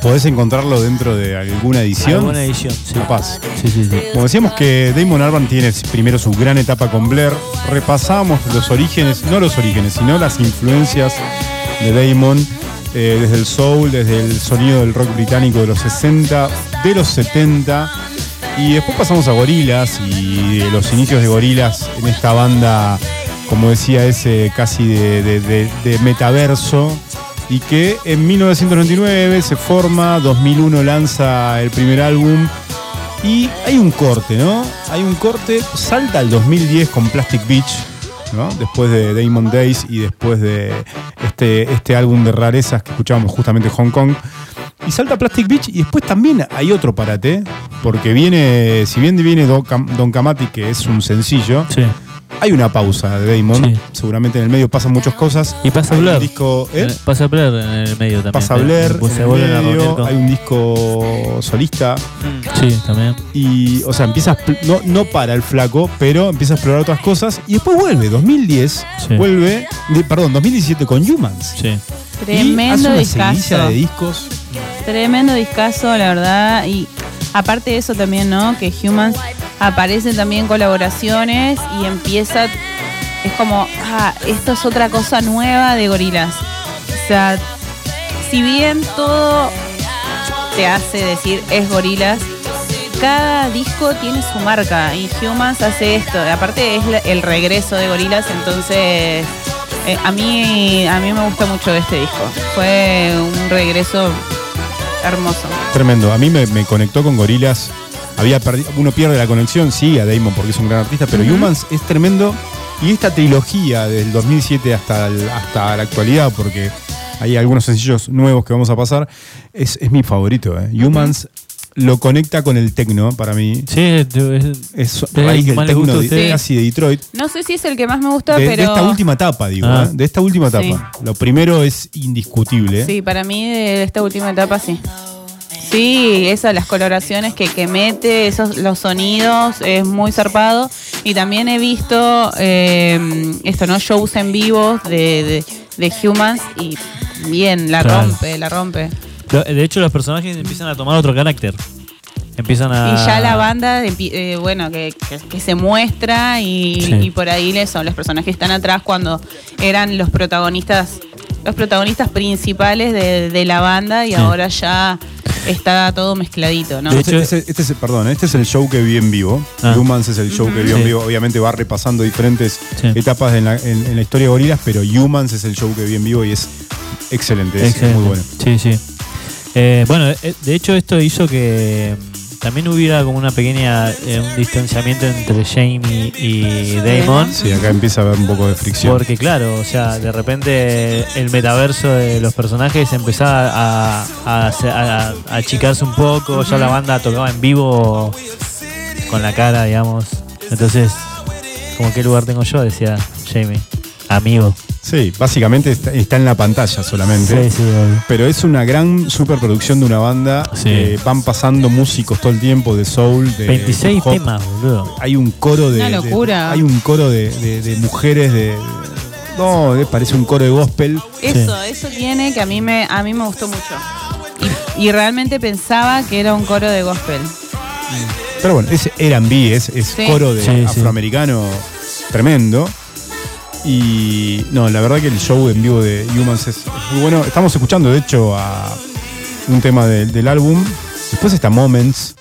podés encontrarlo dentro de alguna edición. Alguna edición, sí. Capaz. Sí, sí, sí. Como decíamos que Damon Albarn tiene primero su gran etapa con Blair, repasamos los orígenes, no los orígenes, sino las influencias de Damon, eh, desde el soul, desde el sonido del rock británico de los 60, de los 70, y después pasamos a Gorilas y los inicios de Gorilas en esta banda, como decía ese, casi de, metaverso, y que en 1999 se forma, 2001 lanza el primer álbum, y hay un corte, ¿no? Hay un corte, salta al 2010 con Plastic Beach, ¿no? Después de Damon Days y después de este, este álbum de rarezas que escuchábamos justamente Hong Kong. Y salta Plastic Beach y después también hay otro parate, porque viene, si bien viene Don, Don Camati, que es un sencillo, Sí. Hay una pausa de Damon. Sí. Seguramente en el medio pasan muchas cosas. Y pasa Hay un Blair. disco, ¿eh? Eh, Pasa Blair en el medio también. Pasa Blair, pues en se el a medio, hay un disco solista. Sí, también. Y, o sea, empieza a expl- no, no para el flaco, pero empieza a explorar otras cosas. Y después vuelve, 2010, Sí. vuelve, de- perdón, 2017 con Humans. Sí. y hace Tremendo una discazo. de discos. Tremendo discazo, la verdad. Y aparte de eso también, ¿no? Que Humans aparecen también colaboraciones y empieza. Es como, ah, esto es otra cosa nueva de gorilas. O sea, si bien todo te hace decir es gorilas, cada disco tiene su marca y Humans hace esto. Aparte es el regreso de gorilas, entonces eh, a mí a mí me gusta mucho este disco. Fue un regreso hermoso. Tremendo. A mí me, me conectó con Gorilas. Había perdi- uno pierde la conexión, sí, a Damon porque es un gran artista, pero. Humans es tremendo. Y esta trilogía del 2007 hasta, el- hasta la actualidad, porque hay algunos sencillos nuevos que vamos a pasar, es, es mi favorito. ¿eh? Humans lo conecta con el tecno para mí. Sí, es, Es que le tecno de- casi de Detroit. No sé si es el que más me gusta, De, de pero esta última etapa, digo, Ah. ¿eh? de esta última etapa. Sí. Lo primero es indiscutible. sí, para mí de esta última etapa sí. Sí, esas las coloraciones que, que mete, esos los sonidos, es muy zarpado. Y también he visto eh, esto, ¿no? Shows en vivo de, de, de Humans y bien, la Claro. rompe, la rompe. De hecho, los personajes empiezan a tomar otro carácter. Empiezan a. Y ya la banda, eh, bueno, que, que- que se muestra y, Sí. y por ahí le son los personajes que están atrás cuando eran los protagonistas, los protagonistas principales de, de la banda y Sí. ahora ya está todo mezcladito, ¿no? este, este- este es, perdón, este es el show que vi en vivo. Ah. Humans es el show que vi en Sí. vivo. Obviamente va repasando diferentes etapas en la, en- en la historia de Gorilas, pero Humans es el show que vi en vivo y es excelente, es Excelente. muy bueno. Sí, sí. Eh, bueno, eh, de hecho esto hizo que también hubiera como una pequeña eh, un distanciamiento entre Jamie y Damon. Sí, acá empieza a haber un poco de fricción. Porque claro, o sea, de repente el metaverso de los personajes empezaba a, a, a- a achicarse un poco, ya la banda tocaba en vivo con la cara, digamos. Entonces, como qué lugar tengo yo, decía Jamie, amigo. Sí, básicamente está, está en la pantalla solamente. Sí, sí, obvio. Pero es una gran superproducción de una banda. Sí. Eh, van pasando músicos todo el tiempo de soul, de 26 hip hop. temas, boludo. Hay un coro de. Una de- locura. hay un coro de, de- de mujeres de. No, eh, parece un coro de gospel. Eso, eso tiene que a mí me, a mí me gustó mucho. Y, y realmente pensaba que era un coro de gospel. Pero bueno, es R&B, es, es Sí. coro de Sí, sí. afroamericano tremendo. Y no, la verdad que el show en vivo de Humans es muy bueno. Estamos escuchando, de hecho, a un tema de- del álbum. Después está Moments.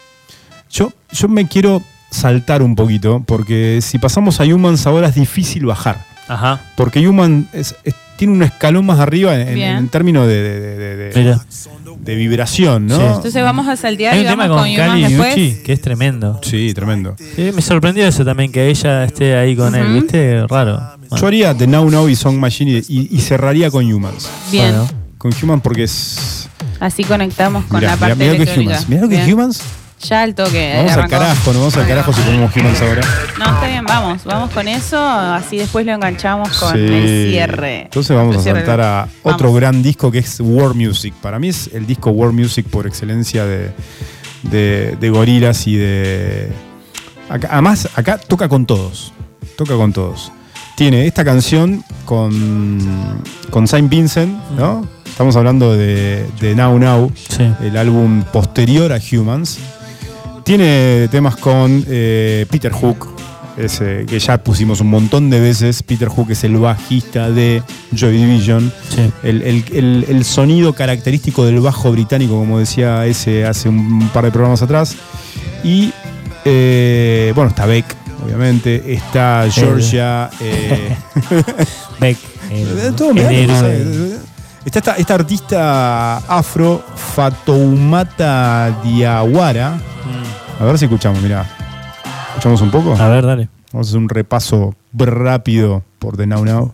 Yo, yo me quiero saltar un poquito, porque si pasamos a Humans ahora es difícil bajar. Ajá. Porque Human es- es- tiene un escalón más arriba en, en- Bien. en términos de, de- de- de- vibración, ¿no? Entonces vamos a saltear Hay y un tema vamos con con Kali Humans después. Yuchi que es tremendo. Sí, tremendo. Sí, me sorprendió eso también, que ella esté ahí con él. ¿viste? Raro. Yo haría The Now Now y Song Machine y, y cerraría con Humans. Bien. Bueno. Con Humans porque es. Así conectamos con Mirá, la parte mirá, mirá lo que. Humans. Mirá lo que es. Humans. Ya al toque. Vamos al carajo, no vamos al carajo si ponemos Humans ahora. No, está bien, vamos. Vamos con eso, así después lo enganchamos con Sí. el cierre. Entonces vamos El a cierre. saltar a otro Vamos. gran disco que es War Music. Para mí es el disco War Music por excelencia de, de, de gorilas y de. acá- además, acá toca con todos. Toca con todos. Tiene esta canción con, con Saint Vincent, ¿no? Estamos hablando de, de Now Now, Sí. el álbum posterior a Humans. Tiene temas con eh, Peter Hook, ese, que ya pusimos un montón de veces. Peter Hook es el bajista de Joy Division. Sí. El, el- el- el sonido característico del bajo británico, como decía ese hace un par de programas atrás. Y eh, bueno, está Beck, obviamente. Está Georgia. eh, (laughs) Beck. eh, el- todo. ¿sabes? Está esta, esta artista afro, Fatoumata Diawara. A ver si escuchamos, mirá. ¿Escuchamos un poco? A ver, dale. Vamos a hacer un repaso rápido por The Now Now.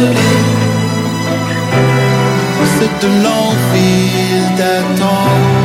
isolé. Cette langue d'attente.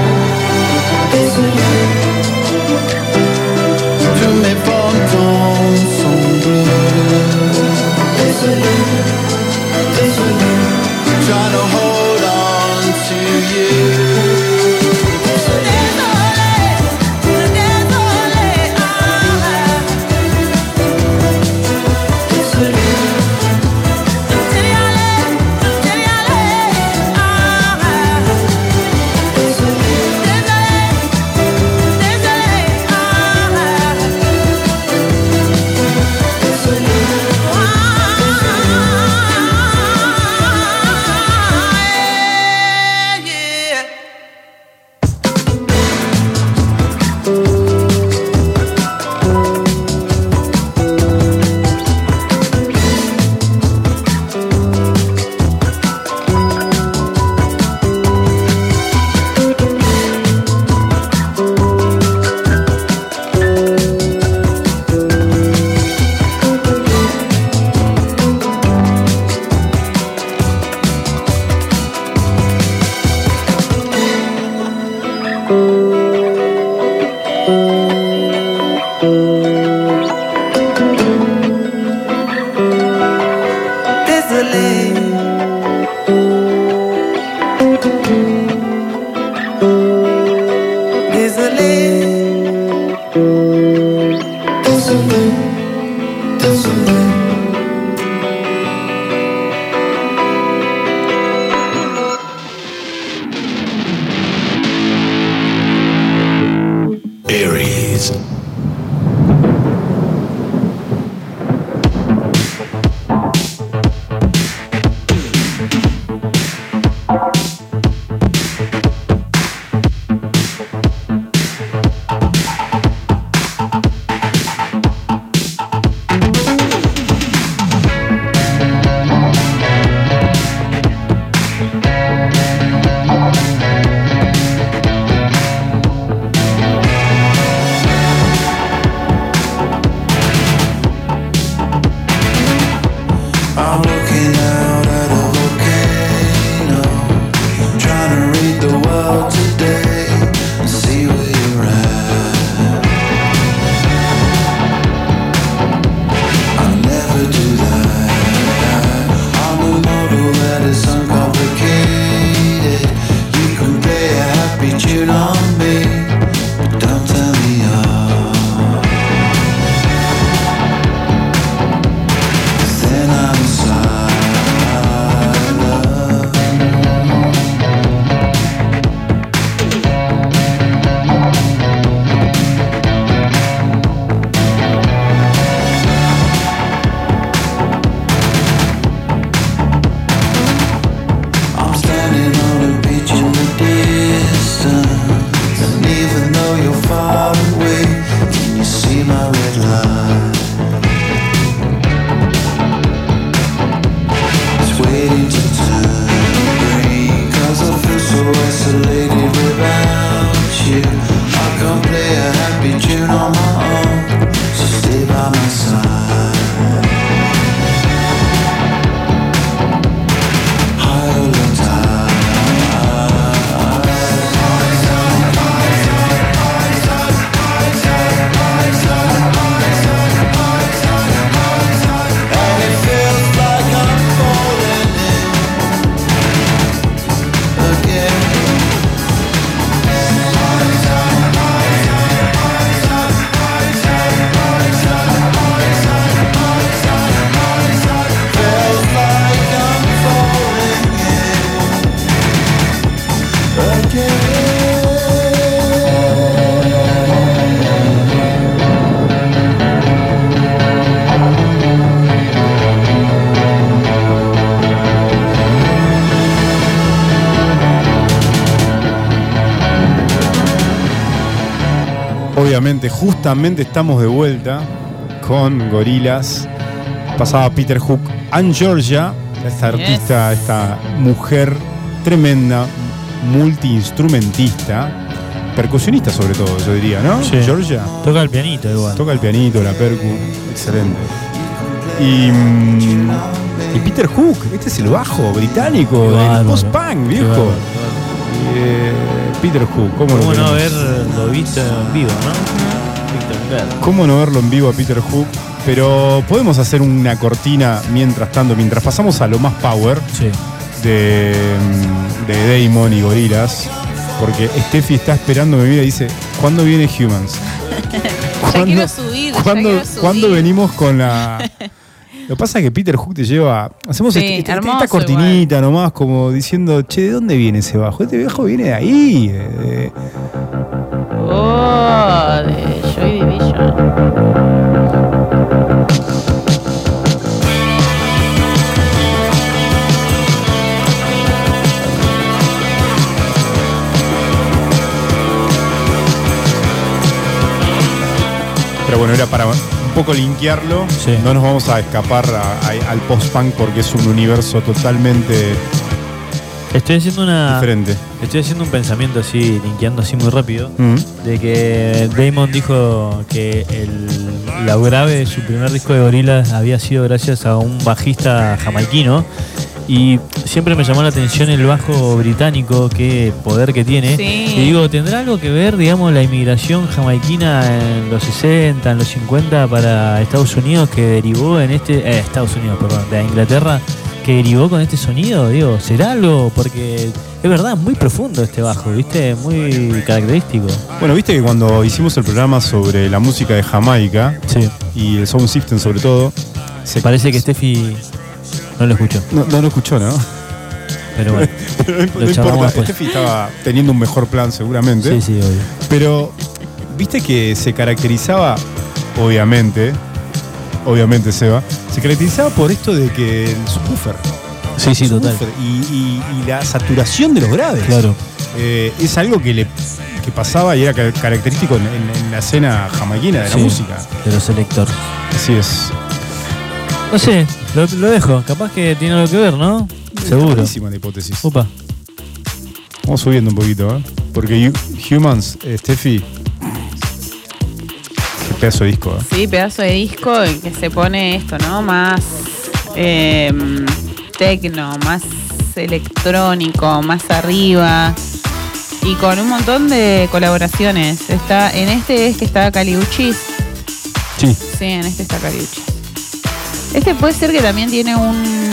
Justamente estamos de vuelta con Gorilas. Pasaba Peter Hook and Georgia, esta artista, esta mujer tremenda, multiinstrumentista, percusionista sobre todo, yo diría, ¿no? Sí. Georgia. Toca el pianito igual. Toca el pianito, la percu, excelente. Y mm, Y Peter Hook, este es el bajo británico del post-punk, Qué viejo. bárbaro, Eh, Peter Hook, ¿cómo, ¿Cómo lo no queremos? haberlo visto en vivo, no? ¿Cómo no verlo en vivo a Peter Hook? Pero podemos hacer una cortina mientras tanto, mientras pasamos a lo más power Sí. de, mm, de Damon y Gorilas. Porque Steffi está esperando mi vida y dice, ¿cuándo viene Humans? (laughs) Ya quiero subir, ya ¿Cuándo, quiero subir. cuándo venimos con la...? (laughs) Lo que pasa es que Peter Hook te lleva... Hacemos Sí, este- este- esta cortinita nomás como diciendo, che, ¿de dónde viene ese bajo? Este viejo viene de ahí. de- de- Oh, de Joy Division. Pero bueno, era para poco linkearlo. Sí. No nos vamos a escapar a- a- al post-punk porque es un universo totalmente Estoy haciendo una. diferente. Estoy haciendo un pensamiento así, linkeando así muy rápido. Mm. De que Damon dijo que el, la grave de su primer disco de Gorillaz había sido gracias a un bajista jamaiquino. Y siempre me llamó la atención el bajo británico, qué poder que tiene. Sí. Y digo, ¿tendrá algo que ver, digamos, la inmigración jamaiquina en los 60, en los 50 para Estados Unidos que derivó en este. Eh, Estados Unidos, perdón, de Inglaterra, que derivó con este sonido? Digo, ¿será algo? Porque es verdad, muy profundo este bajo, ¿viste? Muy característico. Bueno, viste que cuando hicimos el programa sobre la música de Jamaica Sí. y el sound system sobre todo, se Parece que Steffi no lo escuchó. No, no lo escuchó, ¿no? Pero bueno. (laughs) Pero no, importa, después. Steffi estaba teniendo un mejor plan seguramente. Sí, sí, obvio. Pero, viste que se caracterizaba, obviamente, obviamente Seba, se caracterizaba por esto de que el subwoofer. Sí, sí, total. Y, y- y la saturación de los graves. Claro. Eh, es algo que le que pasaba y era ca- característico en, en- en la escena jamaiquina de la música. De los selector. Así es. No sé, lo, lo dejo. Capaz que tiene algo que ver, ¿no? Seguro. Buenísima la hipótesis. Upa. Vamos subiendo un poquito, ¿eh? Porque Hu- Humans, eh, Steffi. Qué pedazo de disco, ¿eh? Sí, pedazo de disco en que se pone esto, ¿no? Más eh, tecno, más electrónico, más arriba. Y con un montón de colaboraciones. Está, en este es que está Caliuchis. Sí. Sí, en este está Caliuchis. Este puede ser que también tiene un-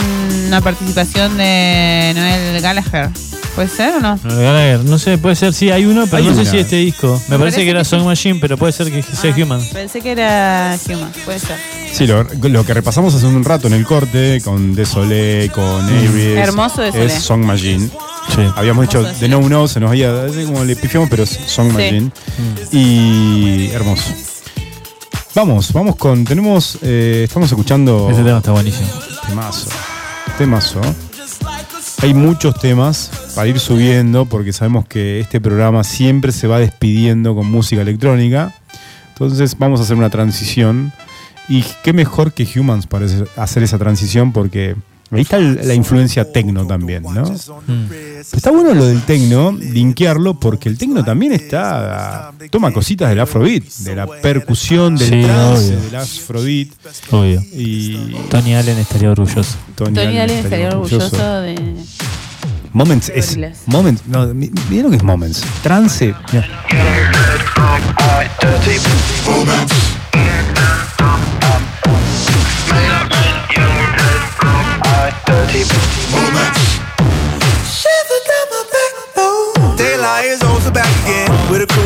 una participación de Noel Gallagher. ¿Puede ser o no? No, Gallagher, no sé, puede ser, sí, hay uno, pero Hay no sé una. si este disco. Me, Me parece, parece que era que sí. Song Machine, pero puede ser que sea Human. Pensé que era Human, puede ser. Sí, lo, lo que repasamos hace un rato en el corte con Desolé, con Aries. Hermoso Desolé. Es Song Machine. Sí. Habíamos dicho Hermoso de No No, se nos había. así como le pifiamos, pero es Song Sí. Machine. Y hermoso. Vamos, vamos con. Tenemos. eh, estamos escuchando. Este tema está buenísimo. Temazo. Temazo. Hay muchos temas para ir subiendo porque sabemos que este programa siempre se va despidiendo con música electrónica. Entonces vamos a hacer una transición. Y qué mejor que Humans para hacer esa transición porque ahí está la influencia tecno también, ¿no? Mm. Está bueno lo del tecno, linkearlo, porque el tecno también está. toma cositas del afrobeat, de la percusión, del Sí, trance, obvio. del afrobeat. Obvio. Y Tony Allen estaría orgulloso. Tony, Tony Allen estaría orgulloso de. Moments es. Moments. No, mi- mira lo que es Moments. Trance. mira. people.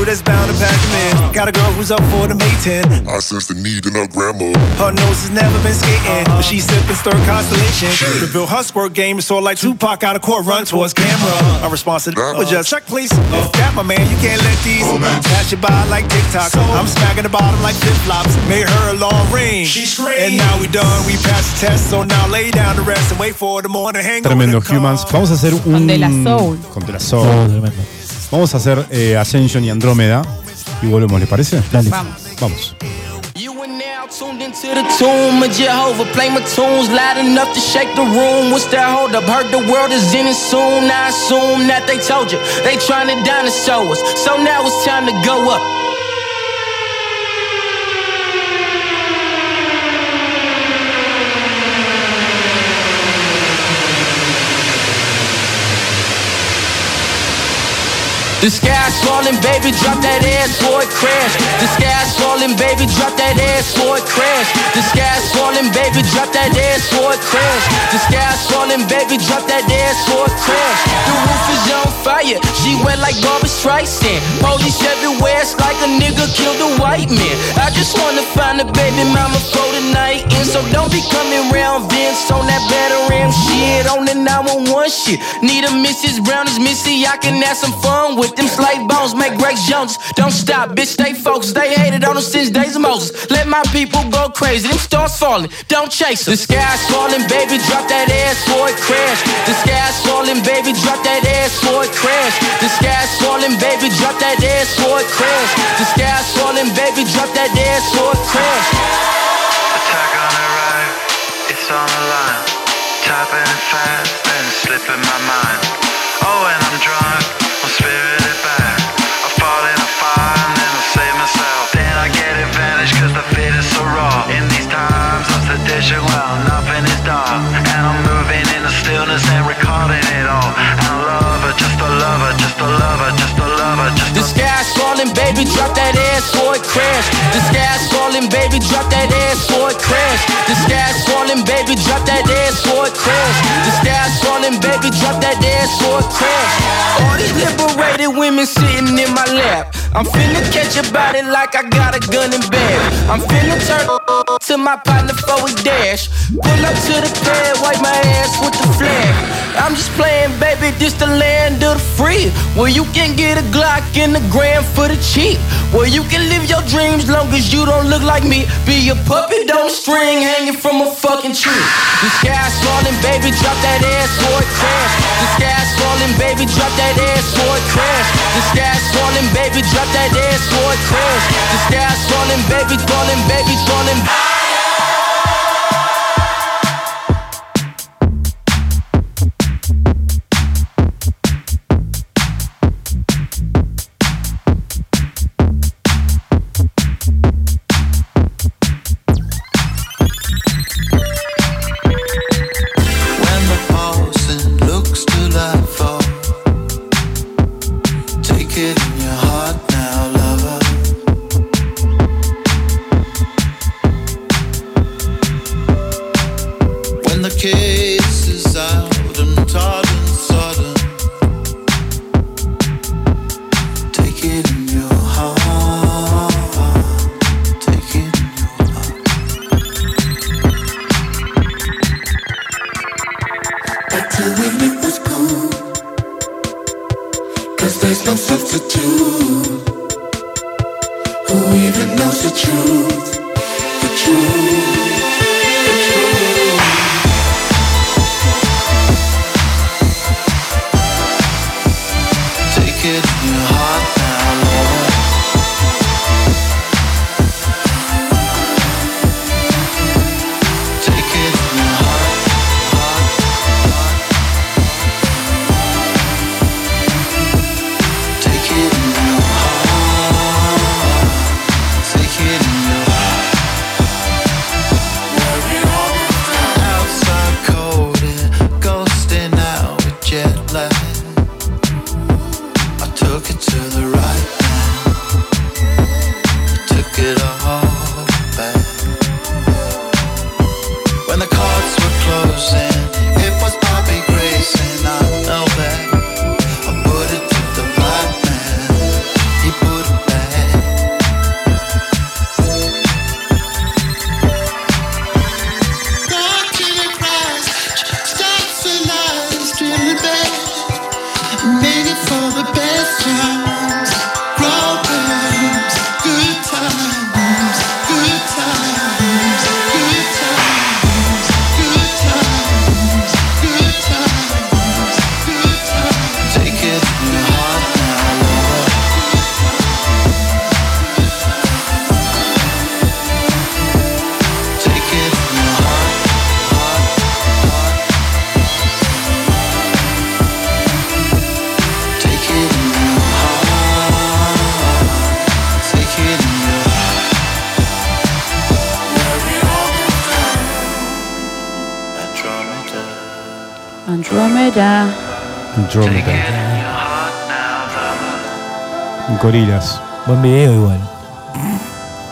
That's bound to pack 'em in. Got a girl who's up for the Mayton. I sense the need in her grandma. Her nose has never been skating, but she's sipping stir constellation. Reveal her squirt game is sort of like Tupac out of court, run towards camera. Our response to that was just check, please. If that, my man, you can't let these pass you by like TikTok. I'm smacking the bottom like flip flops. Made her a long ring. And now we done, we passed the test, so now lay down to rest and wait for the morning hang Tremendo Humans. Vamos a hacer un. Con De La Soul. Con De La Soul. Oh, tremendo. Vamos a hacer eh, Ascension y Andrómeda. Y volvemos, ¿les parece? Dale. Vamos. Vamos. You are now tuned into the tomb of Jehovah. Play my tunes loud enough to shake the room. What's that hold up? Heard the world is in it soon. I assume that they told you they trying to dinosaur us. So now it's time to go up. The sky's falling, baby, drop that ass for it crash. The sky's falling, baby, drop that ass for it crash. The sky's falling, baby, drop that ass for it crash. The sky's falling, baby, drop that ass for it crash. The roof is on fire, she wet like Barbara Streisand. Police everywhere, it's like a nigga killed a white man. I just wanna find a baby mama for the night, and so don't be coming round Vince on that better ram shit on the 911 shit. Need a Mrs. Brown is Missy, I can have some fun with them slave bones, make Grace Jones. Don't stop, bitch, stay focused. They hated on us since days of Moses. Let my people go crazy, them stars falling, don't chase them. The sky's falling, baby, drop that ass for it crash. The sky's falling, baby, drop that ass for it crash. The sky's falling, baby, drop that ass for it crash. The sky's falling, baby, drop that ass for it crash. Attack on the right, it's on the line. Tapping fast, then slipping my mind. Baby, drop that ass for it crash. The sky's falling, baby, drop that ass for it crash. The sky's falling, baby, drop that ass ass for crash. All these liberated women sitting in my lap. I'm finna catch a body like I got a gun in bed. I'm finna turn to my partner for a dash. Pull up to the pad, wipe my ass with the flag. I'm just playing, baby, this the land of the free. Where you can get a Glock in the gram for the cheap. Where you can live your dreams long as you don't look like me. Be a puppet on a string hanging from a fucking tree. The sky's falling, baby, drop that ass for it crash. The sky's falling, baby, drop that ass for it crash. The sky's falling, baby, drop that ass for it crash. The sky's falling, baby, falling, baby, falling. Andromeda. Gorilas. Buen video igual.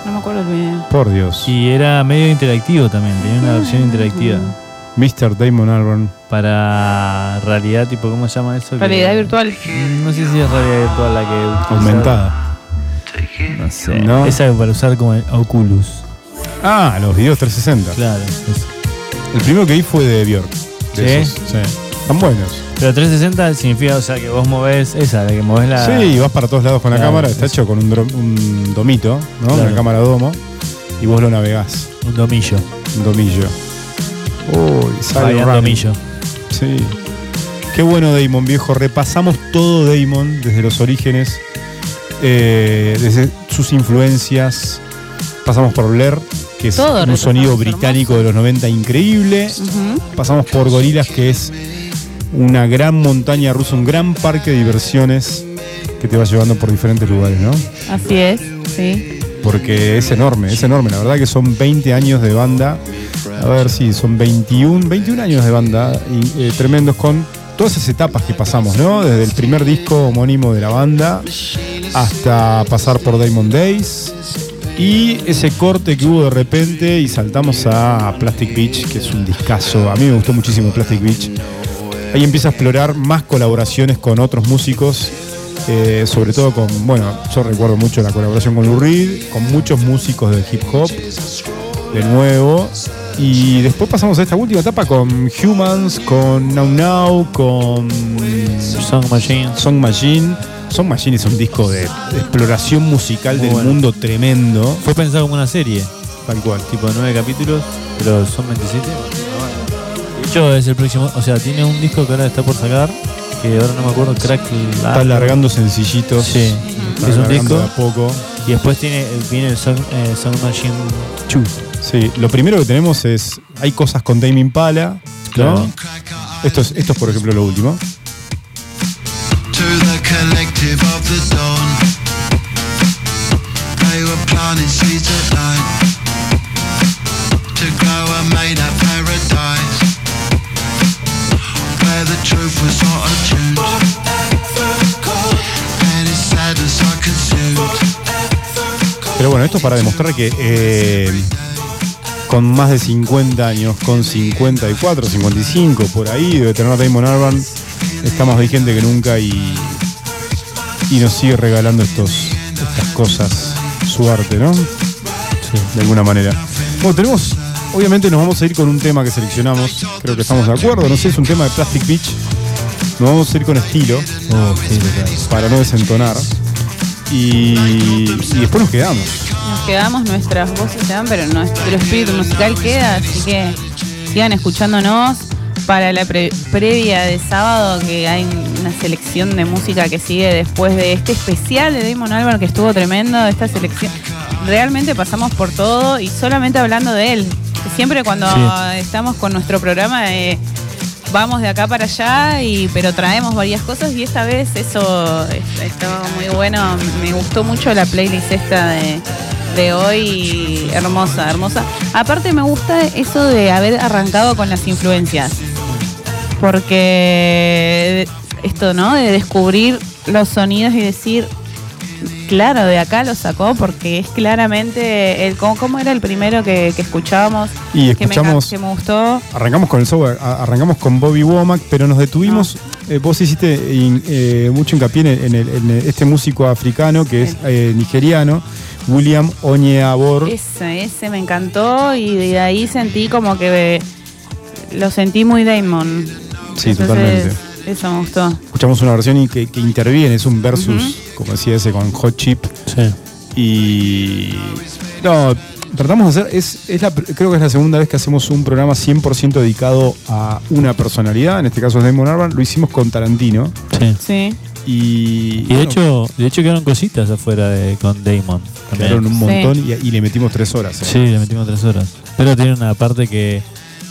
No me acuerdo el video. Por Dios. Y era medio interactivo también, tenía una versión interactiva. Mr. Damon Albarn. Para realidad, tipo, ¿cómo se llama eso? Que- Realidad virtual. No sé si es realidad virtual la que Aumentada. No sé. No. Esa para usar como el Oculus. Ah, los videos 360. Claro. El primero que vi fue de Björk. De ¿Sí? esos, sí. Están buenos. Pero 360 significa, o sea, que vos movés esa, de que movés la. Sí, vas para todos lados con la Claro, cámara. Está hecho con un, dro- un domito, ¿no? Claro. Una cámara domo. Y vos lo navegás. Un domillo. Un domillo. Uy, Fabián Run. Domillo. Sí. Qué bueno Damon, viejo. Repasamos todo Damon desde los orígenes, eh, desde sus influencias. Pasamos por Blair, que es Todo un repasamos, sonido británico de los 90 increíble. Pasamos por Gorilas, que es una gran montaña rusa, un gran parque de diversiones que te va llevando por diferentes lugares, ¿no? Así es, sí. Porque es enorme, es enorme. La verdad que son 20 años de banda. A ver si son 21, 21 años de banda y, eh, tremendos con todas esas etapas que pasamos, ¿no? Desde el primer disco homónimo de la banda hasta pasar por Diamond Days y ese corte que hubo de repente y saltamos a Plastic Beach, que es un discazo. A mí me gustó muchísimo Plastic Beach. Ahí empieza a explorar más colaboraciones con otros músicos, eh, sobre todo con, bueno, yo recuerdo mucho la colaboración con Lou Reed, con muchos músicos de hip hop, de nuevo. Y después pasamos a esta última etapa con Humans, con Now Now, con Song Machine. Song Machine. Song Machine es un disco de, de exploración musical del Bueno. mundo tremendo. Fue pensado como una serie. Tal cual. Tipo nueve capítulos, pero son 27. Es el próximo. O sea, tiene un disco que ahora está por sacar. Que ahora no me acuerdo, Crack. Está largando sencillitos. Sí, Está es un disco. de a poco. Y después tiene, viene el Song, eh, Machine 2. Sí, lo primero que tenemos es. Hay cosas con Tame Impala. ¿no? Esto, es, esto es, por ejemplo, lo último. to the collective of the Pero bueno, esto es para demostrar que eh, con más de 50 años, con 54, 55, por ahí, debe tener Damon Albarn, está más vigente que nunca y, y nos sigue regalando estos, estas cosas, su arte, ¿no? De alguna manera. Bueno, tenemos, obviamente nos vamos a ir con un tema que seleccionamos, creo que estamos de acuerdo, no sé, es un tema de Plastic Beach, nos vamos a ir con estilo, para no desentonar. Y, y después nos quedamos. Nos quedamos, nuestras voces se dan, pero nuestro espíritu musical queda, así que sigan escuchándonos para la pre- previa de sábado, que hay una selección de música que sigue después de este especial de Damon Albarn que estuvo tremendo, esta selección. Realmente pasamos por todo y solamente hablando de él. Siempre cuando Sí. estamos con nuestro programa eh, vamos de acá para allá, y, pero traemos varias cosas y esta vez eso es- estaba muy bueno. Me gustó mucho la playlist esta de, de hoy, hermosa, hermosa. Aparte me gusta eso de haber arrancado con las influencias, porque esto, ¿no? De descubrir los sonidos y decir, claro, de acá lo sacó porque es claramente el cómo, cómo era el primero que, que escuchábamos Y que, me, escuchamos- que me gustó. Arrancamos con el software, arrancamos con Bobby Womack, pero nos detuvimos. eh, vos hiciste in- eh, mucho hincapié en, el- en el- en este músico africano que es eh, nigeriano, William Onyeabor. Ese, ese me encantó y de ahí sentí como que lo sentí muy Damon. Sí, totalmente. Eso me gustó. Escuchamos una versión y que, que interviene, es un versus, como decía ese, con Hot Chip. Y. No, tratamos de hacer. Es, es la, creo que es la segunda vez que hacemos un programa 100% dedicado a una personalidad. En este caso es Damon Albarn. Lo hicimos con Tarantino. Sí. Sí. Y. Y de bueno, hecho, de hecho quedaron cositas afuera de, con Damon. también. quedaron un montón y, y le metimos tres horas. eh. Sí, le metimos tres horas. Pero tiene una parte que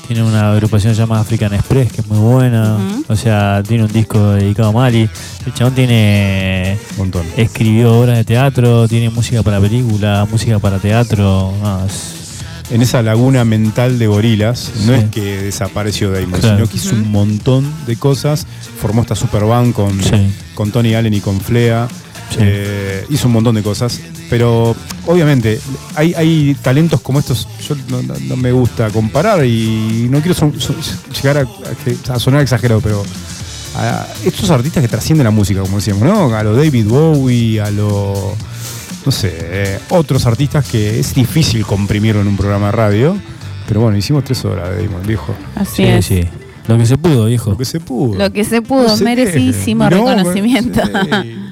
tiene una agrupación llamada African Express, que es muy buena. O sea, tiene un disco dedicado a Mali. El chabón tiene. montón. Escribió obras de teatro, tiene música para película, música para teatro. No, es- en esa laguna mental de gorilas, no es que desapareció Damon, Claro. sino que hizo un montón de cosas. Formó esta super band con, Sí. con Tony Allen y con Flea. Eh, hizo un montón de cosas. Pero obviamente, hay, hay talentos como estos. Yo no, no- no me gusta comparar y no quiero son- son- llegar a, a que- a sonar exagerado, pero. a estos artistas que trascienden la música, como decíamos, ¿no? A lo David Bowie, a lo. No sé, otros artistas que es difícil comprimirlo en un programa de radio. Pero bueno, hicimos tres horas de Damon, viejo. Así Sí, es. sí. Lo que se pudo, viejo. Lo que se pudo. Lo que se pudo, No merecidísimo reconocimiento.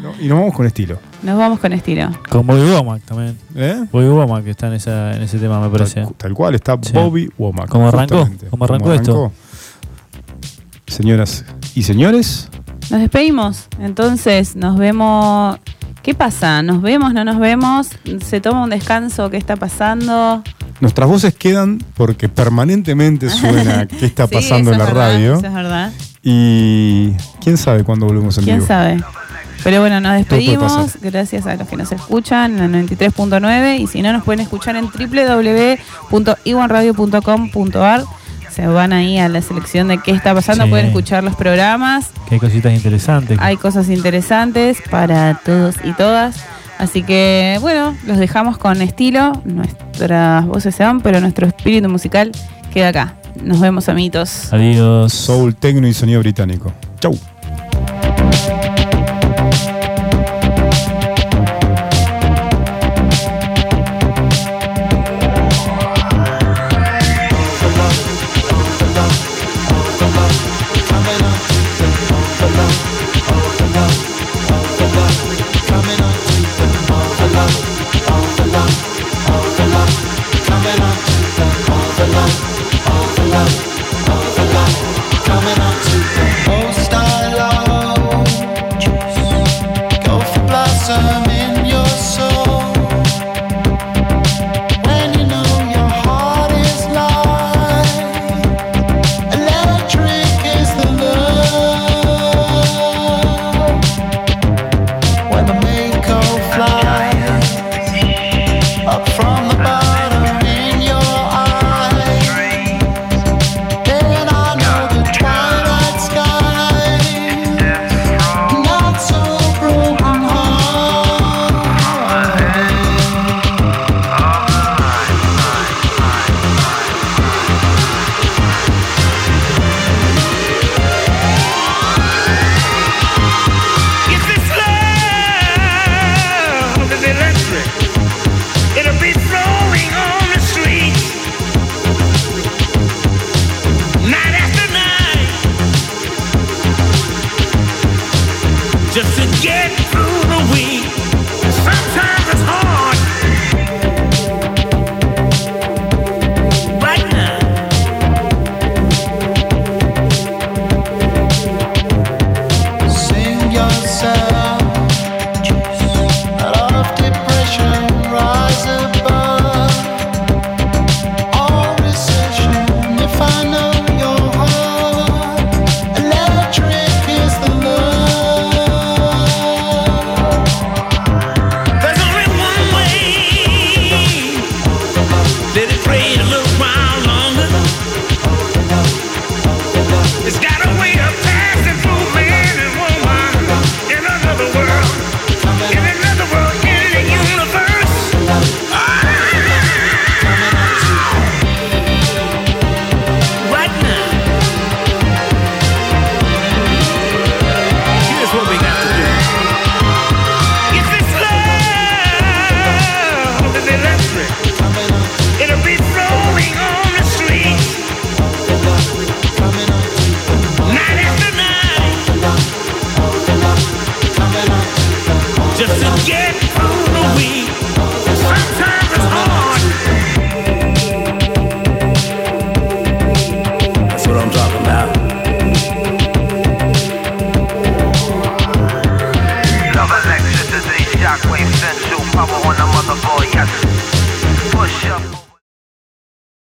No, y nos vamos con estilo. Nos vamos con estilo. Con Bobby Womack también. ¿Eh? Bobby Womack que está en, esa, en ese tema, me parece. Tal, tal cual está Sí. Bobby Womack. ¿Cómo arrancó? ¿Cómo arrancó esto? Señoras y señores, Nos despedimos. Entonces, nos vemos. ¿Qué pasa? ¿Nos vemos? ¿No nos vemos? ¿Se toma un descanso? ¿Qué está pasando? nuestras voces quedan porque permanentemente suena (laughs) qué está Sí, pasando eso en la es verdad, radio. Eso es verdad. Y quién sabe cuándo volvemos en ¿Quién vivo. sabe? Pero bueno, nos despedimos. Gracias a los que nos escuchan en la 93.9 y si no, nos pueden escuchar en www.iwanradio.com.ar. Se van ahí a la selección de qué está pasando, Sí. pueden escuchar los programas. Que hay cositas interesantes. Hay cosas interesantes para todos y todas. Así que, bueno, los dejamos con estilo. Nuestras voces se van, pero nuestro espíritu musical queda acá. Nos vemos, amiguitos. Adiós. Soul, tecno y sonido británico. Chau.